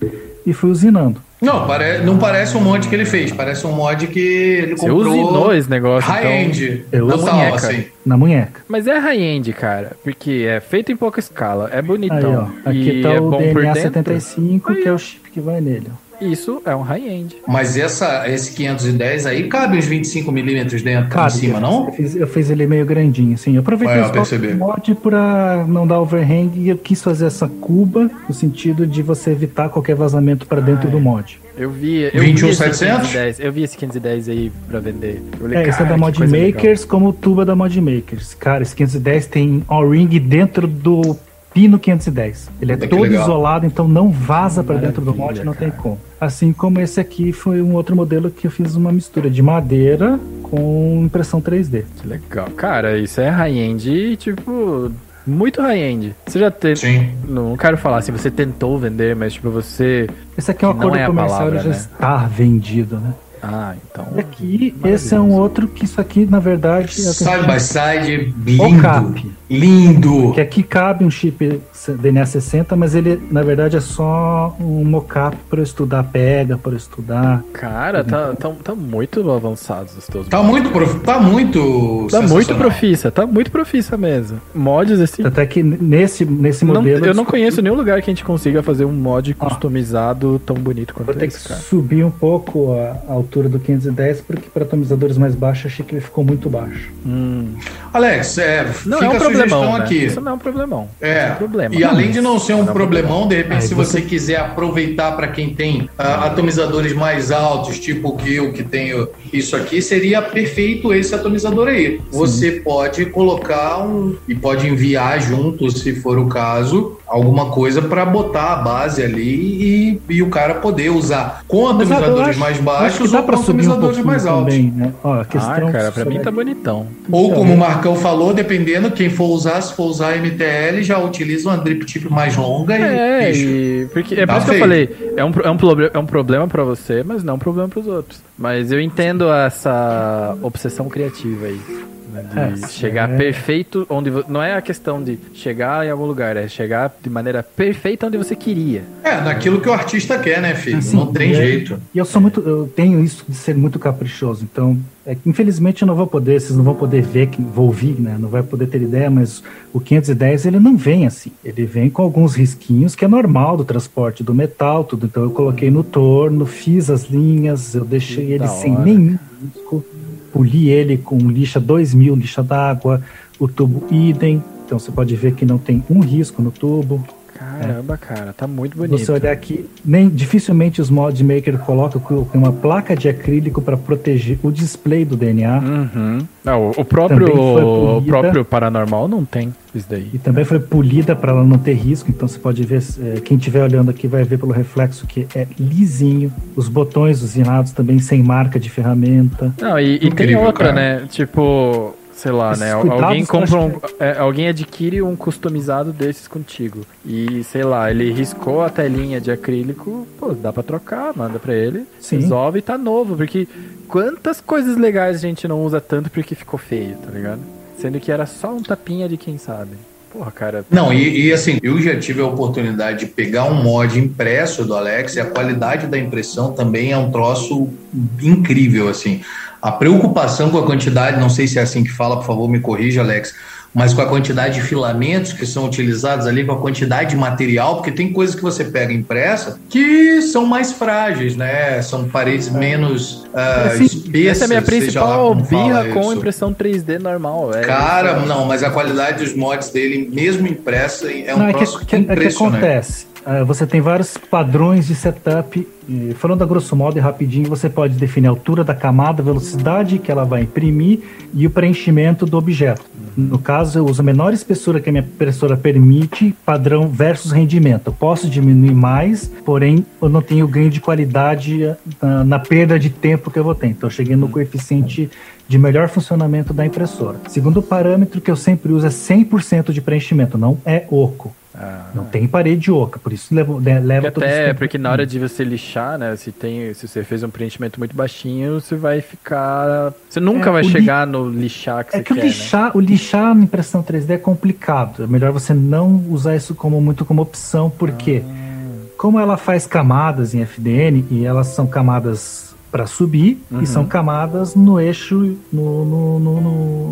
e fui usinando. Não, pare... não parece um mod que ele fez, parece um mod que ele Você comprou usinou esse negócio, então. high-end. Eu Total, assim. Na munheca. Mas é high-end, cara. Porque é feito em pouca escala. É bonitão. Aí, ó. Aqui e tá é o DNA dentro. 75, Aí, que é o chip que vai nele. ó. Isso é um high-end. Mas essa, esse 510 aí cabe uns 25 milímetros dentro, Cara, em cima, não? Eu fiz, eu fiz ele meio grandinho, assim. Eu aproveitei do mod pra não dar overhang e eu quis fazer essa cuba no sentido de você evitar qualquer vazamento pra dentro Ah, do mod. Eu vi, eu 21, vi esse 700? 510, eu vi esse 510 aí pra vender. Falei, É, esse é da Mod coisa legal. Makers como tuba da Mod Makers. Cara, esse 510 tem O-ring dentro do pino 510. Ele é que todo legal. isolado, então não vaza pra dentro do Maravilha, não tem cara. como. Assim como esse aqui foi um outro modelo que eu fiz uma mistura de madeira com impressão 3D. Que legal. Cara, isso é high-end, tipo, muito high-end. Você já teve. Sim. Não quero falar assim, você tentou vender, mas tipo, você. Esse aqui é um não acordo é comercial, palavra, ele já né? está vendido, né? Ah, então. E aqui, esse é um outro que isso aqui, na verdade, é o que a Side by side, Mocap. lindo. Lindo. Que aqui cabe um chip DNA 60, mas ele, na verdade, é só um mockup para estudar pega, para estudar. Cara, tá, tá, tá muito avançados os teus. Tá muito, prof... tá muito Tá muito profissa, tá muito profissa mesmo. Mods assim. Até que nesse, nesse não- modelo. eu não conheço nenhum lugar que a gente consiga fazer um mod customizado tão bonito Vou quanto ter que esse, cara. subir um pouco a, a altura do 510, porque para atomizadores mais baixos achei que ele ficou muito baixo. Hum. Alex, é, Não fica é um a sugestão problemão, né? aqui. Isso não é um problemão. É, Isso um problema. e além de não ser um Não é um problemão, de repente, se você- você quiser aproveitar para quem tem ah, atomizadores mais altos, tipo o Gil, que tem isso aqui, seria perfeito esse atomizador aí. Você pode colocar um e pode enviar junto, se for o caso, alguma coisa para botar a base ali e, e o cara poder usar com atomizadores acho- mais baixos ou para com subir um atomizadores pouquinho mais altos. também, né? Ó, a questão Ah, cara, pra só mim tá bonitão. Ou Então, como o Marcão falou, dependendo, quem for usar, se for usar MTL, já utiliza uma drip tip mais longa e. É, bicho, e, porque, é por Tá isso que eu falei, é um, é, um é um problema pra você, mas não é um problema pros outros. Mas eu entendo essa obsessão criativa aí. De É, chegar é. perfeito onde não é a questão de chegar em algum lugar, é chegar de maneira perfeita onde você queria. É, naquilo que o artista quer, né, filho? Assim, não tem e aí- jeito. E eu sou muito, eu tenho isso de ser muito caprichoso. Então, é infelizmente eu não vou poder, vocês não vão poder ver, que vou ouvir, né? Não vai poder ter ideia, mas o 510 ele não vem assim. Ele vem com alguns risquinhos que é normal do transporte do metal, tudo. Então eu coloquei no torno, fiz as linhas, eu deixei Que ele sem hora, nenhum risco, poli ele com lixa 2000, lixa d'água, o tubo idem. Então você pode ver que não tem um risco no tubo. Caramba, cara, tá muito Se bonito. você olhar aqui, nem dificilmente os mod maker colocam uma placa de acrílico para proteger o display do DNA. Uhum. Não, o, o próprio, o próprio paranormal não tem isso daí. E também foi polida para ela não ter risco. Então você pode ver, eh, quem estiver olhando aqui vai ver pelo reflexo que é lisinho. Os botões usinados também sem marca de ferramenta. Não, e, e tem outra, cara. né? Tipo, sei lá, Esses né? Alguém compra um, é, alguém adquire um customizado desses contigo. E, sei lá, ele riscou a telinha de acrílico, pô, dá pra trocar, manda pra ele, Sim. resolve e tá novo. Porque quantas coisas legais a gente não usa tanto porque ficou feio, tá ligado? Sendo que era só um tapinha de quem sabe. Porra, cara. Não, e, e, assim, eu já tive a oportunidade de pegar um mod impresso do Alex e a qualidade da impressão também é um troço incrível, assim. A preocupação com a quantidade, não sei se é assim que fala, por favor, me corrija, Alex, mas com a quantidade de filamentos que são utilizados ali, com a quantidade de material, porque tem coisas que você pega impressa que são mais frágeis, né? São paredes menos ah, Assim, espessas. Essa é a minha principal birra com isso. impressão 3D normal. É Cara, não, mas a qualidade dos mods dele, mesmo impressa, é um Não, é que, troço que, é que impressionante. acontece. Ah, você tem vários padrões de setup. Falando a grosso modo e rapidinho, você pode definir a altura da camada, a velocidade que ela vai imprimir e o preenchimento do objeto. No caso, eu uso a menor espessura que a minha impressora permite, padrão versus rendimento. Eu posso diminuir mais, porém eu não tenho ganho de qualidade ah, na perda de tempo que eu vou ter. Então eu cheguei no coeficiente de melhor funcionamento da impressora. Segundo parâmetro que eu sempre uso é 100% de preenchimento, não é oco. Ah. Não tem parede oca, por isso leva, né, leva todo esse até tempo. porque na hora de você lixar, né? Se tem, se você fez um preenchimento muito baixinho, você vai ficar, você nunca É, vai o li- chegar no lixar que É você que o quer, né? lixar, o lixar na impressão 3D é complicado. É melhor você não usar isso como muito como opção, porque Ah. como ela faz camadas em FDN e elas são camadas para subir Uhum. e são camadas no eixo no, no, no,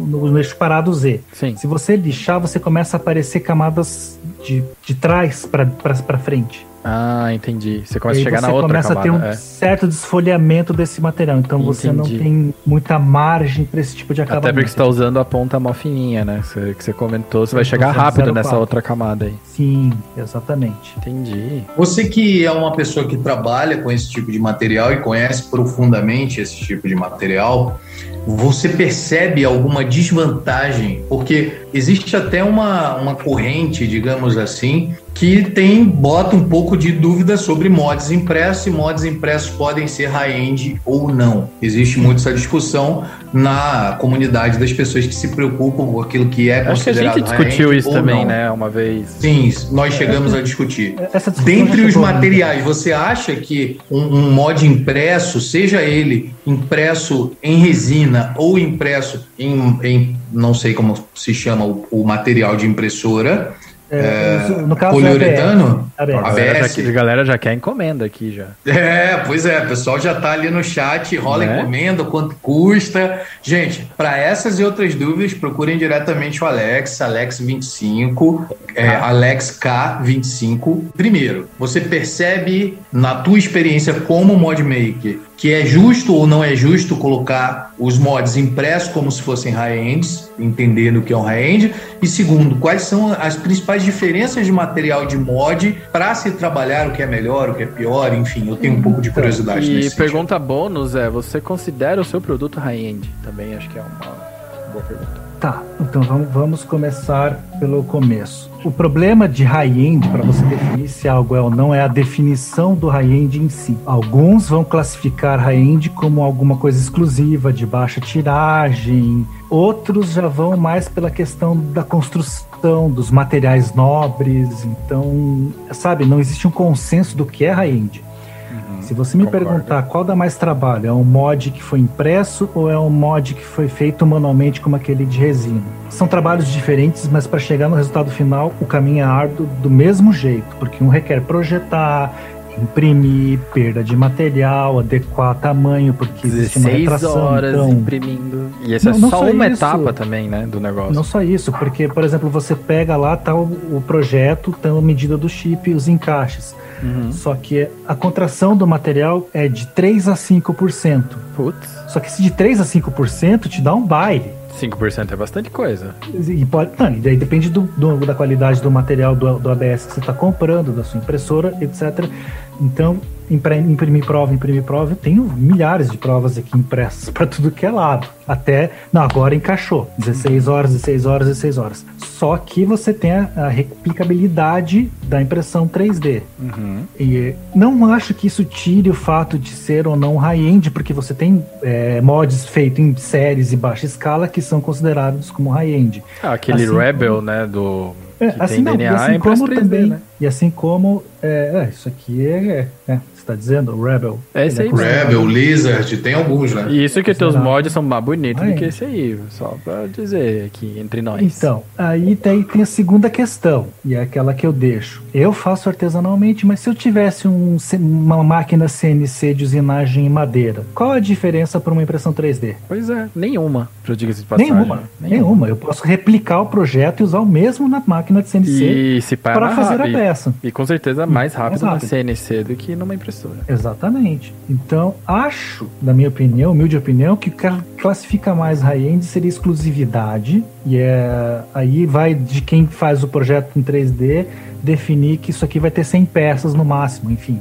no- no eixo parado Z. Sim. Se você lixar, você começa a aparecer camadas de, de trás para frente. Ah, entendi. Você começa a chegar você na outra começa camada. a ter um é. certo desfolhamento desse material. Então você não Entendi. tem muita margem para esse tipo de acabamento. Até porque você tá usando a ponta mó fininha, né? Você- que você comentou, você vai chegar rápido 0,4. nessa outra camada aí. Sim, exatamente. Entendi. Você que é uma pessoa que trabalha com esse tipo de material e conhece profundamente esse tipo de material, você percebe alguma desvantagem? Porque existe até uma, uma corrente, digamos assim, que tem bota um pouco de dúvida sobre mods impressos e mods impressos podem ser high-end ou não. Existe muito essa discussão na comunidade das pessoas que se preocupam com aquilo que é Acho que a considerado gente discutiu isso ou também, não. né? Uma vez. Sim, nós chegamos a discutir. Dentre os materiais, você acha que um, um mod impresso, seja ele impresso em resina ou impresso em, em- não sei como se chama o, o material de impressora, É, no caso poliuretano, é ABS. A galera, já, a galera já quer encomenda aqui já. É, pois é, o pessoal já tá ali no chat, rola Né? encomenda, quanto custa. Gente, para essas e outras dúvidas, procurem diretamente o Alex, Alex25, é, Alex K25. Primeiro, você percebe na tua experiência como mod maker que é justo ou não é justo colocar os mods impressos como se fossem high-ends, entendendo o que é um high-end. E segundo, quais são as principais diferenças de material de mod para se trabalhar o que é melhor, o que é pior, enfim, eu tenho um pouco de curiosidade E nesse sentido. pergunta bônus é: você considera o seu produto high-end? Também acho que é uma boa pergunta. Tá, então vamos, começar pelo começo. O problema de high-end, para você definir se algo é ou não, é a definição do high-end em si. Alguns vão classificar high-end como alguma coisa exclusiva, de baixa tiragem. Outros já vão mais pela questão da construção, dos materiais nobres. Então, sabe, não existe um consenso do que é high-end. Se você me concordo. perguntar qual dá mais trabalho, é um mod que foi impresso ou é um mod que foi feito manualmente como aquele de resina? São trabalhos diferentes, mas para chegar no resultado final, o caminho é árduo do mesmo jeito, porque um requer projetar, imprimir, perda de material, adequar tamanho, porque existe uma 16 retração. horas então, imprimindo. E essa Não- é não só só uma isso. etapa também, né? Do negócio. Não só isso, porque, por exemplo, você pega lá, tá o, o projeto, tá a medida do chip, os encaixes. Uhum. Só que a contração do material é de 3 a 5%. Putz, Só que se de 3 a 5% te dá um baile. 5% é bastante coisa. E, pode, não, e daí depende do, do- da qualidade do material do, do ABS que você está comprando, da sua impressora, etc. Então, imprimir prova, imprimir prova, eu tenho milhares de provas aqui impressas para tudo que é lado. Até, não, agora encaixou. 16 horas, 16 horas, 16 horas. Só que você tem a, a replicabilidade da impressão 3D. Uhum. E não acho que isso tire o fato de ser ou não high-end, porque você tem é, mods feitos em séries e baixa escala que são considerados como high-end. Ah, aquele Assim Rebel, né? Do. É, assim não, e assim é como 3D, também, né? e assim como é, é, isso aqui é, é, é, você está dizendo Rebel. É esse Ele aí. Rebel, Lizard, tem alguns, né? E isso que teus Será? mods são mais bonitos do Ai. que esse aí, só pra dizer aqui entre nós. Então, aí tem, tem a segunda questão, e é aquela que eu deixo. Eu faço artesanalmente, mas se eu tivesse um uma máquina CNC de usinagem em madeira, qual a diferença para uma impressão 3D? Pois é, nenhuma, pra diga-se de passagem. Nenhuma, nenhuma. Eu posso replicar o projeto e usar o mesmo na máquina de CNC E é para fazer a peça. E com certeza mais rápido na rápido. CNC do que numa impressora. Exatamente. Então, acho, na minha opinião, humilde opinião, que o que classifica mais high-end seria exclusividade. E é, aí vai de quem faz o projeto em 3D definir que isso aqui vai ter 100 peças no máximo, enfim.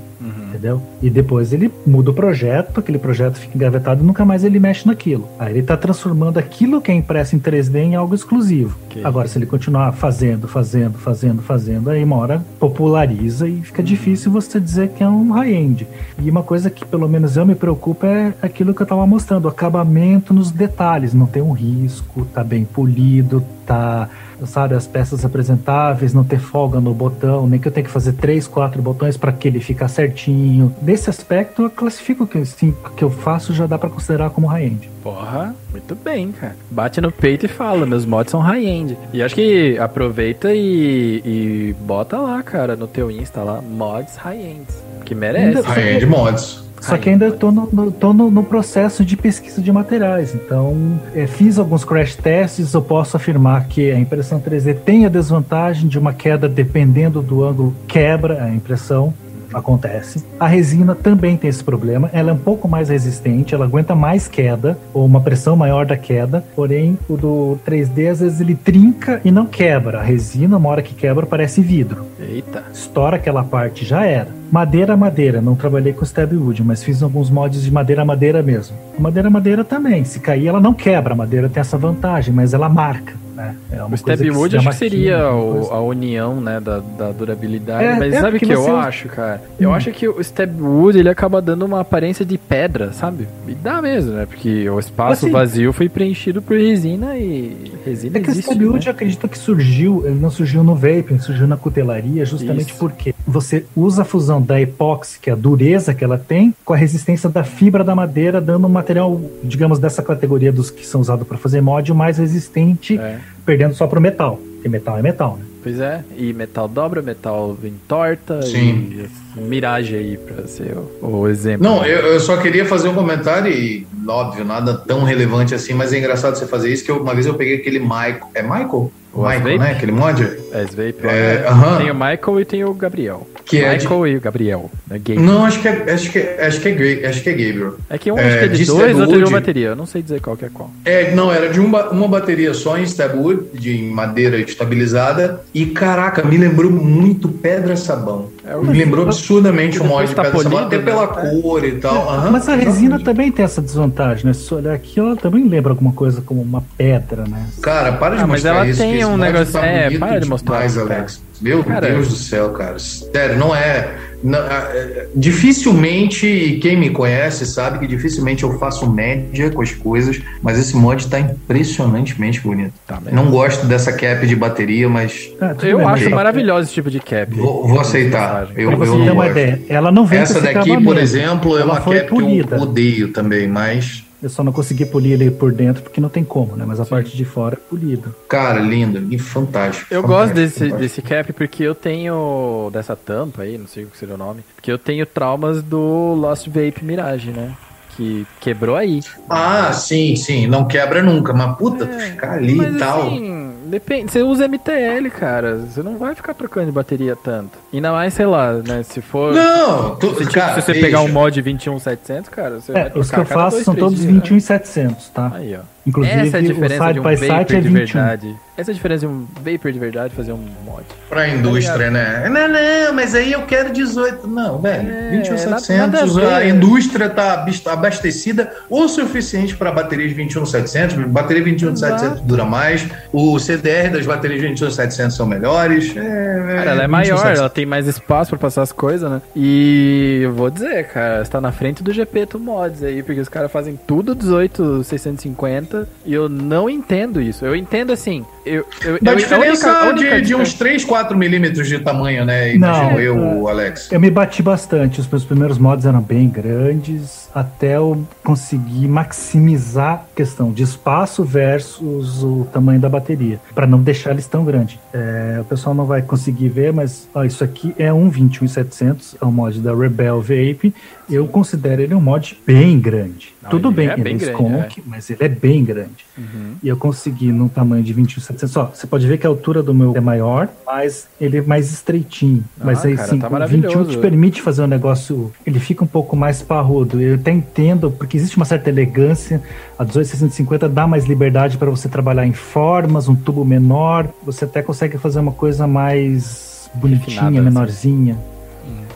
Entendeu? E depois ele muda o projeto, aquele projeto fica engavetado e nunca mais ele mexe naquilo. Aí ele está transformando aquilo que é impresso em 3D em algo exclusivo. Ok. Agora, se ele continuar fazendo, fazendo, fazendo, fazendo, aí uma hora populariza e fica difícil você dizer que é um high-end. E uma coisa que pelo menos eu me preocupo é aquilo que eu tava mostrando, o acabamento nos detalhes. Não tem um risco, tá bem polido, tá, sabe, as peças apresentáveis, não ter folga no botão, nem que eu tenha que fazer três, quatro botões para que ele ficar certinho. Nesse aspecto, eu classifico que assim, o que eu faço já dá para considerar como high-end. Porra, muito bem, cara. Bate no peito e fala, meus mods são high-end. E acho que aproveita e, e bota lá, cara, no teu Insta lá, mods high-end. Que merece. High-end mods. Só que ainda estou no, no- no, no processo de pesquisa de materiais. Então, é, fiz alguns crash tests. Eu posso afirmar que a impressão 3D tem a desvantagem de uma queda dependendo do ângulo, quebra a impressão. Acontece. A resina também tem esse problema. Ela é um pouco mais resistente, ela aguenta mais queda, ou uma pressão maior da queda. Porém, o do 3D, às vezes, ele trinca e não quebra. A resina, uma hora que quebra, parece vidro Eita. estoura aquela parte, já era. Madeira, madeira, não trabalhei com stabwood, mas fiz alguns mods de madeira, madeira mesmo. Madeira, madeira também, se cair ela não quebra, a madeira tem essa vantagem, mas ela marca, né? É uma O coisa Stab se Wood chama acho que seria o- a união, né, da, da durabilidade. É, Mas é, sabe o que eu acho, cara? Eu Hum. acho que o Stab Wood, ele acaba dando uma aparência de pedra, sabe? E dá mesmo, né? Porque o espaço Assim- vazio foi preenchido por resina e resina É que o existe, stabwood né? acredito que surgiu, ele não surgiu no vaping, surgiu na cutelaria, justamente Isso. porque você usa a fusão da epóxi, que é a dureza que ela tem, com a resistência da fibra da madeira, dando um material, digamos, dessa categoria dos que são usados para fazer mod, o mais resistente, É. perdendo só pro metal. Porque metal é metal, né? Pois é, e metal dobra, metal entorta Sim. e miragem aí pra ser o, o exemplo. Não, eu, eu só queria fazer um comentário e, óbvio, nada tão relevante assim, mas é engraçado você fazer isso, que eu- uma vez eu peguei aquele Michael. É Michael? O Michael, né? Aquele mod? É, Svape, É, ó, aham. Tem o Michael e tem o Gabriel. Que é de- Michael e o Gabriel. É gay. Não, acho que é, acho que é, acho que é, acho que é Gabriel. É que um É, é de de dois, outro é de uma bateria. Eu não sei dizer qual que é qual. É, não, era de uma, uma bateria só em Stabwood, de madeira estabilizada. E caraca, me lembrou muito Pedra Sabão. É, me lembrou absurdamente o mod de tá Pedra polido, até né? pela cor e tal. Aham, Mas a resina exatamente. também tem essa desvantagem, né? Se você olhar aqui, ela também lembra alguma coisa como uma pedra, né? Cara, para de Ah, mas mostrar ela isso. tem um negócio- Tá é, para de mostrar cara. Alex. Meu Cara, Deus do céu, cara. Sério, não é. não- é- dificilmente, e quem me conhece sabe que dificilmente eu faço média com as coisas, mas esse mod tá impressionantemente bonito. Tá. Não gosto dessa cap de bateria, mas tudo Eu bem, acho ela- maravilhoso esse tipo de cap. vou, vou aceitar. Eu, eu não uma gosto. ideia, ela não vem com Essa daqui, por exemplo, é Ela uma cap que eu polida. odeio também, mas. Eu só não consegui polir ele por dentro porque não tem como, né? Mas a parte de fora é polida. Cara, lindo, e fantástico. Eu fantástico, gosto desse, fantástico. desse cap porque eu tenho. dessa tampa aí, não sei o que seria o nome. Porque eu tenho traumas do Lost Vape Mirage, né? Que quebrou aí. Ah, sim, sim. Não quebra nunca, mas puta, tu É, ficar ali Mas e tal. assim, depende. Você usa MTL, cara. Você não vai ficar trocando de bateria tanto. Ainda mais, sei lá, né? Se for. Não, tu, se, tipo, cara, se você veja. pegar um mod 21700, cara, você vai É, os que eu faço dois, são todos dias, né? 21,700, tá? Aí, ó. Inclusive, Essa é a o diferença de um vapor side é de 21. verdade. Essa é a diferença de um vapor de verdade fazer um mod. Pra indústria, né? Não, não, mas aí eu quero 18. Não, velho, É, 21700. nada a indústria tá abastecida o suficiente para baterias 21700. Bateria 21700 Exato. dura mais. O CDR das baterias 21700 são melhores. É, Cara, ela é maior, ela tem mais espaço pra passar as coisas, né? E eu vou dizer, cara, está na frente do GP Mods aí, porque os caras fazem tudo 18650 e eu não entendo isso. Eu entendo assim, eu, eu, Dá eu- a diferença única- a única de, de uns diferença- 3, 4 milímetros de tamanho, né? Imagino Não, eu, Alex. Eu me bati bastante. Os meus primeiros mods eram bem grandes, até eu conseguir maximizar a questão de espaço versus o tamanho da bateria, para não deixar eles tão grandes. É, o pessoal não vai conseguir ver, mas ó, isso aqui é um 21700, é um mod da Rebel Vape. Eu considero ele um mod bem grande. Não, Tudo ele bem, é ele é grande, Skunk, mas ele é bem grande. Uhum. E eu consegui num tamanho de 21700. Ó, você pode ver que a altura do meu é maior, mas ele é mais estreitinho. Ah, mas aí cara, sim, tá o maravilhoso. 21 te permite fazer um negócio, ele fica um pouco mais parrudo. Eu até entendo, porque existe uma certa elegância. A 18650 dá mais liberdade para você trabalhar em formas, um tubo menor. Você até consegue fazer uma coisa mais bonitinha, Refinada, assim. menorzinha.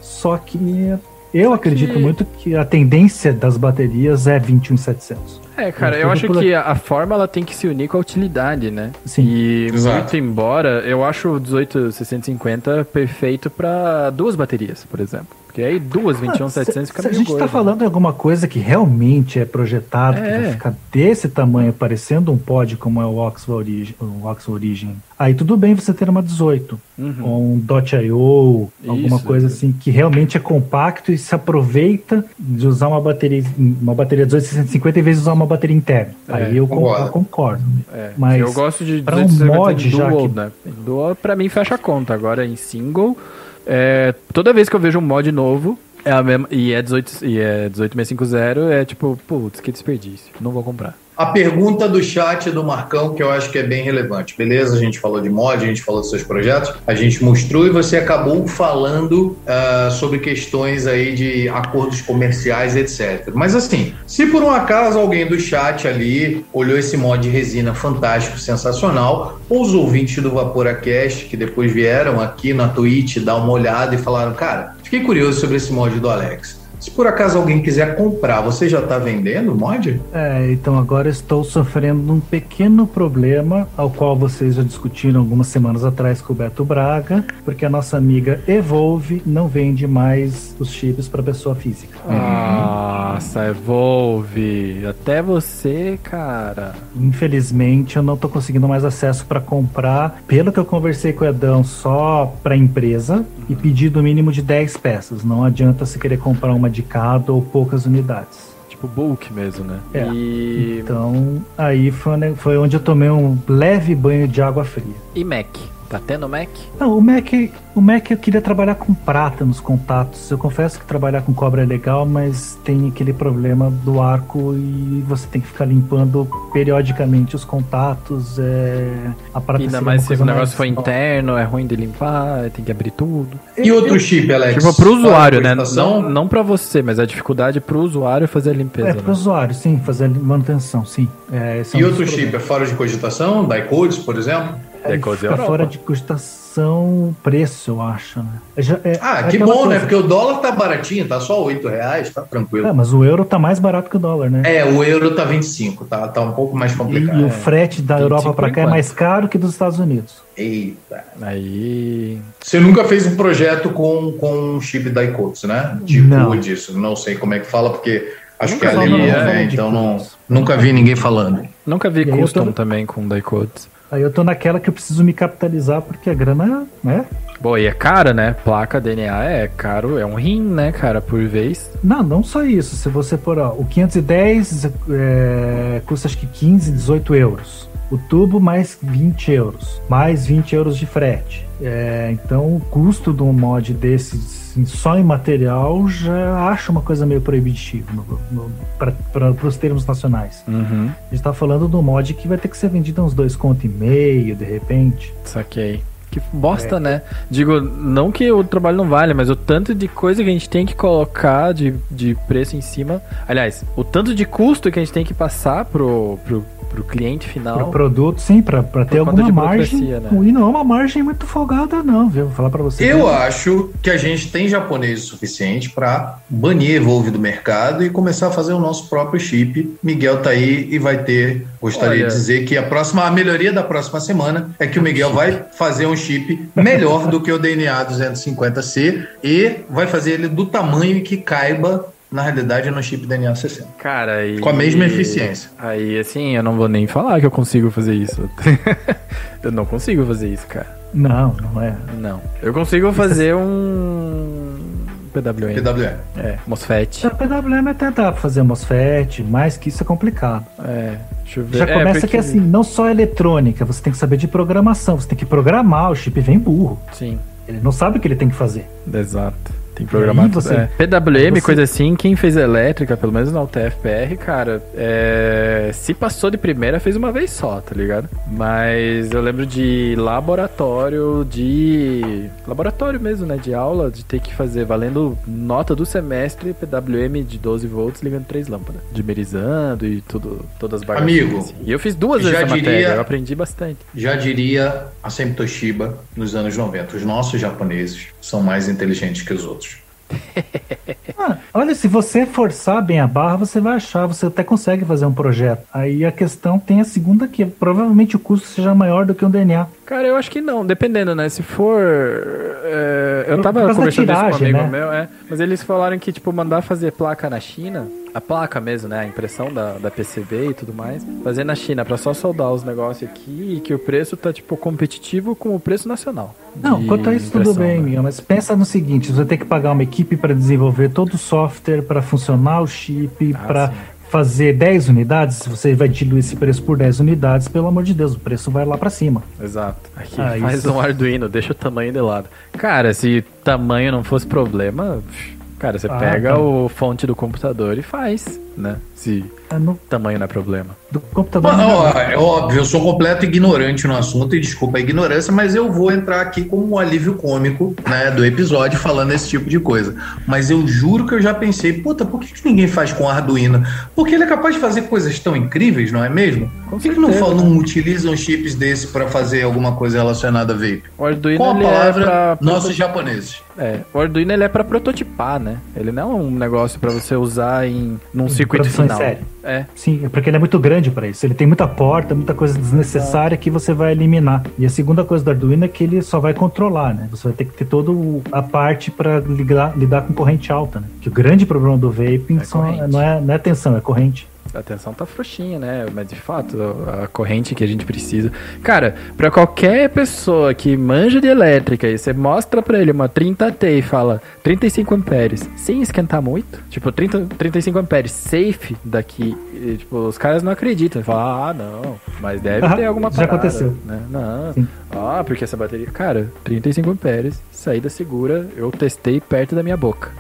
Só que eu acredito que- muito que a tendência das baterias é 21700. É, cara, Eu eu acho que a, forma ela tem que se unir com a utilidade, né? Sim. E Exato. muito embora, eu acho o 18650 perfeito pra duas baterias, por exemplo. Porque aí duas 21700 fica Se a meio gente tá gordo. falando em alguma coisa que realmente é projetado, que É. vai ficar desse tamanho, parecendo um pod como é o Oxford Origin, o Oxford Origin, aí tudo bem você ter uma 18, Uhum. ou um Dot.io, alguma Isso. coisa assim, que realmente é compacto e se aproveita de usar uma bateria, uma bateria 18650 em vez de usar uma bateria interna. É, aí eu con- concordo. eu concordo. É, Mas eu gosto de um 250 mod em já dual, que- né? Dual, pra mim, fecha a conta. Agora, em single, é, toda vez que eu vejo um mod novo, é a mesma, e é 18, e é 18650, é tipo, putz, que desperdício. Não vou comprar. A pergunta do chat do Marcão, que eu acho que é bem relevante. Beleza, a gente falou de mod, a gente falou dos seus projetos, a gente mostrou e você acabou falando ah, sobre questões aí de acordos comerciais, etc. Mas assim, se por um acaso alguém do chat ali olhou esse mod de resina fantástico, sensacional, ou os ouvintes do Vaporacast que depois vieram aqui na Twitch dar uma olhada e falaram, cara, fiquei curioso sobre esse mod do Alex. Se por acaso alguém quiser comprar, você já está vendendo o mod? É, então agora estou sofrendo um pequeno problema, ao qual vocês já discutiram algumas semanas atrás com o Beto Braga, porque a nossa amiga Evolve não vende mais os chips para pessoa física. Nossa, Evolve. Até você, cara. Infelizmente, eu não estou conseguindo mais acesso para comprar, pelo que eu conversei com o Edão, só para empresa e pedi do mínimo de 10 peças. Não adianta se querer comprar uma de cada ou poucas unidades. Tipo bulk mesmo, né? É. E, Então, aí foi, né, foi onde eu tomei um leve banho de água fria. e Mac? Tá tendo Mac? Não, o Mac, o Mac eu queria trabalhar com prata nos contatos. Eu confesso que trabalhar com cobre é legal, mas tem aquele problema do arco e você tem que ficar limpando periodicamente os contatos. É, a prata Ainda mais se o negócio mais- for interno, é ruim de limpar, tem que abrir tudo. E outro chip, Alex? Tipo, pro usuário, né? Não, não pra você, mas a dificuldade pro usuário fazer a limpeza. É, né? para o usuário, sim, fazer a manutenção, sim. É, é E outro chip é fora de cogitação? Daicodes, por exemplo? É, fica fora de custação preço, eu acho, né? É já- é- Ah, é que bom, né? coisa. Porque o dólar tá baratinho, tá só 8 reais, tá É, tranquilo. mas o euro tá mais barato que o dólar, né? É, o euro tá 25, tá, tá um pouco mais E, complicado. e o frete da 25 Europa para cá é mais caro que dos Estados Unidos. Eita. Aí. Você nunca fez um projeto com, com um chip Daicodes, né? Tipo Não. disso. Não sei como é que fala, porque acho Nunca que é alemão, né? de Então não, nunca vi ninguém falando. Nunca vi E custom tô- também com Daicodes. Aí eu tô naquela que eu preciso me capitalizar porque a grana, né? Bom, e é cara, né? Placa DNA é caro, é um rim, né, cara, por vez. Não, não só isso. Se você pôr, ó, o 510 é, custa acho que 15, 18 euros. O tubo mais 20 euros. Mais 20 euros de frete. É, então o custo de um mod desses assim, só em material já acho uma coisa meio proibitiva para os termos nacionais. Uhum. A gente tá falando um mod que vai ter que ser vendido uns dois conto e meio, de repente. Saquei. Que bosta, né? Digo, não que o trabalho não vale, mas o tanto de coisa que a gente tem que colocar de, de preço em cima. Aliás, o tanto de custo que a gente tem que passar pro, pro, pro cliente final. Para produto, sim, para ter conta alguma de margem. né? E não é uma margem muito folgada, não, viu? Vou falar para você. Eu acho que a gente tem japonês o suficiente para banir Evolve do mercado e começar a fazer o nosso próprio chip. Miguel tá aí e vai ter. Gostaria Olha. de dizer que a próxima, a melhoria da próxima semana é que o Miguel vai fazer um chip melhor do que o DNA 250C e vai fazer ele do tamanho que caiba na realidade no chip DNA 60. Cara, e... Com a mesma eficiência. Aí, assim, eu não vou nem falar que eu consigo fazer isso. eu não consigo fazer isso, cara. Não, não é. Não. Eu consigo fazer um. PWM. PWM. É, MOSFET. A PWM é tentar fazer MOSFET, mais que isso é complicado. É, deixa eu ver. Já É, começa porque- que assim, não só eletrônica, você tem que saber de programação, você tem que programar, o chip vem burro. Sim, Ele não sabe o que ele tem que fazer. exato. Tem tudo. você- é. PWM, você- coisa assim, quem fez elétrica, pelo menos na UTFPR, cara, é... se passou de primeira, fez uma vez só, tá ligado? Mas eu lembro de laboratório, de. Laboratório mesmo, né? De aula, de ter que fazer, valendo nota do semestre, PWM de 12 volts, ligando três lâmpadas. Dimerizando e tudo, todas as bagacinhas. Amigo, assim. E eu fiz duas já vezes essa diria- matéria, eu aprendi bastante. Já diria a Sempre Toshiba nos anos 90, os nossos japoneses são mais inteligentes que os outros. Ah, olha, se você forçar bem a barra, você vai achar, você até consegue fazer um projeto. Aí a questão tem a segunda que provavelmente o custo seja maior do que um DNA. Cara, eu acho que não, dependendo, né? Se for. é, eu tava conversando isso com um tiragem, amigo né? meu, é. Mas eles falaram que, tipo, mandar fazer placa na China, a placa mesmo, né? A impressão da, da PCB e tudo mais, fazer na China pra só soldar os negócios aqui e que o preço tá, tipo, competitivo com o preço nacional. Não, quanto a isso tudo bem, né? Mas pensa no seguinte, você vai ter que pagar uma equipe para desenvolver todo o software, para funcionar o chip, Ah, para fazer 10 unidades, se você vai diluir esse preço por 10 unidades, pelo amor de Deus, o preço vai lá para cima. Exato. Aqui, Ah, faz isso. um Arduino, deixa o tamanho de lado. Cara, se tamanho não fosse problema, cara, você Ah, pega tá. o fonte do computador e faz, né? Se É no, tamanho não é problema. do computador. Bom, ó, é óbvio, eu sou completo ignorante no assunto e desculpa a ignorância, mas eu vou entrar aqui como um alívio cômico né, do episódio falando esse tipo de coisa. Mas eu juro que eu já pensei, puta, por que, que ninguém faz com Arduino? Porque ele é capaz de fazer coisas tão incríveis, não é mesmo? Por que, que não, certeza. fa- não utilizam chips desse para fazer alguma coisa relacionada a vape? O Arduino Com a ele palavra, é pra nossos japoneses. É, o Arduino ele é pra prototipar, né? Ele não é um negócio pra você usar em num circuito produção em final. série. É, Sim, é porque ele é muito grande para isso. Ele tem muita porta, muita coisa desnecessária que você vai eliminar. E a segunda coisa do Arduino é que ele só vai controlar, né? Você vai ter que ter toda a parte para lidar, lidar com corrente alta, né? Que o grande problema do vaping É são- não, é, não é tensão, é corrente. A tensão tá frouxinha, né? Mas de fato, a corrente que a gente precisa. Cara, pra qualquer pessoa que manja de elétrica e você mostra pra ele uma 30T e fala 35 amperes, sem esquentar muito, tipo 30, 35 amperes safe daqui, e, tipo, os caras não acreditam. Falam, ah, não, mas deve Aham, ter alguma já parada, aconteceu. Né? Não, Sim. ah, porque essa bateria. Cara, 35 amperes, saída segura, eu testei perto da minha boca.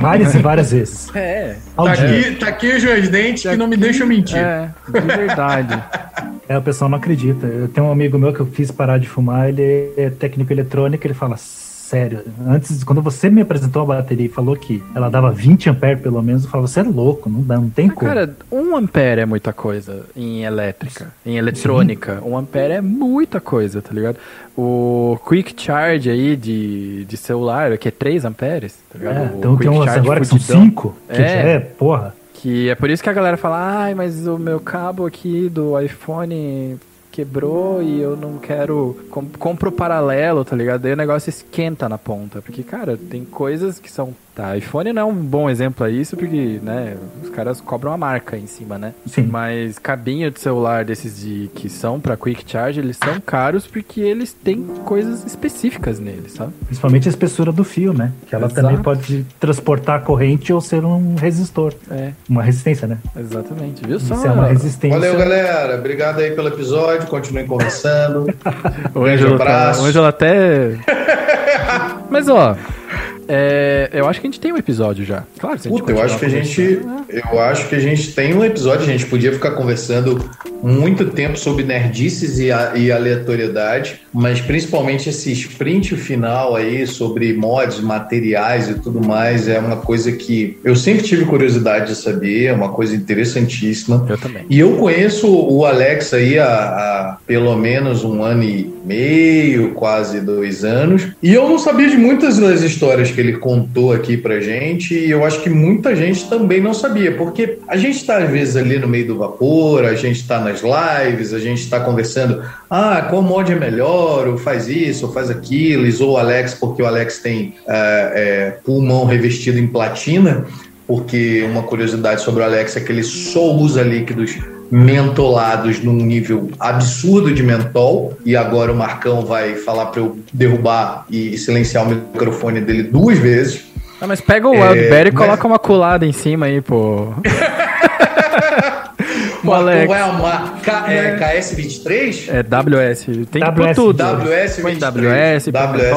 Várias e várias vezes. É, Tá aqui, tá aqui os meus dentes que não me deixam mentir. é, de verdade. É, o pessoal não acredita. Eu tenho um amigo meu que eu fiz parar de fumar, ele é técnico eletrônico, ele fala, sério, antes, quando você me apresentou a bateria e falou que ela dava 20 amperes pelo menos, eu falava, você é louco, não, dá, não tem como. Cara, um ampere é muita coisa em elétrica, em eletrônica. Um ampere é muita coisa, tá ligado? O Quick Charge aí de, de celular, que é 3 amperes, tá ligado? É, O então tem umas agora que são fudidão. 5, que É. já é, porra. Que é por isso que a galera fala, ai, mas o meu cabo aqui do iPhone quebrou e eu não quero. Com, compro paralelo, tá ligado? Daí o negócio esquenta na ponta. Porque, cara, tem coisas que são. Tá, iPhone não é um bom exemplo a isso, porque, né, os caras cobram a marca em cima, né? Sim. Mas cabinho de celular desses de que são pra Quick Charge, eles são caros porque eles têm coisas específicas neles, sabe? Principalmente a espessura do fio, né? Que ela Exato. também pode transportar a corrente ou ser um resistor. É, Uma resistência, né? exatamente. Viu só? Isso é uma resistência. Valeu, galera. Obrigado aí pelo episódio. Continuem conversando. O Ângelo, tá, abraço. o Ângelo até. Mas ó, é, eu acho que a gente tem um episódio já. Claro, se a gente Puta, eu acho que a gente. né? Eu acho que a gente tem um episódio, a gente podia ficar conversando muito tempo sobre nerdices e, a- e aleatoriedade, mas principalmente esse sprint final aí sobre mods, materiais e tudo mais, é uma coisa que eu sempre tive curiosidade de saber, é uma coisa interessantíssima. Eu também. E eu conheço o Alex aí há, há pelo menos um ano e meio, quase dois anos. E eu não sabia de muitas das histórias que ele contou aqui pra gente. E eu acho que muita gente também não sabia, porque a gente está às vezes ali no meio do vapor, a gente está nas lives, a gente está conversando. Ah, qual mod é melhor? Ou faz isso, ou faz aquilo. Ou o Alex, porque o Alex tem é, pulmão revestido em platina porque uma curiosidade sobre o Alex é que ele só usa líquidos mentolados num nível absurdo de mentol e agora o Marcão vai falar para eu derrubar e silenciar o microfone dele duas vezes. Ah, mas pega o Wildberry e coloca uma colada em cima aí, pô. Marcão Alex. vai amar K- é, KS23? É WS. Tem que pôr WS. tudo. WS23. Põe WS,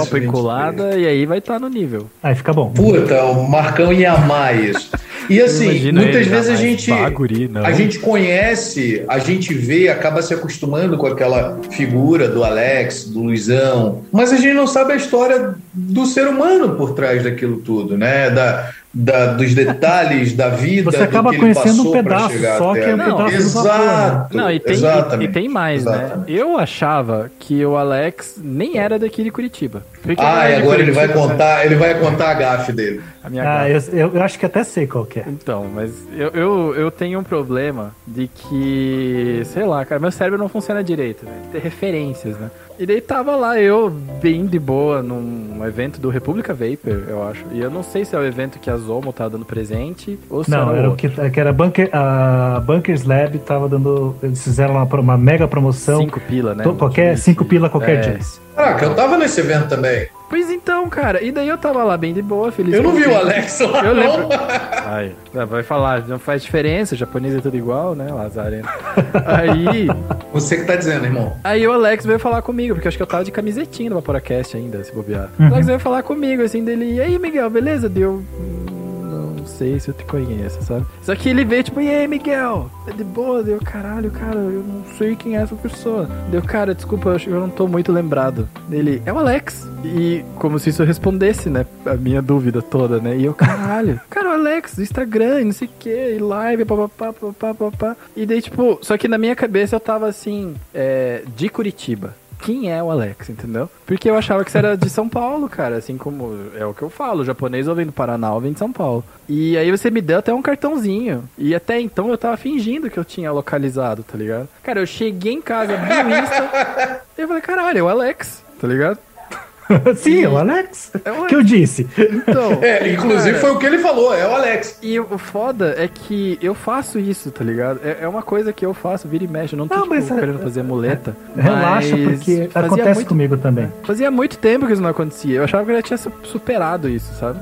põe WS23. colada e aí vai estar no nível. Aí fica bom. Puta, o Marcão ia amar isso. E assim, Imagina muitas ele, vezes a gente. Bah, guri, não. A gente conhece, a gente vê, acaba se acostumando com aquela figura do Alex, do Luizão, mas a gente não sabe a história do ser humano por trás daquilo tudo, né? Da, da- dos detalhes da vida. Você do acaba que ele conhecendo um pedaço só que é um. Não, pedaço do vapor. né? Exato. Não, e tem, e, exatamente, e tem mais, né? exatamente. Eu achava que o Alex nem era daqui de Curitiba. Porque Ah, e é agora ele vai né? contar, ele vai contar a gafe dele. A minha Ah, eu, eu, eu acho que até sei qual que é. Então, mas eu, eu, eu tenho um problema de que, sei lá, cara, meu cérebro não funciona direito, né? Tem referências, né? E daí tava lá eu, bem de boa, num evento do República Vapor, eu acho. E eu não sei se é o evento que a Zomo tá dando presente ou se Não, era, era o que, que era Bunker, a Bunkers Lab tava dando. Eles fizeram uma, uma mega promoção. Cinco pila, né? To- qualquer, cinco pila qualquer é. dia. Caraca, eu tava nesse evento também. Pois então, cara, e daí eu tava lá bem de boa, feliz. Eu não vi o. Alex lá, Eu não. lembro. Ai, vai falar, não faz diferença, japonês é tudo igual, né, Lazareno? Aí, Você que tá dizendo, irmão. aí o Alex veio falar comigo, porque eu acho que eu tava de camisetinha no Vaporacast ainda, se bobear. Uhum. O Alex veio falar comigo, assim, dele, e aí, Miguel, beleza? Deu. "Hum, Não sei se eu te conheço, sabe? Só que ele veio, tipo, e aí, Miguel? É de boa? Deu, caralho, cara, eu não sei quem é essa pessoa. Deu, cara, desculpa, eu eu não tô muito lembrado. Ele, é o Alex. E como se isso respondesse, né? A minha dúvida toda, né? E eu, caralho, cara, o Alex, do Instagram, não sei o que, e live, papapá, papapá, papapá. E daí, tipo, só que na minha cabeça eu tava assim, é, de Curitiba. Quem é o Alex, entendeu? Porque eu achava que você era de São Paulo, cara. Assim como é o que eu falo. O japonês ou vem do Paraná ou vem de São Paulo. E aí você me deu até um cartãozinho. E até então eu tava fingindo que eu tinha localizado, tá ligado? Cara, eu cheguei em casa, abri o Insta. e eu falei, caralho, é o Alex, tá ligado? Sim, é o Alex. É o que eu disse. Então. É, inclusive cara, foi o que ele falou, é o Alex. E o foda é que eu faço isso, tá ligado? É, é uma coisa que eu faço, vira e mexe. Eu não tô Não, tipo, mas é- querendo fazer muleta. Relaxa, mas porque acontece muito, comigo também. Fazia muito tempo que isso não acontecia. Eu achava que eu já tinha su- superado isso, sabe?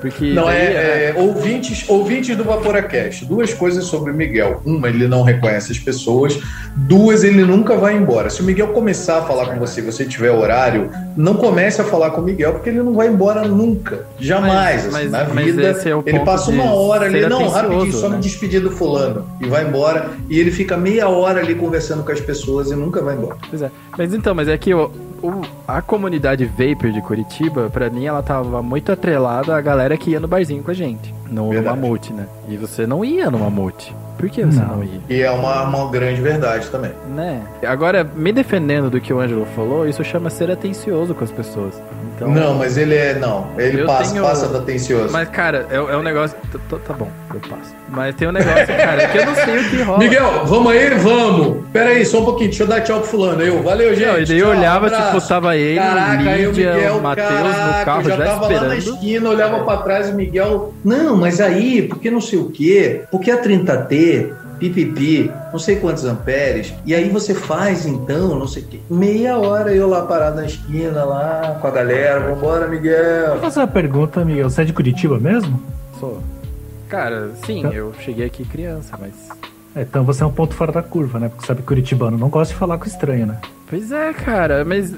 Porque. Não, daí, é, é, ouvintes, ouvintes do Vaporacast. Duas coisas sobre o Miguel. Uma, ele não reconhece as pessoas. Duas, ele nunca vai embora. Se o Miguel começar a falar com você e você tiver horário, não comece a falar com o Miguel, porque ele não vai embora nunca. Jamais. Mas- assim, mas- na vida, é ele passa uma hora ali, não, rapidinho, só né? me despedir do fulano. E vai embora. E ele fica meia hora ali conversando com as pessoas e nunca vai embora. Pois é. Mas então, mas é que o, o- a comunidade Vapor de Curitiba, pra mim, ela tava muito atrelada à galera que ia no barzinho com a gente. No, no. Mamute, né? E você não ia no Mamute. Por que você não, Não. ia? E é uma, uma grande verdade também. Né? Agora, me defendendo do que o Ângelo falou, isso chama ser atencioso com as pessoas. Então, Não, mas ele é. Não, ele passa, tenho- passa da atencioso. Mas, cara, é, é um negócio. Tá, tá- bom, eu passo. Mas tem um negócio, cara, que eu não sei o que rola. Miguel, vamos aí? Vamos! Pera aí, só um pouquinho, deixa eu dar tchau pro fulano. Eu, valeu, gente. Não, e daí eu olhava, abraço. tipo, tava ele, Caraca, aí o Lídia, Miguel, o Matheus no carro já, já, tava lá na esperando. esquina, olhava pra trás e o Miguel, não, mas aí, porque não sei o quê, porque a 30T, pipipi, não sei quantos amperes, e aí você faz então, não sei o quê. Meia hora eu lá parado na esquina, lá com a galera, vambora, Vou Miguel. fazer uma pergunta, Miguel. Você é de Curitiba mesmo? Sou. Cara, sim, Tá. eu cheguei aqui criança, mas. É, Então você é um ponto fora da curva, né? Porque sabe que curitibano não gosta de falar com estranho, né? Pois é, cara, mas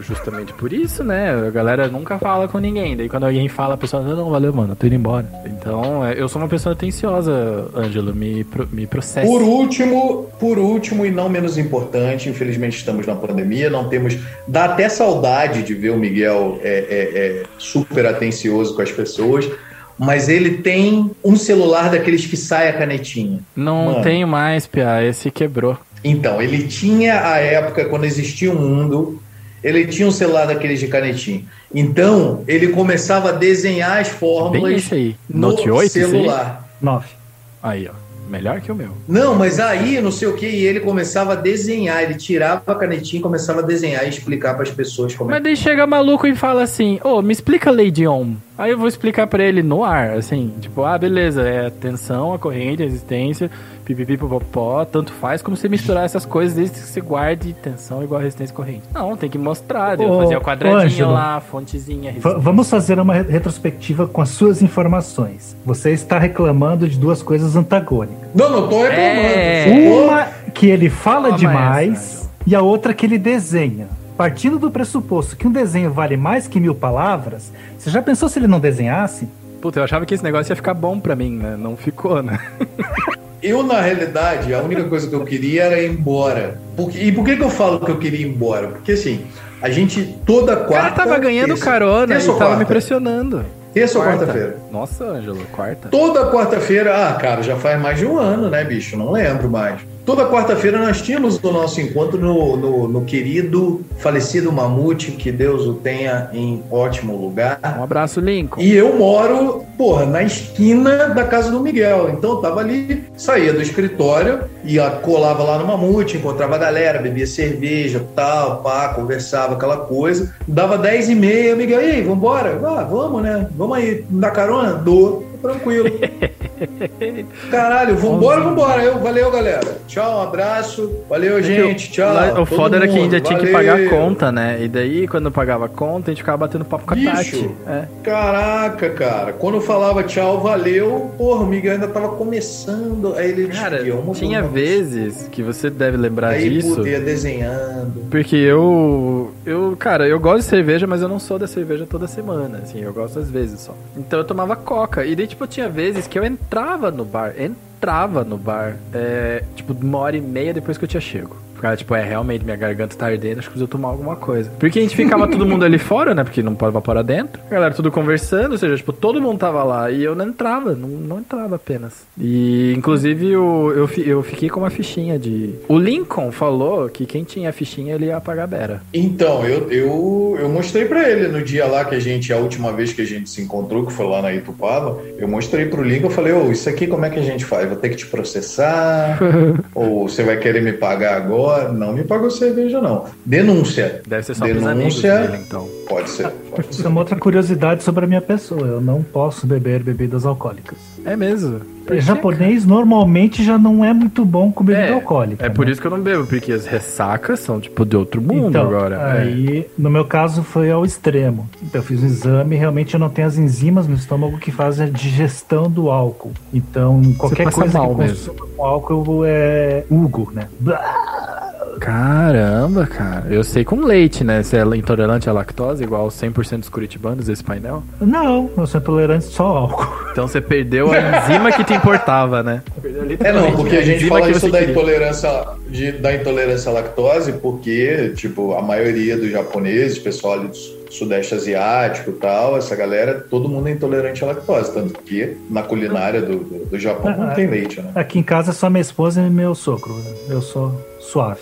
justamente por isso, né? A galera nunca fala com ninguém. Daí quando alguém fala, a pessoa, não, não, valeu, mano, eu tô indo embora. Então, é, eu sou uma pessoa atenciosa, Ângelo, me, me processa. Por último, por último e não menos importante, infelizmente estamos na pandemia, não temos. Dá até saudade de ver o Miguel é, é, é, super atencioso com as pessoas, mas ele tem um celular daqueles que sai a canetinha. Não Mano. tenho mais, Pia, esse quebrou. Então, ele tinha a época, quando existia o mundo, ele tinha um celular daqueles de canetinha. Então, ele começava a desenhar as Bem fórmulas esse aí. no Note 8, esse aí? celular. Nove. Aí, ó. Melhor que o meu. Não, mas aí, não sei o que, e ele começava a desenhar, ele tirava a canetinha e começava a desenhar e explicar para as pessoas como é Mas daí chega maluco e fala assim, ô, me explica Lady On. Aí eu vou explicar pra ele no ar, assim, tipo, ah, beleza, é a tensão, a corrente, a resistência, pipipi, popopó, tanto faz como você misturar essas coisas desde que você guarde tensão igual resistência e corrente. Não, tem que mostrar, eu Ô, fazer o ô, quadradinho Ângelo. lá, a fontezinha, a V- resistência. vamos fazer uma re- retrospectiva com as suas informações. Você está reclamando de duas coisas antagônicas. Não, não tô reclamando. É. Uma que ele fala Toma demais essa, e a outra que ele desenha. Partindo do pressuposto que um desenho vale mais que mil palavras, você já pensou se ele não desenhasse? Puta, eu achava que esse negócio ia ficar bom pra mim, né? Não ficou, né? Eu, na realidade, a única coisa que eu queria era ir embora. Porque- e por que, que eu falo que eu queria ir embora? Porque assim, a gente toda O quarta. cara tava ganhando terça- carona terça e tava me pressionando. Terça ou quarta-feira? Nossa, Ângelo, quarta. Toda quarta-feira, ah, cara, já faz mais de um ano, né, bicho? Não lembro mais. Toda quarta-feira nós tínhamos o nosso encontro no, no, no querido falecido Mamute, que Deus o tenha em ótimo lugar. Um abraço, Lincoln. E eu moro, porra, na esquina da casa do Miguel. Então eu tava ali, saía do escritório, ia, colava lá no Mamute, encontrava a galera, bebia cerveja, tal, pá, conversava, aquela coisa. Dava 10 e meia, Miguel, e aí, vambora? Ah, vamos, né? Vamos aí, dar carona? Dou. Tranquilo. Caralho, vambora, vambora. Eu, valeu, galera. Tchau, um abraço. Valeu, gente. Tchau. Lá- o foda era que ainda tinha que Valeu. pagar a conta, né? E daí, quando eu pagava a conta, a gente ficava batendo papo com a Bicho. Tati. É. Caraca, cara. Quando eu falava tchau, valeu, porra, o Miguel ainda tava começando. Aí ele Cara, "Tio, vamos- tinha vamos." vezes que você deve lembrar Aí disso. ia desenhando. Porque eu, eu, cara, eu gosto de cerveja, mas eu não sou da cerveja toda semana, assim, eu gosto às vezes só. Então eu tomava coca. E daí, tipo, tinha vezes que eu entrava no bar, entrava no bar, é, tipo, uma hora e meia depois que eu tinha chego. Ficava, tipo, é, realmente, minha garganta tá ardendo, acho que preciso tomar alguma coisa. Porque a gente ficava todo mundo ali fora, né? Porque não pode evaporar dentro. A galera tudo conversando, ou seja, tipo, todo mundo tava lá e eu não entrava, não, não entrava apenas. E, inclusive, eu, eu, eu fiquei com uma fichinha de... O Lincoln falou que quem tinha a fichinha, ele ia pagar a Bera. Então, eu, eu, eu mostrei pra ele no dia lá que a gente, a última vez que a gente se encontrou, que foi lá na Itupava, eu mostrei pro Lincoln, eu falei, ô, isso aqui como é que a gente faz? Vou ter que te processar? ou você vai querer me pagar agora? Não me pagou cerveja, não. Denúncia. Deve ser só Denúncia. dele, então. Pode ser. Pode ser. é uma outra curiosidade sobre a minha pessoa. Eu não posso beber bebidas alcoólicas. É mesmo. Por japonês normalmente já não é muito bom com bebida É, alcoólica. É por né? isso que eu não bebo, porque as ressacas são, tipo, de outro mundo então, agora. É. Aí, no meu caso, foi ao extremo. Então, eu fiz um exame e realmente eu não tenho as enzimas no estômago que fazem a digestão do álcool. Então, qualquer coisa que mesmo. consuma com álcool é Hugo, né? Caramba, cara. Eu sei com leite, né? Você é intolerante à lactose, igual 100% dos curitibanos desse painel. Não, eu sou intolerante só ao álcool. Então você perdeu a enzima que te importava, né? É não, porque a gente fala que isso da intolerância, de- da intolerância à lactose, porque, tipo, a maioria dos japoneses, pessoal ali do su- sudeste asiático e tal, essa galera, todo mundo é intolerante à lactose, tanto que na culinária do, do, do Japão não Ah, tem leite, né? Aqui em casa é só minha esposa e meu sogro. né? Eu sou suave.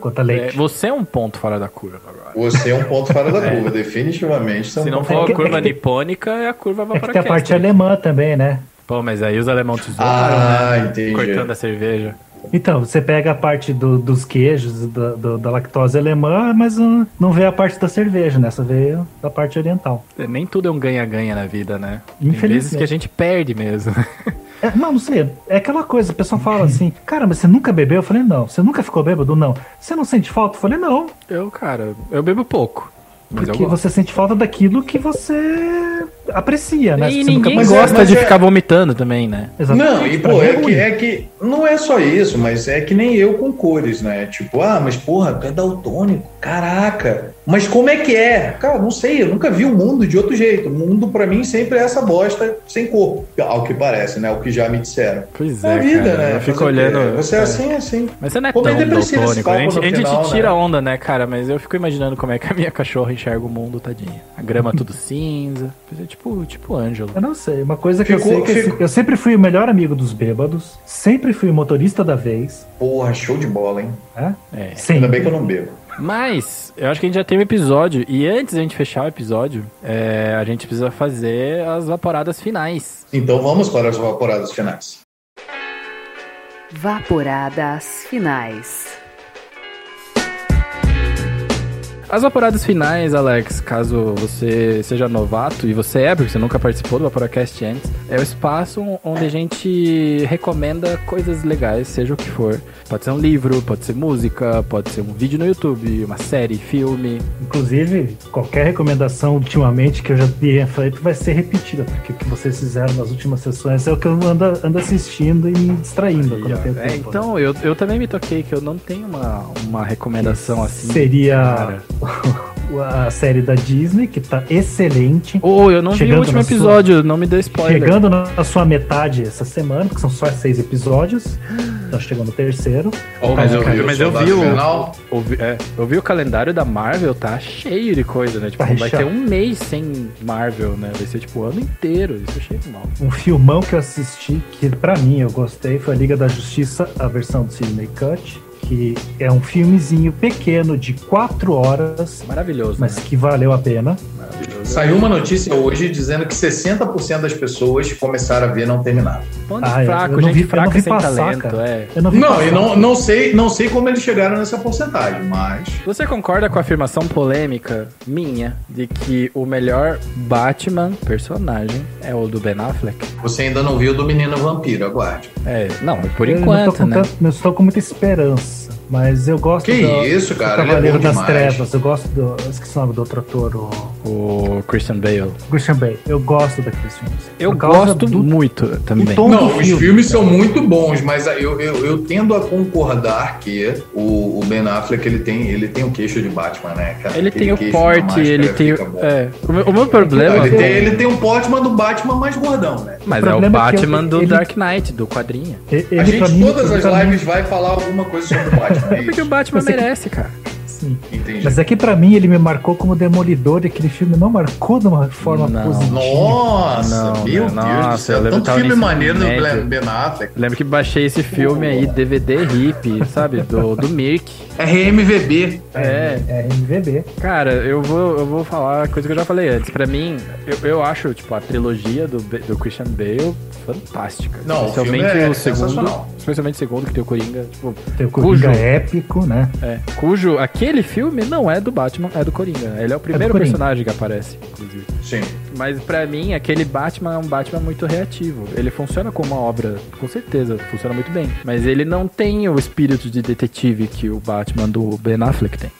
Quanto a É, leite. você é um ponto fora da curva agora. Você é um ponto fora da curva, definitivamente. é Se não for É a que- curva é nipônica, é a curva É que tem a parte alemã também, né? Pô, mas aí os alemão te Ah, né? entendi. Cortando a cerveja. Então, você pega a parte do- dos queijos, da, do- da lactose alemã, mas não, não vê a parte da cerveja, né? Só vê da parte oriental. Nem tudo é um ganha-ganha na vida, né? Tem Infelizmente. vezes que a gente perde mesmo. É, não, não sei. É aquela coisa, o pessoal fala assim, cara, mas você nunca bebeu? Eu falei, não. Você nunca ficou bêbado? Não. Você não sente falta? Eu falei, não. Eu, cara, eu bebo pouco. Porque você sente falta daquilo que você aprecia, né? E Você ninguém nunca Mas é- gosta mas de é- ficar vomitando também, né? Exatamente, Não, e pô, é ruim. que, é que não é só isso, mas é que nem eu com cores, né? Tipo, ah, mas porra, tu é daltônico, caraca. Mas como é que é? Cara, não sei, eu nunca vi o mundo de outro jeito. O mundo pra mim sempre é essa bosta sem cor, ao que parece, né? O que já me disseram. Pois É é, a vida, cara. né? Eu fico olhando. Você é é. assim, é assim. Mas você não é Como tão é daltônico. A gente, a gente final, tira né? onda, né, cara? Mas eu fico imaginando como é que a minha cachorra enxerga o mundo, tadinha. A grama tudo cinza. É tipo, tipo Ângelo. Eu não sei. Uma coisa que Ficou- eu sei que ficou- eu sempre fui o melhor amigo dos bêbados, sempre fui o motorista da vez. Porra, show de bola, hein? É. Sim. Ainda bem que eu não bebo. Mas, eu acho que a gente já teve episódio. E antes da gente fechar o episódio, é, a gente precisa fazer as vaporadas finais. Então vamos para as vaporadas finais. Vaporadas finais. As vaporadas finais, Alex, caso você seja novato, e você é, porque você nunca participou do Vaporacast antes, é o espaço onde a gente recomenda coisas legais, seja o que for. Pode ser um livro, pode ser música, pode ser um vídeo no YouTube, uma série, filme. Inclusive, qualquer recomendação ultimamente que eu já tenha feito vai ser repetida, porque o que vocês fizeram nas últimas sessões é o que eu ando, ando assistindo e me distraindo quando eu tenho É, tempo. então, eu, eu também me toquei que eu não tenho uma, uma recomendação assim. Seria Cara. a série da Disney, que tá excelente. Ô, eu não vi Chegando o último na sua- episódio, não me dê spoiler. Chegando na sua metade essa semana, porque são só seis episódios. Então chegando no terceiro. Ó, Mas eu vi- mas eu vi o-. Eu vi, é, eu vi o calendário da Marvel, tá cheio de coisa, né? Tipo, Tá vai ter um mês sem Marvel, né? Vai ser tipo o ano inteiro. Isso eu achei mal. Um filmão que eu assisti, que pra mim eu gostei, foi a Liga da Justiça, a versão do Sidney Cut. Que é um filmezinho pequeno de quatro horas, Maravilhoso. mas né? que valeu a pena. Maravilhoso. Saiu uma notícia hoje dizendo que 60% das pessoas começaram a ver não terminaram. Ponto Ah, eu- fraco, eu não gente vi- eu não fraca vi sem passar, talento, é. Eu não vi Não, passar. e não, não, sei, não sei como eles chegaram nessa porcentagem, mas. Você concorda com a afirmação polêmica minha de que o melhor Batman personagem é o do Ben Affleck? Você ainda não viu do Menino Vampiro, aguarde. É, não, por Eu não, enquanto, com né? tanto- não estou com muita esperança, mas eu gosto Que do, isso, do cara, ele é Cavaleiro bom das demais. Trevas. Eu gosto do. eu Esqueci o nome do outro ator, o O Christian Bale. Christian Bale. Eu gosto daqueles filmes. Eu gosto do- muito também. Não, do os filme, filmes são muito bons, mas eu, eu, eu tendo a concordar que o, o Ben Affleck ele tem, ele tem o queixo de Batman, né? cara? Ele Aquele tem o porte, máscara ele tem. É, o meu, o meu problema. Ele, tem, ele tem um porte, mas do Batman mais gordão, né? Mas O é o é que Batman eu- do ele- Dark Knight, do quadrinho. Ele, a gente, mim, todas as lives vai falar alguma coisa sobre o Batman. É porque o. Batman Você- merece, cara. sim. Entendi. Mas é que pra mim ele me marcou como demolidor e aquele filme não marcou de uma forma Não. positiva. Nossa, Não, meu né? Deus do Nossa, eu céu. lembro Tanto filme maneiro do médio. Ben Affleck. Lembro que baixei esse filme aí, DVD hip, sabe? Do, do Mirk. RMVB. É. É MVB. Cara, eu vou, eu vou falar a coisa que eu já falei antes. Pra mim, eu, eu acho, tipo, a trilogia do, do Christian Bale fantástica. Não, o especialmente filme é o segundo. Especialmente o segundo, que tem o Coringa. Tipo, Tem o Cujo- Coringa épico, né? é, cujo aquele filme não é do Batman, é do Coringa. Ele é o primeiro Coringa. personagem que aparece, inclusive. Sim. Mas pra mim, aquele Batman é um Batman muito reativo. Ele funciona como uma obra, com certeza, funciona muito bem. Mas ele não tem o espírito de detetive que o Batman do Ben Affleck tem.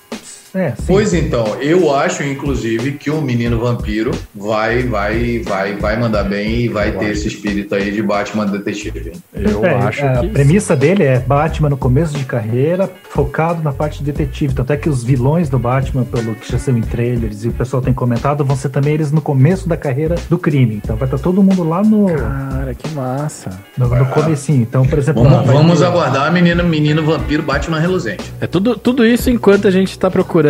É. Pois então, eu acho, inclusive, que o menino vampiro vai, vai, vai, vai mandar bem e vai ter esse espírito aí de Batman detetive. Eu É, acho a que. premissa dele é Batman no começo de carreira, focado na parte de detetive. Tanto é que os vilões do Batman, pelo que já são em trailers e o pessoal tem comentado, vão ser também eles no começo da carreira do crime. Então vai estar todo mundo lá no, Cara, que massa. no, no comecinho. Então, por exemplo, Vamos, vamos ter- aguardar a menina, menino vampiro Batman reluzente. É tudo, tudo isso enquanto a gente tá procurando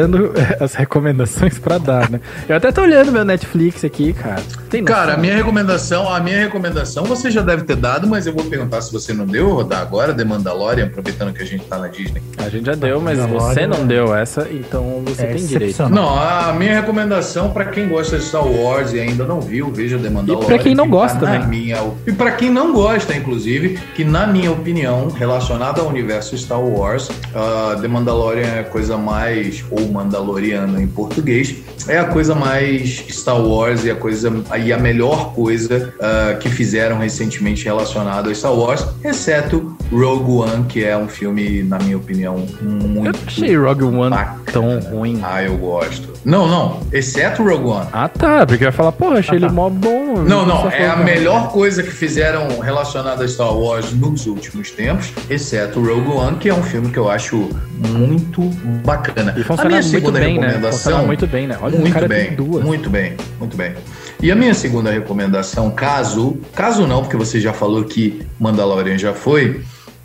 as recomendações pra dar, né? Eu até tô olhando meu Netflix aqui, cara. Tem noção? Cara, a minha recomendação, a minha recomendação você já deve ter dado, mas eu vou perguntar se você não deu, eu vou dar agora, The Mandalorian, aproveitando que a gente tá na Disney. A gente já deu, mas você não deu essa, então você É tem direito. Não, a minha recomendação pra quem gosta de Star Wars e ainda não viu, veja The Mandalorian. pra quem não gosta tá na também. minha- e pra quem não gosta, inclusive, que na minha opinião, relacionado ao universo Star Wars, ah, The Mandalorian é a coisa mais, ou Mandaloriana em português, é a coisa mais Star Wars e a coisa e a melhor coisa ah, que fizeram recentemente relacionado a Star Wars, exceto Rogue One, que é um filme, na minha opinião, Eu muito não achei Rogue One bacana. tão ruim. ah, eu gosto. Não, não. Exceto Rogue One. Ah, tá. Porque eu ia falar, porra, achei ele mó bom. Não, não. É a melhor coisa que fizeram relacionada a Star Wars nos últimos tempos, exceto Rogue One, que é um filme que eu acho muito bacana. E a funciona minha muito segunda bem, né? recomendação. Funciona muito bem, né? Olha, muito bem, duas. muito bem, muito bem. E a minha segunda recomendação, caso, caso não, porque você já falou que Mandalorian já foi,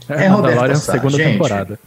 é, Roberta Mandalorian, Sá. segunda Gente, temporada.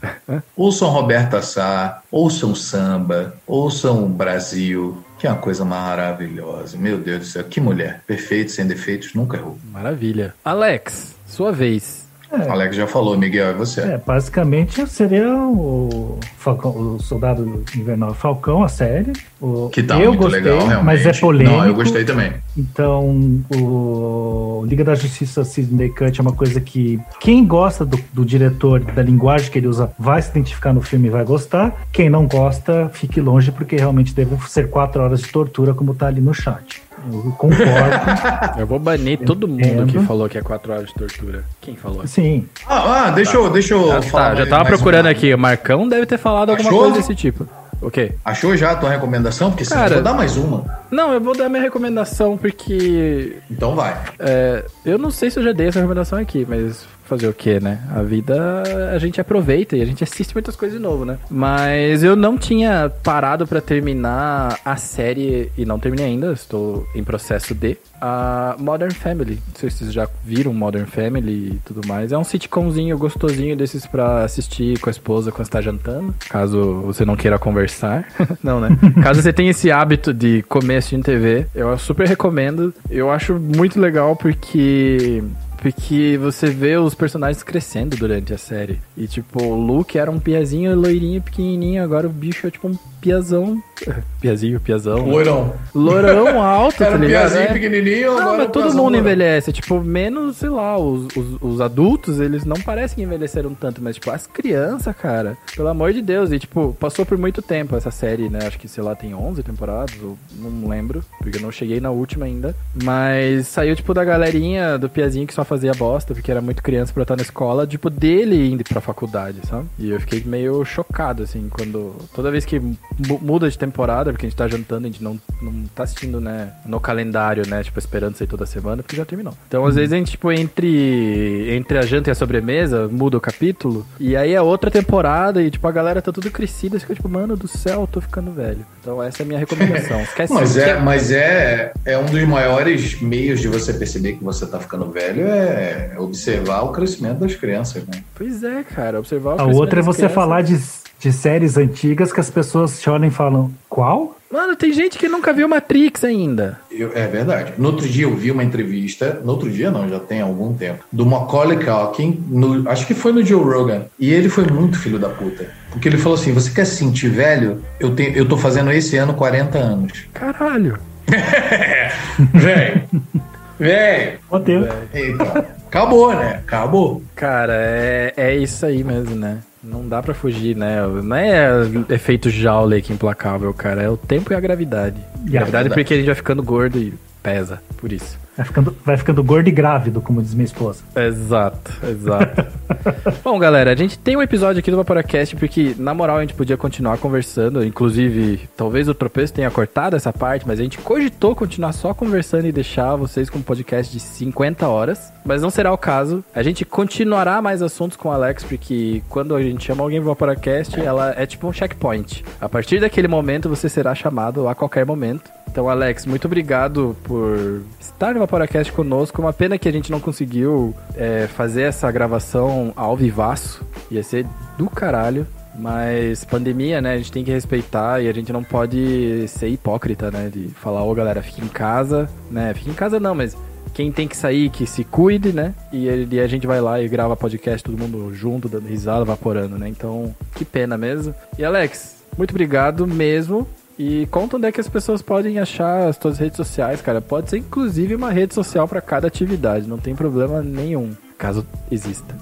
Ouçam Roberta Sá, ouçam samba, ouçam Brasil, que é uma coisa maravilhosa. Meu Deus do céu, que mulher. Perfeito, sem defeitos, nunca errou. Maravilha. Alex, sua vez. O Alex já falou, Miguel, é você. É, basicamente seria o, Falcão, o Soldado Invernal Falcão, a série. O, Que tá eu muito gostei, legal, realmente. mas é polêmico. Não, eu gostei também. Então, o Liga da Justiça Sidney Cut é uma coisa que quem gosta do, do diretor, da linguagem que ele usa, vai se identificar no filme e vai gostar. Quem não gosta, fique longe, porque realmente deve ser quatro horas de tortura, como tá ali no chat. Eu concordo. Eu vou banir todo mundo Entendo. que falou que é 4 horas de tortura. Quem falou? Sim. Ah, ah, deixa eu, deixa eu Ah, falar. tá, já tava procurando uma. aqui. O Marcão deve ter falado alguma Achou? coisa desse tipo. O quê? Achou já a tua recomendação? Porque Cara- eu vou dar mais uma. Não, eu vou dar minha recomendação porque Então vai. é, eu não sei se eu já dei essa recomendação aqui, mas fazer o quê, né? A vida a gente aproveita e a gente assiste muitas coisas de novo, né? Mas eu não tinha parado pra terminar a série e não terminei ainda, estou em processo de a Modern Family. Não sei se vocês já viram Modern Family e tudo mais. É um sitcomzinho gostosinho desses pra assistir com a esposa quando está jantando, caso você não queira conversar. não, né? Caso você tenha esse hábito de comer assistindo TV, eu super recomendo. Eu acho muito legal porque porque você vê os personagens crescendo durante a série. E, tipo, o Luke era um piazinho loirinho, pequenininho, agora o bicho é, tipo, um piazão. Piazinho, piazão. Né? Loirão. Loirão alto, Era tá ligado? piazinho É. pequenininho, Não, mas é todo mundo loirão. envelhece. Tipo, menos, sei lá, os, os, os adultos, eles não parecem que envelheceram tanto, mas, tipo, as crianças, cara, pelo amor de Deus. E, tipo, passou por muito tempo essa série, né? Acho que, sei lá, tem 11 temporadas, ou não lembro, porque eu não cheguei na última ainda. Mas saiu, tipo, da galerinha do Piazinho que só fazia bosta, porque era muito criança pra estar na escola, tipo, dele indo pra faculdade, sabe? E eu fiquei meio chocado, assim, quando. Toda vez que mu- muda de temporada, porque a gente tá jantando, a gente não, não tá assistindo, né, no calendário, né? Tipo, esperando sair toda semana, porque já terminou. Então, às vezes, a gente, tipo, entre, entre a janta e a sobremesa, muda o capítulo, e aí é outra temporada, e, tipo, a galera tá tudo crescida, fica, tipo, mano do céu, eu tô ficando velho. Então, essa é a minha recomendação. Esquece Mas é, mas é, é um dos maiores meios de você perceber que você tá ficando velho é observar o crescimento das crianças, né? Pois é, cara, observar o A outra é você crianças. falar de, de séries antigas que as pessoas te olham e falam, qual? Mano, tem gente que nunca viu Matrix ainda. Eu- é verdade. No outro dia eu vi uma entrevista, no outro dia não, já tem algum tempo, do Macaulay Culkin, no- acho que foi no Joe Rogan, e ele foi muito filho da puta. Porque ele falou assim, você quer se sentir velho? Eu, tenho, eu tô fazendo esse ano 40 anos. Caralho. Velho, velho. Teve. Então, acabou, né? Acabou. Cara, é, é isso aí mesmo, né? Não dá pra fugir, né? Não é efeito Joule que implacável, cara. É o tempo e a gravidade. E a gravidade verdade. porque a gente vai ficando gordo e pesa, por isso. Vai ficando, vai ficando gordo e grávido, como diz minha esposa. Exato, exato. Bom, galera, a gente tem um episódio aqui do Vaporacast porque, na moral, a gente podia continuar conversando. Inclusive, talvez o tropeço tenha cortado essa parte, mas a gente cogitou continuar só conversando e deixar vocês com um podcast de 50 horas. Mas não será o caso. A gente continuará mais assuntos com o Alex, porque quando a gente chama alguém pro Vaporacast, ela é tipo um checkpoint. A partir daquele momento, você será chamado a qualquer momento. Então, Alex, muito obrigado por estar no Vaporacast conosco. Uma pena que a gente não conseguiu é, fazer essa gravação ao vivaço. Ia ser do caralho. Mas pandemia, né? A gente tem que respeitar e a gente não pode ser hipócrita, né? De falar, ô galera, fique em casa, né? Fique em casa não, mas quem tem que sair, que se cuide, né? E, e a gente vai lá e grava podcast, todo mundo junto, dando risada, vaporando, né? Então, que pena mesmo. E Alex, muito obrigado mesmo. E conta onde é que as pessoas podem achar as tuas redes sociais, cara. Pode ser inclusive uma rede social para cada atividade, não tem problema nenhum, caso exista.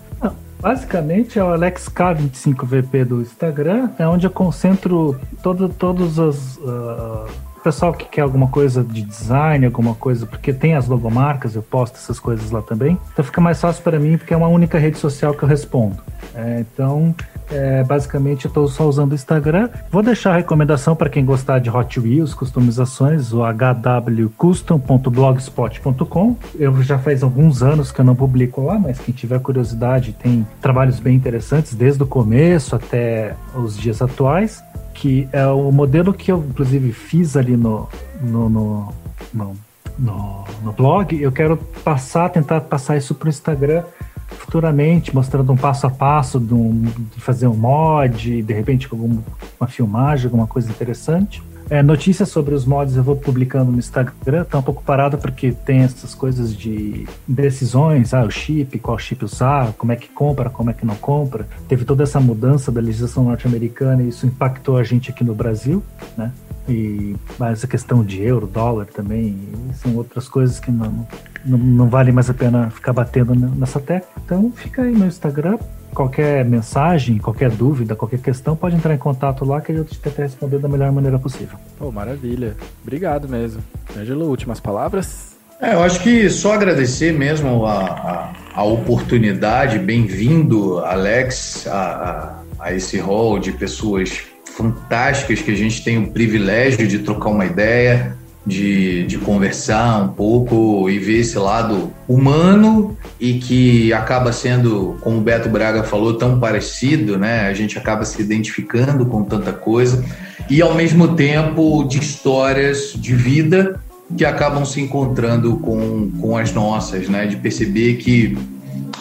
Basicamente é o AlexK25VP do Instagram, é onde eu concentro todo, todos os. o pessoal que quer alguma coisa de design, alguma coisa, porque tem as logomarcas, eu posto essas coisas lá também. Então fica mais fácil para mim, porque é uma única rede social que eu respondo. É, então, é, basicamente, eu estou só usando o Instagram. Vou deixar a recomendação para quem gostar de Hot Wheels, customizações, o hwcustom.blogspot.com. Eu já faz alguns anos que eu não publico lá, mas quem tiver curiosidade tem trabalhos bem interessantes, desde o começo até os dias atuais, que é o modelo que eu, inclusive, fiz ali no, no, no, no, no- blog. Eu quero passar, tentar passar isso para o Instagram futuramente, mostrando um passo a passo de, um- de fazer um mod, de repente com uma filmagem, alguma coisa interessante. É, notícias sobre os mods eu vou publicando no Instagram, tá um pouco parado porque tem essas coisas de decisões, ah, o chip, qual chip usar, como é que compra, como é que não compra. Teve toda essa mudança da legislação norte-americana e isso impactou a gente aqui no Brasil, né? E mas a questão de euro, dólar também, são outras coisas que não, não, não vale mais a pena ficar batendo nessa tecla. Então fica aí no Instagram. Qualquer mensagem, qualquer dúvida, qualquer questão, pode entrar em contato lá que eu te tento responder da melhor maneira possível. Pô, maravilha. Obrigado mesmo. Ângelo, últimas palavras? É, eu acho que só agradecer mesmo a, a, a oportunidade. Bem-vindo, Alex, a, a, a esse hall de pessoas fantásticas que a gente tem o privilégio de trocar uma ideia. De, de conversar um pouco e ver esse lado humano e que acaba sendo, como o Beto Braga falou, tão parecido, né? A gente acaba se identificando com tanta coisa e ao mesmo tempo de histórias de vida que acabam se encontrando com, com as nossas, né? De perceber que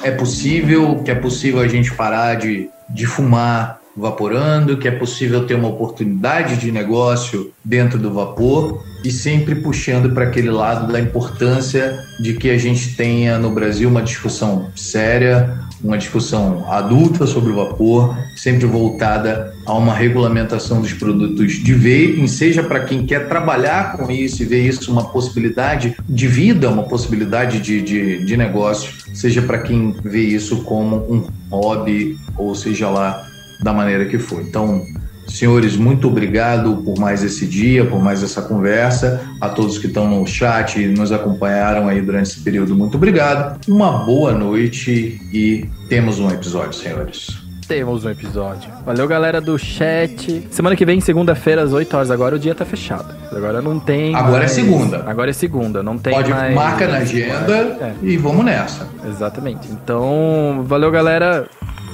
é possível, que é possível a gente parar de, de fumar vaporando, que é possível ter uma oportunidade de negócio dentro do vapor e sempre puxando para aquele lado da importância de que a gente tenha no Brasil uma discussão séria, uma discussão adulta sobre o vapor, sempre voltada a uma regulamentação dos produtos de vaping, seja para quem quer trabalhar com isso e ver isso uma possibilidade de vida, uma possibilidade de, de, de negócio, seja para quem vê isso como um hobby, ou seja lá da maneira que for. Então, Senhores, muito obrigado por mais esse dia, por mais essa conversa. A todos que estão no chat e nos acompanharam aí durante esse período, muito obrigado. Uma boa noite e temos um episódio, senhores. Temos um episódio. Valeu, galera do chat. Semana que vem, segunda-feira, às 8 horas. Agora o dia tá fechado. Agora não tem. Agora mais... é segunda. Agora é segunda. Não tem Pode mais. marca na agenda é. e vamos nessa. Exatamente. Então, valeu, galera.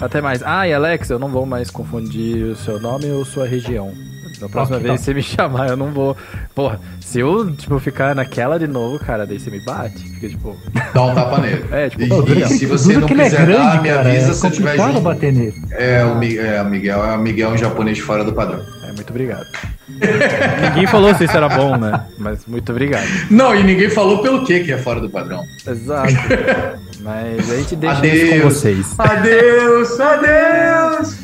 Até mais. Ah, e Alex, eu não vou mais confundir o seu nome ou sua região. Da próxima vez que você me chamar, eu não vou. Porra, se eu, tipo, ficar naquela de novo, cara, daí você me bate. Fica, tipo. Dá um tapa nele. É, tipo, e, e se você não quiser é grande, dar, me avisa é se tiver junto. bater nele. É, o Miguel, é, Miguel, é, Miguel é um japonês fora do padrão. É, muito obrigado. ninguém falou se isso era bom, né? Mas muito obrigado. Não, e ninguém falou pelo que que é fora do padrão. Exato. Mas a gente deixa adeus, isso com vocês. Adeus, adeus!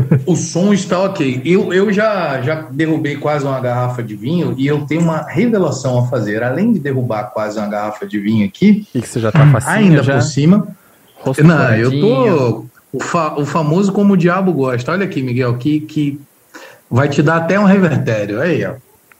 o som está ok. Eu, eu já, já derrubei quase uma garrafa de vinho e eu tenho uma revelação a fazer. Além de derrubar quase uma garrafa de vinho aqui, e que você já tá facinho, ainda já? por cima. Rosto não, eu tô o, fa, o, famoso como o diabo gosta. Olha aqui, Miguel, que, que vai te dar até um revertério. Aí, ó.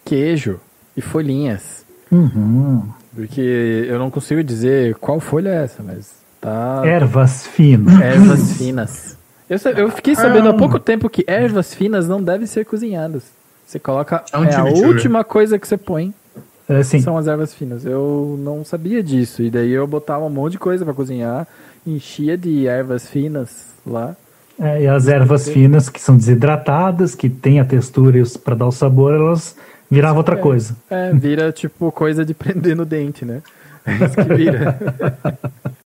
Queijo e folhinhas. Uhum. Porque eu não consigo dizer qual folha é essa, mas tá. Ervas finas. Ervas finas. Eu, eu fiquei sabendo há pouco tempo que ervas finas não devem ser cozinhadas. Você coloca. É, um é a última coisa que você põe. É, são as ervas finas. Eu não sabia disso. E daí eu botava um monte de coisa para cozinhar, enchia de ervas finas lá. É, e as ervas finas que são desidratadas, que têm a textura para dar o sabor, elas viravam outra é, coisa. É, vira tipo coisa de prender no dente, né? É isso que vira.